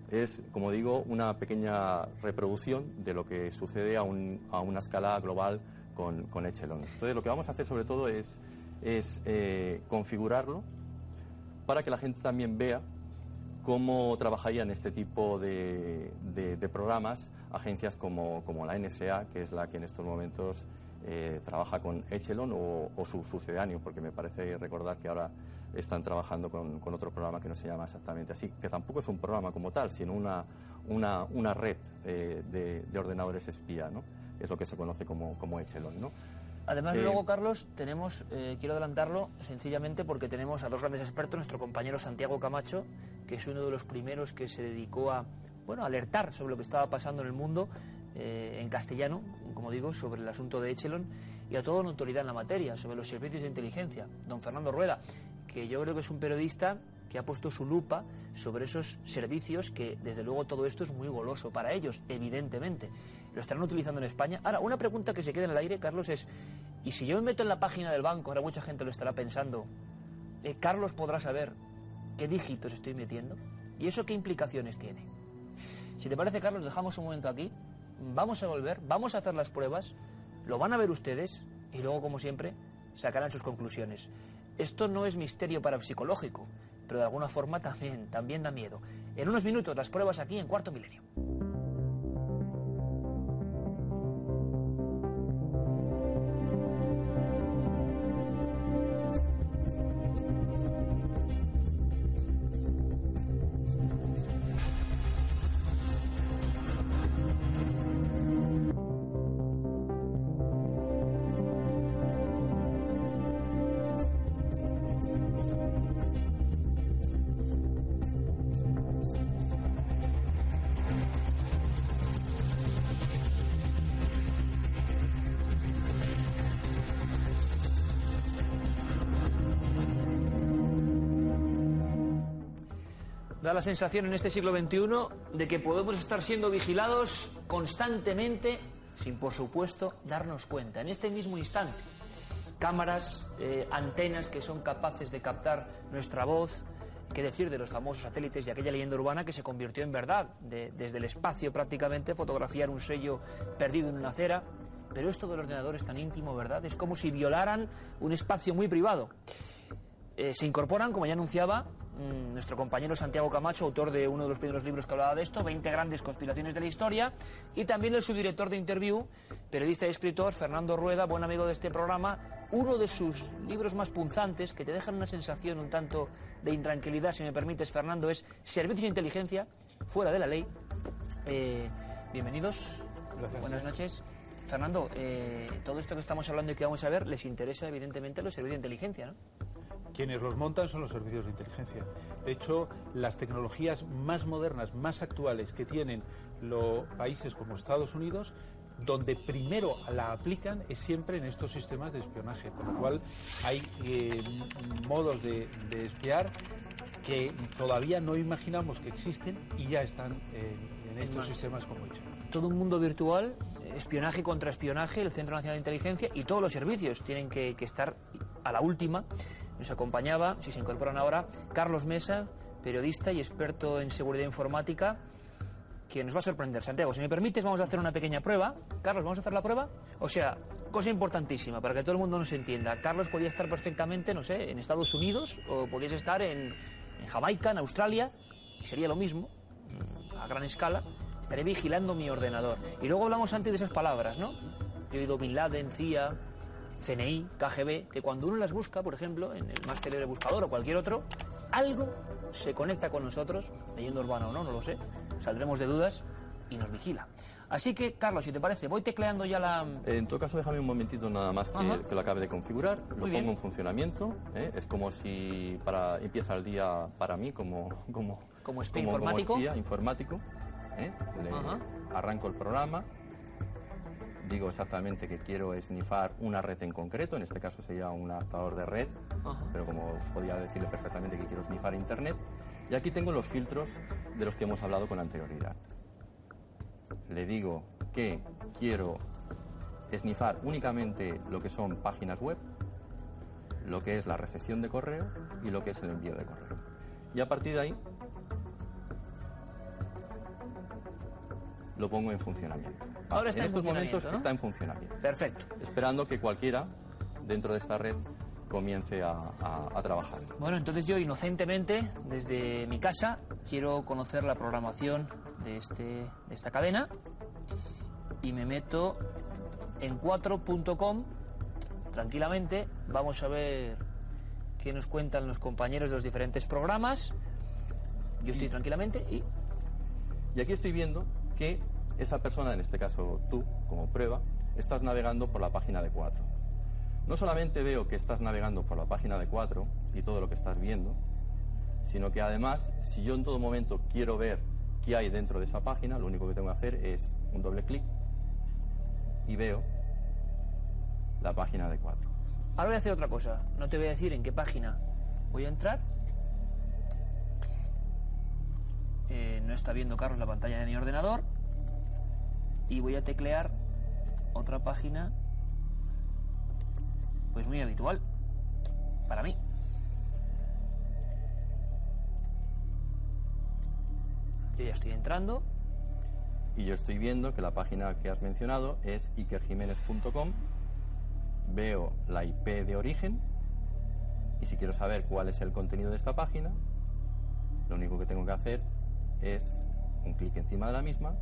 Es, como digo, una pequeña reproducción de lo que sucede a, un- a una escala global con, con Echelon. Entonces, lo que vamos a hacer sobre todo es, es eh, configurarlo para que la gente también vea cómo trabajarían este tipo de, programas agencias como, como la NSA, que es la que en estos momentos eh, trabaja con Echelon o, o su sucedáneo, porque me parece recordar que ahora están trabajando con, con otro programa que no se llama exactamente así, que tampoco es un programa como tal, sino una, una, una red eh, de, de ordenadores espía, ¿no? Es lo que se conoce como, como Echelon, ¿no? Además, Eh, luego, Carlos, tenemos, eh, quiero adelantarlo sencillamente porque tenemos a dos grandes expertos, nuestro compañero Santiago Camacho, que es uno de los primeros que se dedicó a bueno, alertar sobre lo que estaba pasando en el mundo eh, en castellano, como digo, sobre el asunto de Echelon y a toda una autoridad en la materia, sobre los servicios de inteligencia, don Fernando Rueda, que yo creo que es un periodista que ha puesto su lupa sobre esos servicios que, desde luego, todo esto es muy goloso para ellos, evidentemente. Lo estarán utilizando en España. Ahora, una pregunta que se queda en el aire, Carlos, es, ¿y si yo me meto en la página del banco, ahora mucha gente lo estará pensando, eh, Carlos podrá saber qué dígitos estoy metiendo? ¿Y eso qué implicaciones tiene? Si te parece, Carlos, dejamos un momento aquí, vamos a volver, vamos a hacer las pruebas, lo van a ver ustedes y luego, como siempre, sacarán sus conclusiones. Esto no es misterio parapsicológico, pero de alguna forma también, también da miedo. En unos minutos, las pruebas aquí en Cuarto Milenio. Da la sensación en este siglo XXI de que podemos estar siendo vigilados constantemente sin, por supuesto, darnos cuenta. En este mismo instante, cámaras, eh, antenas que son capaces de captar nuestra voz, qué decir de los famosos satélites y aquella leyenda urbana que se convirtió en verdad, de- desde el espacio prácticamente, fotografiar un sello perdido en una acera. Pero esto del ordenador es tan íntimo, ¿verdad? Es como si violaran un espacio muy privado. Eh, se incorporan, como ya anunciaba, nuestro compañero Santiago Camacho, autor de uno de los primeros libros que hablaba de esto, 20 grandes conspiraciones de la historia, y también el subdirector de Interview, periodista y escritor, Fernando Rueda, buen amigo de este programa, uno de sus libros más punzantes, que te dejan una sensación un tanto de intranquilidad, si me permites, Fernando, es Servicios de Inteligencia, fuera de la ley. Eh, bienvenidos, buenas noches. Fernando, eh, todo esto que estamos hablando y que vamos a ver les interesa evidentemente los servicios de inteligencia, ¿no? Quienes los montan son los servicios de inteligencia. De hecho, las tecnologías más modernas, más actuales que tienen los países como Estados Unidos, donde primero la aplican es siempre en estos sistemas de espionaje, con lo cual hay eh, modos de, de espiar que todavía no imaginamos que existen y ya están eh, en estos sistemas como hecho. todo un mundo virtual, espionaje contra espionaje, el Centro Nacional de Inteligencia y todos los servicios tienen que, que estar a la última. Nos acompañaba, si se incorporan ahora, Carlos Mesa, periodista y experto en seguridad informática, que nos va a sorprender. Santiago, si me permites, vamos a hacer una pequeña prueba. Carlos, ¿vamos a hacer la prueba? O sea, cosa importantísima para que todo el mundo nos entienda. Carlos podía estar perfectamente, no sé, en Estados Unidos o podías estar en, en Jamaica, en Australia, y sería lo mismo, a gran escala. Estaré vigilando mi ordenador. Y luego hablamos antes de esas palabras, ¿no? Yo he oído Bin Laden, CIA, CNI, KGB, que cuando uno las busca, por ejemplo, en el más célebre buscador o cualquier otro, algo se conecta con nosotros, leyenda urbana o no, no lo sé, saldremos de dudas y nos vigila. Así que, Carlos, si te parece, voy tecleando ya la... En todo caso, déjame un momentito nada más que, que lo acabe de configurar, lo bien. pongo en funcionamiento. ¿eh? Es como si para, empieza el día para mí como, como, Como espía informático. espía informático. ¿eh? Le- arranco el programa. Digo exactamente que quiero esnifar una red en concreto, en este caso sería un adaptador de red, pero como podría decirle perfectamente que quiero esnifar Internet. Y aquí tengo los filtros de los que hemos hablado con anterioridad. Le digo que quiero esnifar únicamente lo que son páginas web, lo que es la recepción de correo y lo que es el envío de correo. Y a partir de ahí lo pongo en funcionamiento. Ahora está en en estos momentos está en funcionamiento. Perfecto. Esperando que cualquiera dentro de esta red comience a, a- a trabajar. Bueno, entonces yo inocentemente, desde mi casa, quiero conocer la programación de, este, de esta cadena y me meto en 4.com tranquilamente. Vamos a ver qué nos cuentan los compañeros de los diferentes programas. Yo estoy tranquilamente y Y aquí estoy viendo que esa persona, en este caso tú, como prueba, estás navegando por la página de 4. No solamente veo que estás navegando por la página de 4 y todo lo que estás viendo, sino que además, si yo en todo momento quiero ver qué hay dentro de esa página, lo único que tengo que hacer es un doble clic y veo la página de 4. ahora voy a hacer otra cosa. No te voy a decir en qué página voy a entrar. Eh, no está viendo Carlos la pantalla de mi ordenador. Y voy a teclear otra página, pues muy habitual para mí. Yo ya estoy entrando. Y yo estoy viendo que la página que has mencionado es ikerjiménez.com. Veo la IP de origen. Y si quiero saber cuál es el contenido de esta página, lo único que tengo que hacer es un clic encima de la misma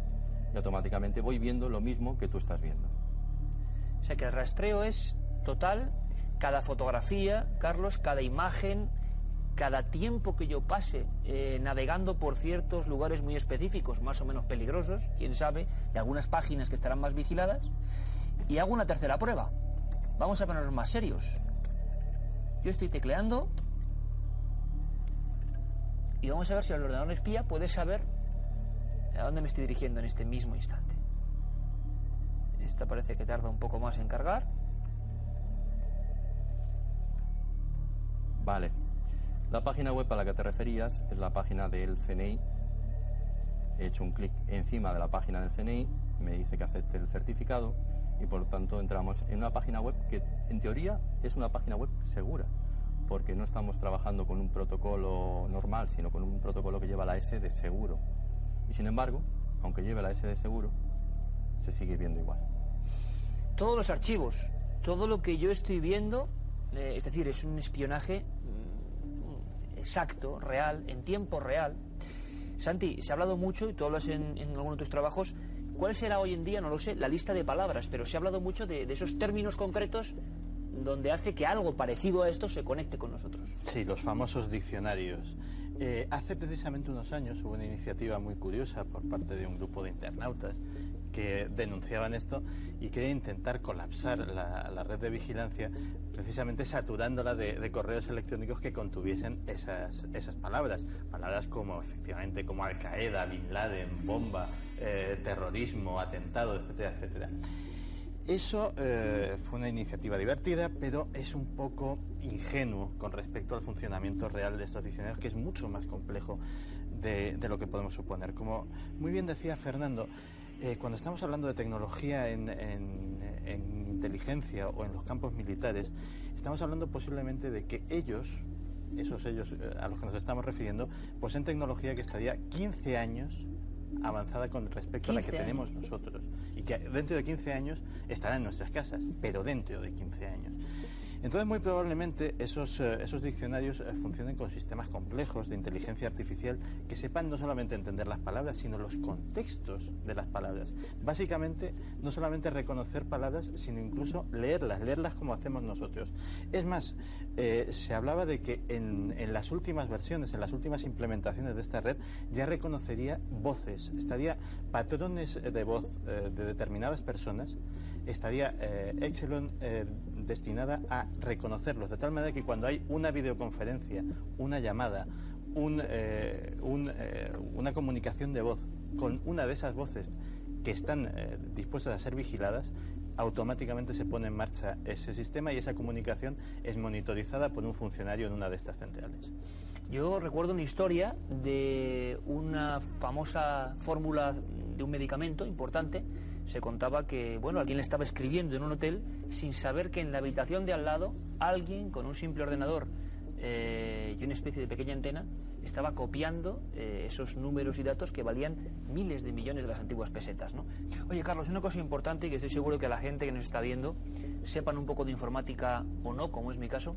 y automáticamente voy viendo lo mismo que tú estás viendo. O sea que el rastreo es total, cada fotografía, Carlos, cada imagen, cada tiempo que yo pase eh, navegando por ciertos lugares muy específicos, más o menos peligrosos, quién sabe, de algunas páginas que estarán más vigiladas. Y hago una tercera prueba. Vamos a ponernos más serios. Yo estoy tecleando y vamos a ver si el ordenador espía puede saber a dónde me estoy dirigiendo en este mismo instante. Esta parece que tarda un poco más en cargar. Vale. La página web a la que te referías es la página del CNI. He hecho un clic encima de la página del CNI, me dice que acepte el certificado y por lo tanto entramos en una página web que en teoría es una página web segura, porque no estamos trabajando con un protocolo normal, sino con un protocolo que lleva la S de seguro. Y sin embargo, aunque lleve la S de seguro, se sigue viendo igual. Todos los archivos, todo lo que yo estoy viendo, eh, es decir, es un espionaje mm, exacto, real, en tiempo real. Santi, se ha hablado mucho, y tú hablas en, en algunos de tus trabajos, ¿cuál será hoy en día, no lo sé, la lista de palabras? Pero se ha hablado mucho de, de esos términos concretos donde hace que algo parecido a esto se conecte con nosotros. Sí, los famosos diccionarios. Eh, hace precisamente unos años hubo una iniciativa muy curiosa por parte de un grupo de internautas que denunciaban esto y querían intentar colapsar la, red de vigilancia precisamente saturándola de, de correos electrónicos que contuviesen esas, esas palabras. Palabras como efectivamente como Al Qaeda, Bin Laden, bomba, eh, terrorismo, atentado, etcétera, etcétera. Eso eh, fue una iniciativa divertida, pero es un poco ingenuo con respecto al funcionamiento real de estos diccionarios, que es mucho más complejo de, lo que podemos suponer. Como muy bien decía Fernando, eh, cuando estamos hablando de tecnología en, en- en inteligencia o en los campos militares, estamos hablando posiblemente de que ellos, esos ellos eh, a los que nos estamos refiriendo, poseen tecnología que estaría 15 años avanzada con respecto a la que 15 tenemos nosotros y que dentro de 15 años estará en nuestras casas, pero dentro de 15 años. Entonces, muy probablemente esos, eh, esos diccionarios eh, funcionen con sistemas complejos de inteligencia artificial que sepan no solamente entender las palabras, sino los contextos de las palabras. Básicamente, no solamente reconocer palabras, sino incluso leerlas, leerlas como hacemos nosotros. Es más, eh, se hablaba de que en, en las últimas versiones, en las últimas implementaciones de esta red, ya reconocería voces, estaría patrones de voz eh, de determinadas personas, estaría eh, eh, destinada a reconocerlos, de tal manera que cuando hay una videoconferencia, una llamada, eh, eh, una comunicación de voz con una de esas voces que están dispuestas a ser vigiladas, automáticamente se pone en marcha ese sistema y esa comunicación es monitorizada por un funcionario en una de estas centrales. Yo recuerdo una historia de una famosa fórmula de un medicamento importante. Se contaba que, bueno, alguien le estaba escribiendo en un hotel sin saber que en la habitación de al lado alguien con un simple ordenador eh, y una especie de pequeña antena estaba copiando eh, esos números y datos que valían miles de millones de las antiguas pesetas. ¿no? Oye, Carlos, una cosa importante y que estoy seguro que la gente que nos está viendo sepan un poco de informática o no, como es mi caso.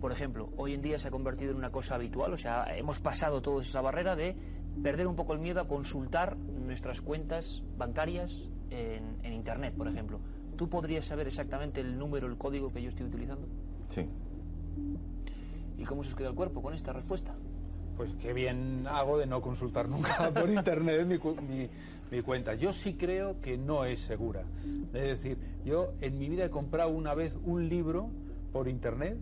Por ejemplo, hoy en día se ha convertido en una cosa habitual, o sea, hemos pasado toda esa barrera de perder un poco el miedo a consultar nuestras cuentas bancarias en, en Internet, por ejemplo. ¿Tú podrías saber exactamente el número, el código que yo estoy utilizando? Sí. ¿Y cómo se os queda el cuerpo con esta respuesta? Pues qué bien hago de no consultar nunca <laughs> por internet mi, cu- mi- mi cuenta. Yo sí creo que no es segura. Es decir, yo en mi vida he comprado una vez un libro por internet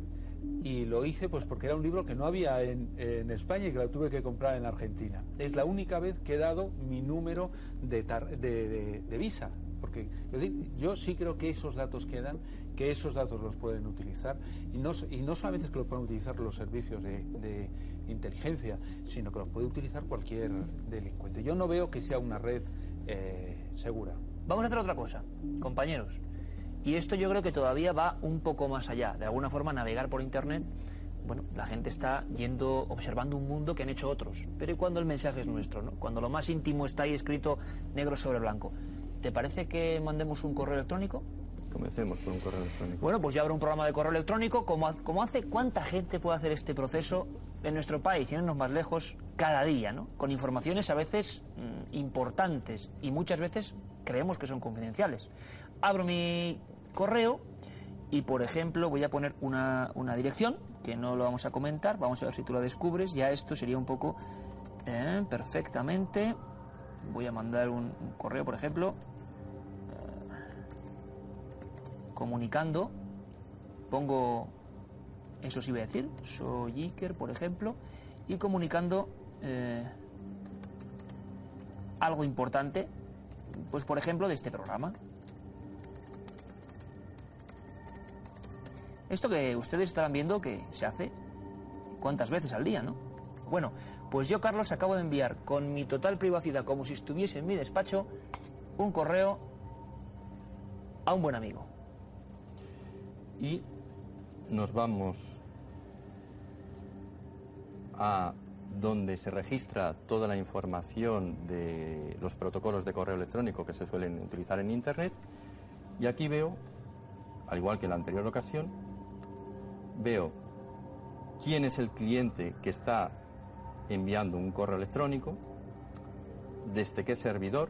y lo hice pues porque era un libro que no había en, en España y que lo tuve que comprar en Argentina. Es la única vez que he dado mi número de, tar- de, de- de visa. Porque es decir, yo sí creo que esos datos quedan, que esos datos los pueden utilizar y no, y no solamente es que los pueden utilizar los servicios de inteligencia, sino que los puede utilizar cualquier delincuente. Yo no veo que sea una red eh, segura. Vamos a hacer otra cosa, compañeros. Y esto yo creo que todavía va un poco más allá. De alguna forma, navegar por Internet, bueno, la gente está yendo, observando un mundo que han hecho otros. Pero ¿y cuando el mensaje es nuestro? ¿no? Cuando lo más íntimo está ahí escrito negro sobre blanco. ¿Te parece que mandemos un correo electrónico? Comencemos por un correo electrónico. Bueno, pues ya habrá un programa de correo electrónico. Como, como hace cuánta gente puede hacer este proceso en nuestro país, y no irnos más lejos, cada día, ¿no? Con informaciones a veces mm, importantes y muchas veces creemos que son confidenciales. Abro mi correo y, por ejemplo, voy a poner una, una dirección que no lo vamos a comentar. Vamos a ver si tú la descubres. Ya esto sería un poco eh, perfectamente. Voy a mandar un, correo, por ejemplo, comunicando, pongo, eso sí voy a decir, soy Iker, por ejemplo, y comunicando eh, algo importante, pues por ejemplo de este programa. Esto que ustedes estarán viendo que se hace cuántas veces al día, ¿no? Bueno, pues yo, Carlos, acabo de enviar con mi total privacidad, como si estuviese en mi despacho, un correo a un buen amigo. Y nos vamos a donde se registra toda la información de los protocolos de correo electrónico que se suelen utilizar en Internet. Y aquí veo, al igual que en la anterior ocasión, veo quién es el cliente que está enviando un correo electrónico, desde qué servidor,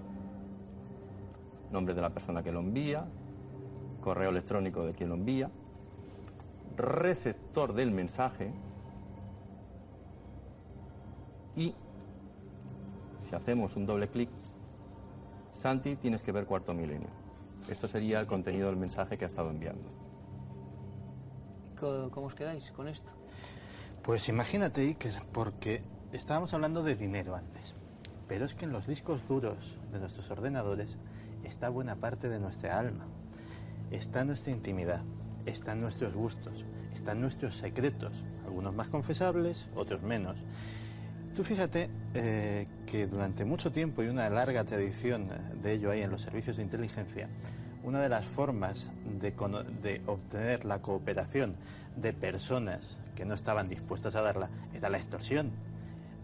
nombre de la persona que lo envía, correo electrónico de quien lo envía, receptor del mensaje y si hacemos un doble clic, Santi, tienes que ver cuarto milenio. Esto sería el contenido del mensaje que ha estado enviando. ¿Cómo os quedáis con esto? Pues imagínate, Iker, porque estábamos hablando de dinero antes, pero es que en los discos duros de nuestros ordenadores está buena parte de nuestra alma, está nuestra intimidad, están nuestros gustos, están nuestros secretos, algunos más confesables, otros menos. Tú fíjate eh, que durante mucho tiempo y una larga tradición de ello hay en los servicios de inteligencia, una de las formas de, obtener la cooperación de personas que no estaban dispuestas a darla era la extorsión,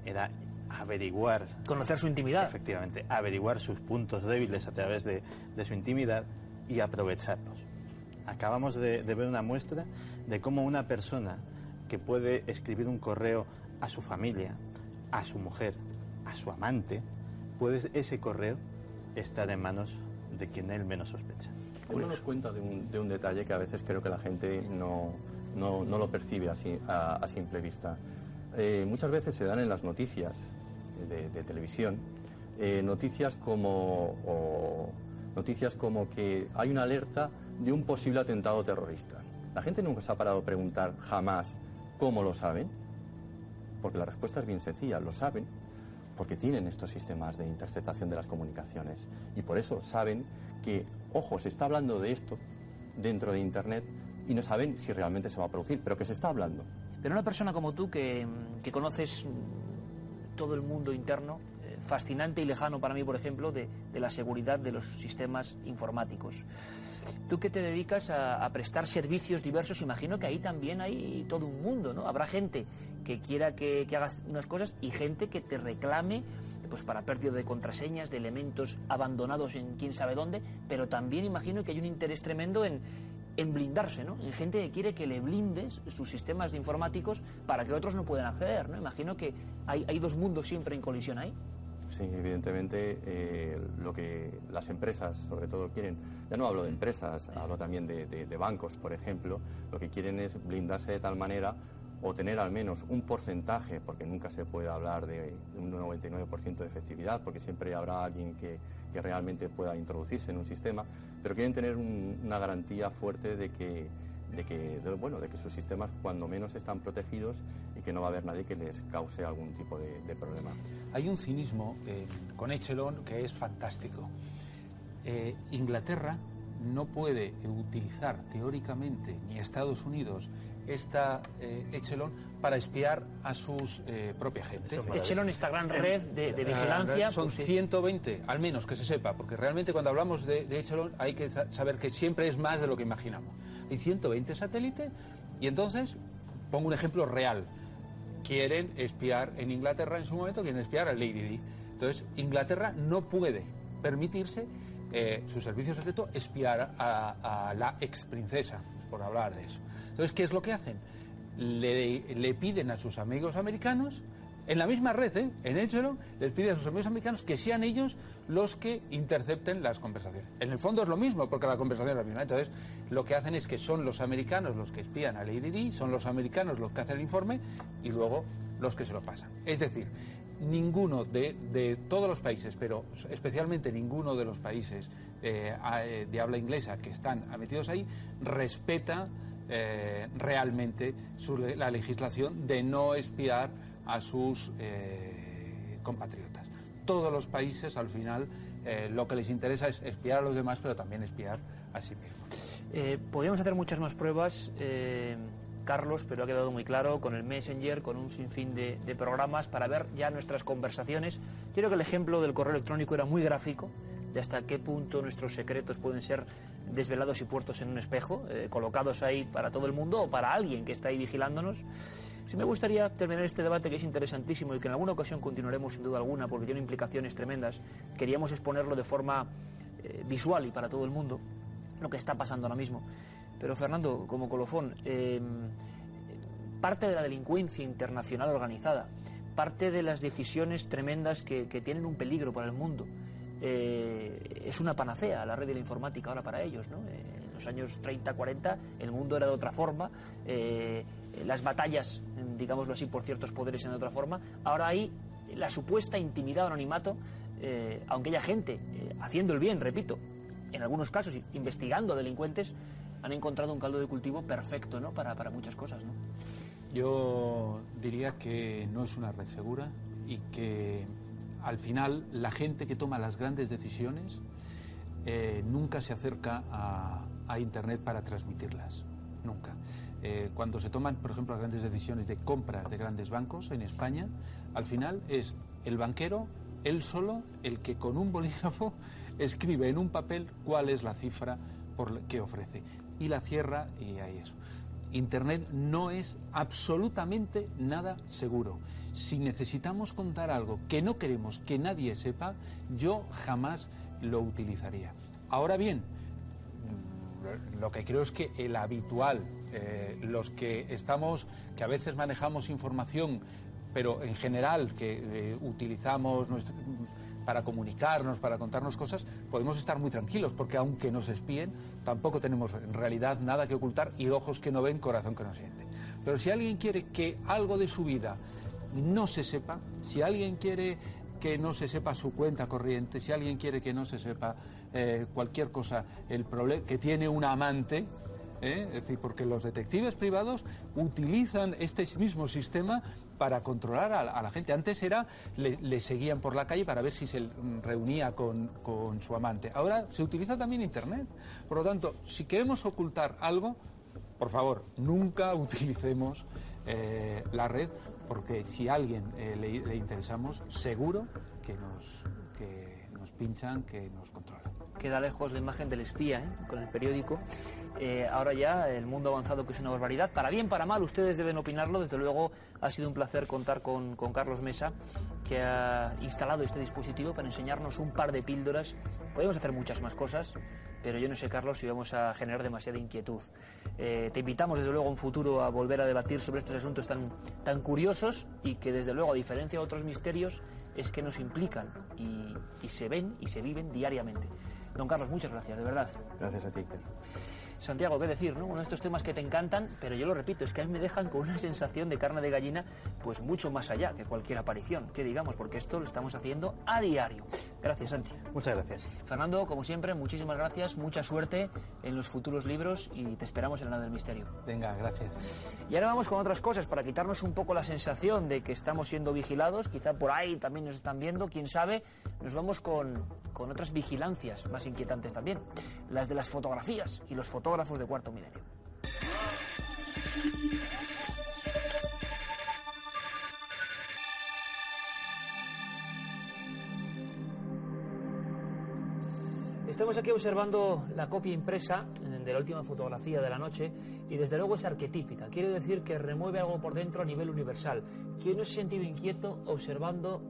era averiguar. Conocer su intimidad. Efectivamente, averiguar sus puntos débiles a través de, de su intimidad y aprovecharlos. Acabamos de, de ver una muestra de cómo una persona que puede escribir un correo a su familia, a su mujer, a su amante, puede ese correo estar en manos de quien él menos sospecha. Démonos cuenta de un, de un detalle que a veces creo que la gente no, no, no lo percibe así, a, a simple vista. Eh, muchas veces se dan en las noticias de, de televisión eh, noticias como o noticias como que hay una alerta de un posible atentado terrorista. La gente nunca se ha parado a preguntar jamás cómo lo saben, porque la respuesta es bien sencilla, lo saben porque tienen estos sistemas de interceptación de las comunicaciones. Y por eso saben que, ojo, se está hablando de esto dentro de Internet y no saben si realmente se va a producir, pero que se está hablando. Pero una persona como tú que, que conoces todo el mundo interno, eh, fascinante y lejano para mí, por ejemplo, de, de, la seguridad de los sistemas informáticos. Tú que te dedicas a, prestar servicios diversos, imagino que ahí también hay todo un mundo, ¿no? Habrá gente que quiera que, que hagas unas cosas y gente que te reclame pues para pérdida de contraseñas, de elementos abandonados en quién sabe dónde, pero también imagino que hay un interés tremendo en, en blindarse, ¿no? En gente que quiere que le blindes sus sistemas informáticos para que otros no puedan acceder, ¿no? Imagino que hay, hay dos mundos siempre en colisión ahí. Sí, evidentemente eh, lo que las empresas sobre todo quieren, ya no hablo de empresas, hablo también de, de, de bancos, por ejemplo, lo que quieren es blindarse de tal manera o tener al menos un porcentaje, porque nunca se puede hablar de un 99% de efectividad, porque siempre habrá alguien que, que, realmente pueda introducirse en un sistema, pero quieren tener un, una garantía fuerte de que, de que, de, bueno, de que sus sistemas cuando menos están protegidos y que no va a haber nadie que les cause algún tipo de, de problema. Hay un cinismo eh, con Echelon que es fantástico. Eh, Inglaterra no puede utilizar teóricamente ni Estados Unidos esta eh, Echelon para espiar a sus eh, propia gente. Echelon, esta gran red de, de vigilancia. Son pues, 120, al menos que se sepa, porque realmente cuando hablamos de, de, Echelon hay que saber que siempre es más de lo que imaginamos. Hay 120 satélites y entonces, pongo un ejemplo real. Quieren espiar en Inglaterra en su momento, quieren espiar a Lady Di. Entonces, Inglaterra no puede permitirse eh, su servicio secreto espiar a, a la ex princesa, por hablar de eso. Entonces, ¿qué es lo que hacen? Le, le, piden a sus amigos americanos, en la misma red, ¿eh? en Echelon, les piden a sus amigos americanos que sean ellos los que intercepten las conversaciones. En el fondo es lo mismo, porque la conversación es la misma. Entonces, lo que hacen es que son los americanos los que espían a Lady Di, son los americanos los que hacen el informe y luego los que se lo pasan. Es decir, ninguno de, de todos los países, pero especialmente ninguno de los países eh, de habla inglesa que están metidos ahí, respeta eh, realmente la legislación de no espiar a sus eh, compatriotas. Todos los países, al final, eh, lo que les interesa es espiar a los demás, pero también espiar a sí mismos. Eh, podríamos hacer muchas más pruebas, Carlos, pero ha quedado muy claro con el Messenger, con un sinfín de, de programas para ver ya nuestras conversaciones. Yo creo que el ejemplo del correo electrónico era muy gráfico de hasta qué punto nuestros secretos pueden ser desvelados y puestos en un espejo, eh, colocados ahí para todo el mundo o para alguien que está ahí vigilándonos. Sí me gustaría terminar este debate que es interesantísimo y que en alguna ocasión continuaremos sin duda alguna porque tiene implicaciones tremendas. Queríamos exponerlo de forma eh, visual y para todo el mundo, lo que está pasando ahora mismo. Pero Fernando, como colofón, eh, parte de la delincuencia internacional organizada, parte de las decisiones tremendas que, tienen un peligro para el mundo, eh, es una panacea la red de la informática ahora para ellos. ¿no? Eh, en los años 30, 40 el mundo era de otra forma, las batallas, digámoslo así, por ciertos poderes de otra forma. Ahora hay la supuesta intimidad o anonimato, eh, aunque haya gente haciendo el bien, repito, en algunos casos investigando delincuentes, han encontrado un caldo de cultivo perfecto ¿no? para, para muchas cosas. ¿no? Yo diría que no es una red segura y que al final la gente que toma las grandes decisiones eh, nunca se acerca a, a, Internet para transmitirlas, nunca. Eh, cuando se toman, por ejemplo, las grandes decisiones de compra de grandes bancos en España, al final es el banquero, él solo, el que con un bolígrafo <laughs> escribe en un papel cuál es la cifra por que ofrece y la cierra y ahí eso. Internet no es absolutamente nada seguro si necesitamos contar algo que no queremos que nadie sepa, yo jamás lo utilizaría. Ahora bien, lo que creo es que el habitual, eh, los que estamos, que a veces manejamos información, pero en general que eh, utilizamos para comunicarnos, para contarnos cosas, podemos estar muy tranquilos, porque aunque nos espíen, tampoco tenemos en realidad nada que ocultar y ojos que no ven, corazón que no siente. Pero si alguien quiere que algo de su vida no se sepa, si alguien quiere que no se sepa su cuenta corriente, si alguien quiere que no se sepa eh, cualquier cosa, el que tiene un amante, ¿eh? es decir, porque los detectives privados utilizan este mismo sistema para controlar a, la gente. Antes era, le, seguían por la calle para ver si se reunía con, su amante. Ahora se utiliza también Internet. Por lo tanto, si queremos ocultar algo, por favor, nunca <laughs> utilicemos eh, la red, porque si a alguien eh, le, interesamos, seguro que nos, que nos pinchan, que nos controlan queda lejos la imagen del espía ¿eh? con el periódico. Eh, ahora ya el mundo avanzado que es una barbaridad. Para bien, para mal, ustedes deben opinarlo. Desde luego ha sido un placer contar con, con Carlos Mesa, que ha instalado este dispositivo para enseñarnos un par de píldoras. Podemos hacer muchas más cosas, pero yo no sé, Carlos, si vamos a generar demasiada inquietud. Eh, te invitamos, desde luego, en futuro a volver a debatir sobre estos asuntos tan, tan curiosos y que, desde luego, a diferencia de otros misterios, es que nos implican y se ven y se viven diariamente. Don Carlos, muchas gracias, de verdad. Gracias a ti. Santiago, qué decir, ¿no? Uno de estos temas que te encantan, pero yo lo repito, es que a mí me dejan con una sensación de carne de gallina, pues mucho más allá que cualquier aparición, que digamos, porque esto lo estamos haciendo a diario. Gracias, Santi. Muchas gracias. Fernando, como siempre, muchísimas gracias, mucha suerte en los futuros libros y te esperamos en la del misterio. Venga, gracias. Y ahora vamos con otras cosas, para quitarnos un poco la sensación de que estamos siendo vigilados, quizá por ahí también nos están viendo, quién sabe, nos vamos con, con otras vigilancias más inquietantes también, las de las fotografías y los fotógrafos fotógrafos de cuarto milenio. Estamos aquí observando la copia impresa de la última fotografía de la noche y desde luego es arquetípica. Quiere decir que remueve algo por dentro a nivel universal. ¿Quién no se ha sentido inquieto observando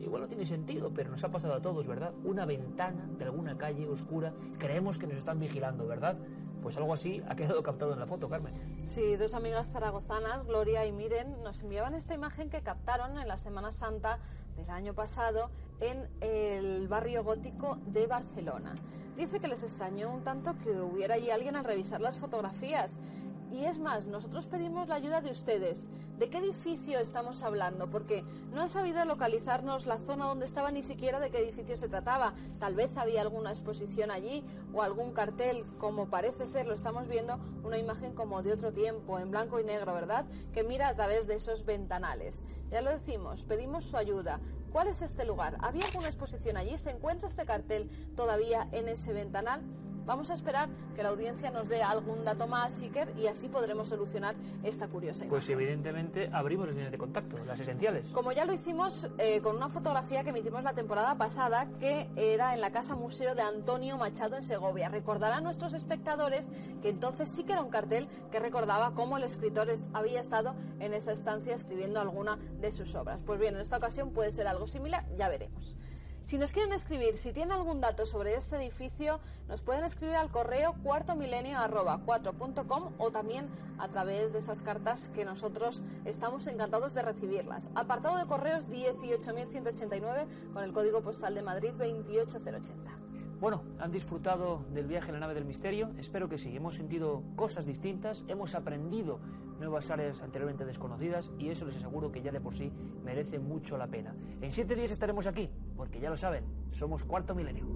igual no tiene sentido, pero nos ha pasado a todos, ¿verdad? Una ventana de alguna calle oscura, creemos que nos están vigilando, ¿verdad? Pues algo así ha quedado captado en la foto, Carmen. Sí, dos amigas zaragozanas, Gloria y Miren, nos enviaban esta imagen que captaron en la Semana Santa del año pasado en el barrio gótico de Barcelona. Dice que les extrañó un tanto que hubiera allí alguien al revisar las fotografías y es más, nosotros pedimos la ayuda de ustedes. ¿De qué edificio estamos hablando? Porque no han sabido localizarnos la zona donde estaba ni siquiera de qué edificio se trataba. Tal vez había alguna exposición allí o algún cartel, como parece ser, lo estamos viendo, una imagen como de otro tiempo, en blanco y negro, ¿verdad? Que mira a través de esos ventanales. Ya lo decimos, pedimos su ayuda. ¿Cuál es este lugar? ¿Había alguna exposición allí? ¿Se encuentra este cartel todavía en ese ventanal? Vamos a esperar que la audiencia nos dé algún dato más, Iker, y así podremos solucionar esta curiosa Pues evidentemente abrimos las líneas de contacto, las esenciales. Como ya lo hicimos eh, con una fotografía que emitimos la temporada pasada, que era en la Casa Museo de Antonio Machado en Segovia. Recordarán nuestros espectadores que entonces sí que era un cartel que recordaba cómo el escritor había estado en esa estancia escribiendo alguna de sus obras. Pues bien, en esta ocasión puede ser algo similar, ya veremos. Si nos quieren escribir, si tienen algún dato sobre este edificio, nos pueden escribir al correo cuartomilenio.4.com o también a través de esas cartas que nosotros estamos encantados de recibirlas. Apartado de correos 18189 con el código postal de Madrid 28080. Bueno, ¿han disfrutado del viaje en la nave del misterio? Espero que sí. Hemos sentido cosas distintas, hemos aprendido nuevas áreas anteriormente desconocidas y eso les aseguro que ya de por sí merece mucho la pena. En siete días estaremos aquí, porque ya lo saben, somos cuarto milenio.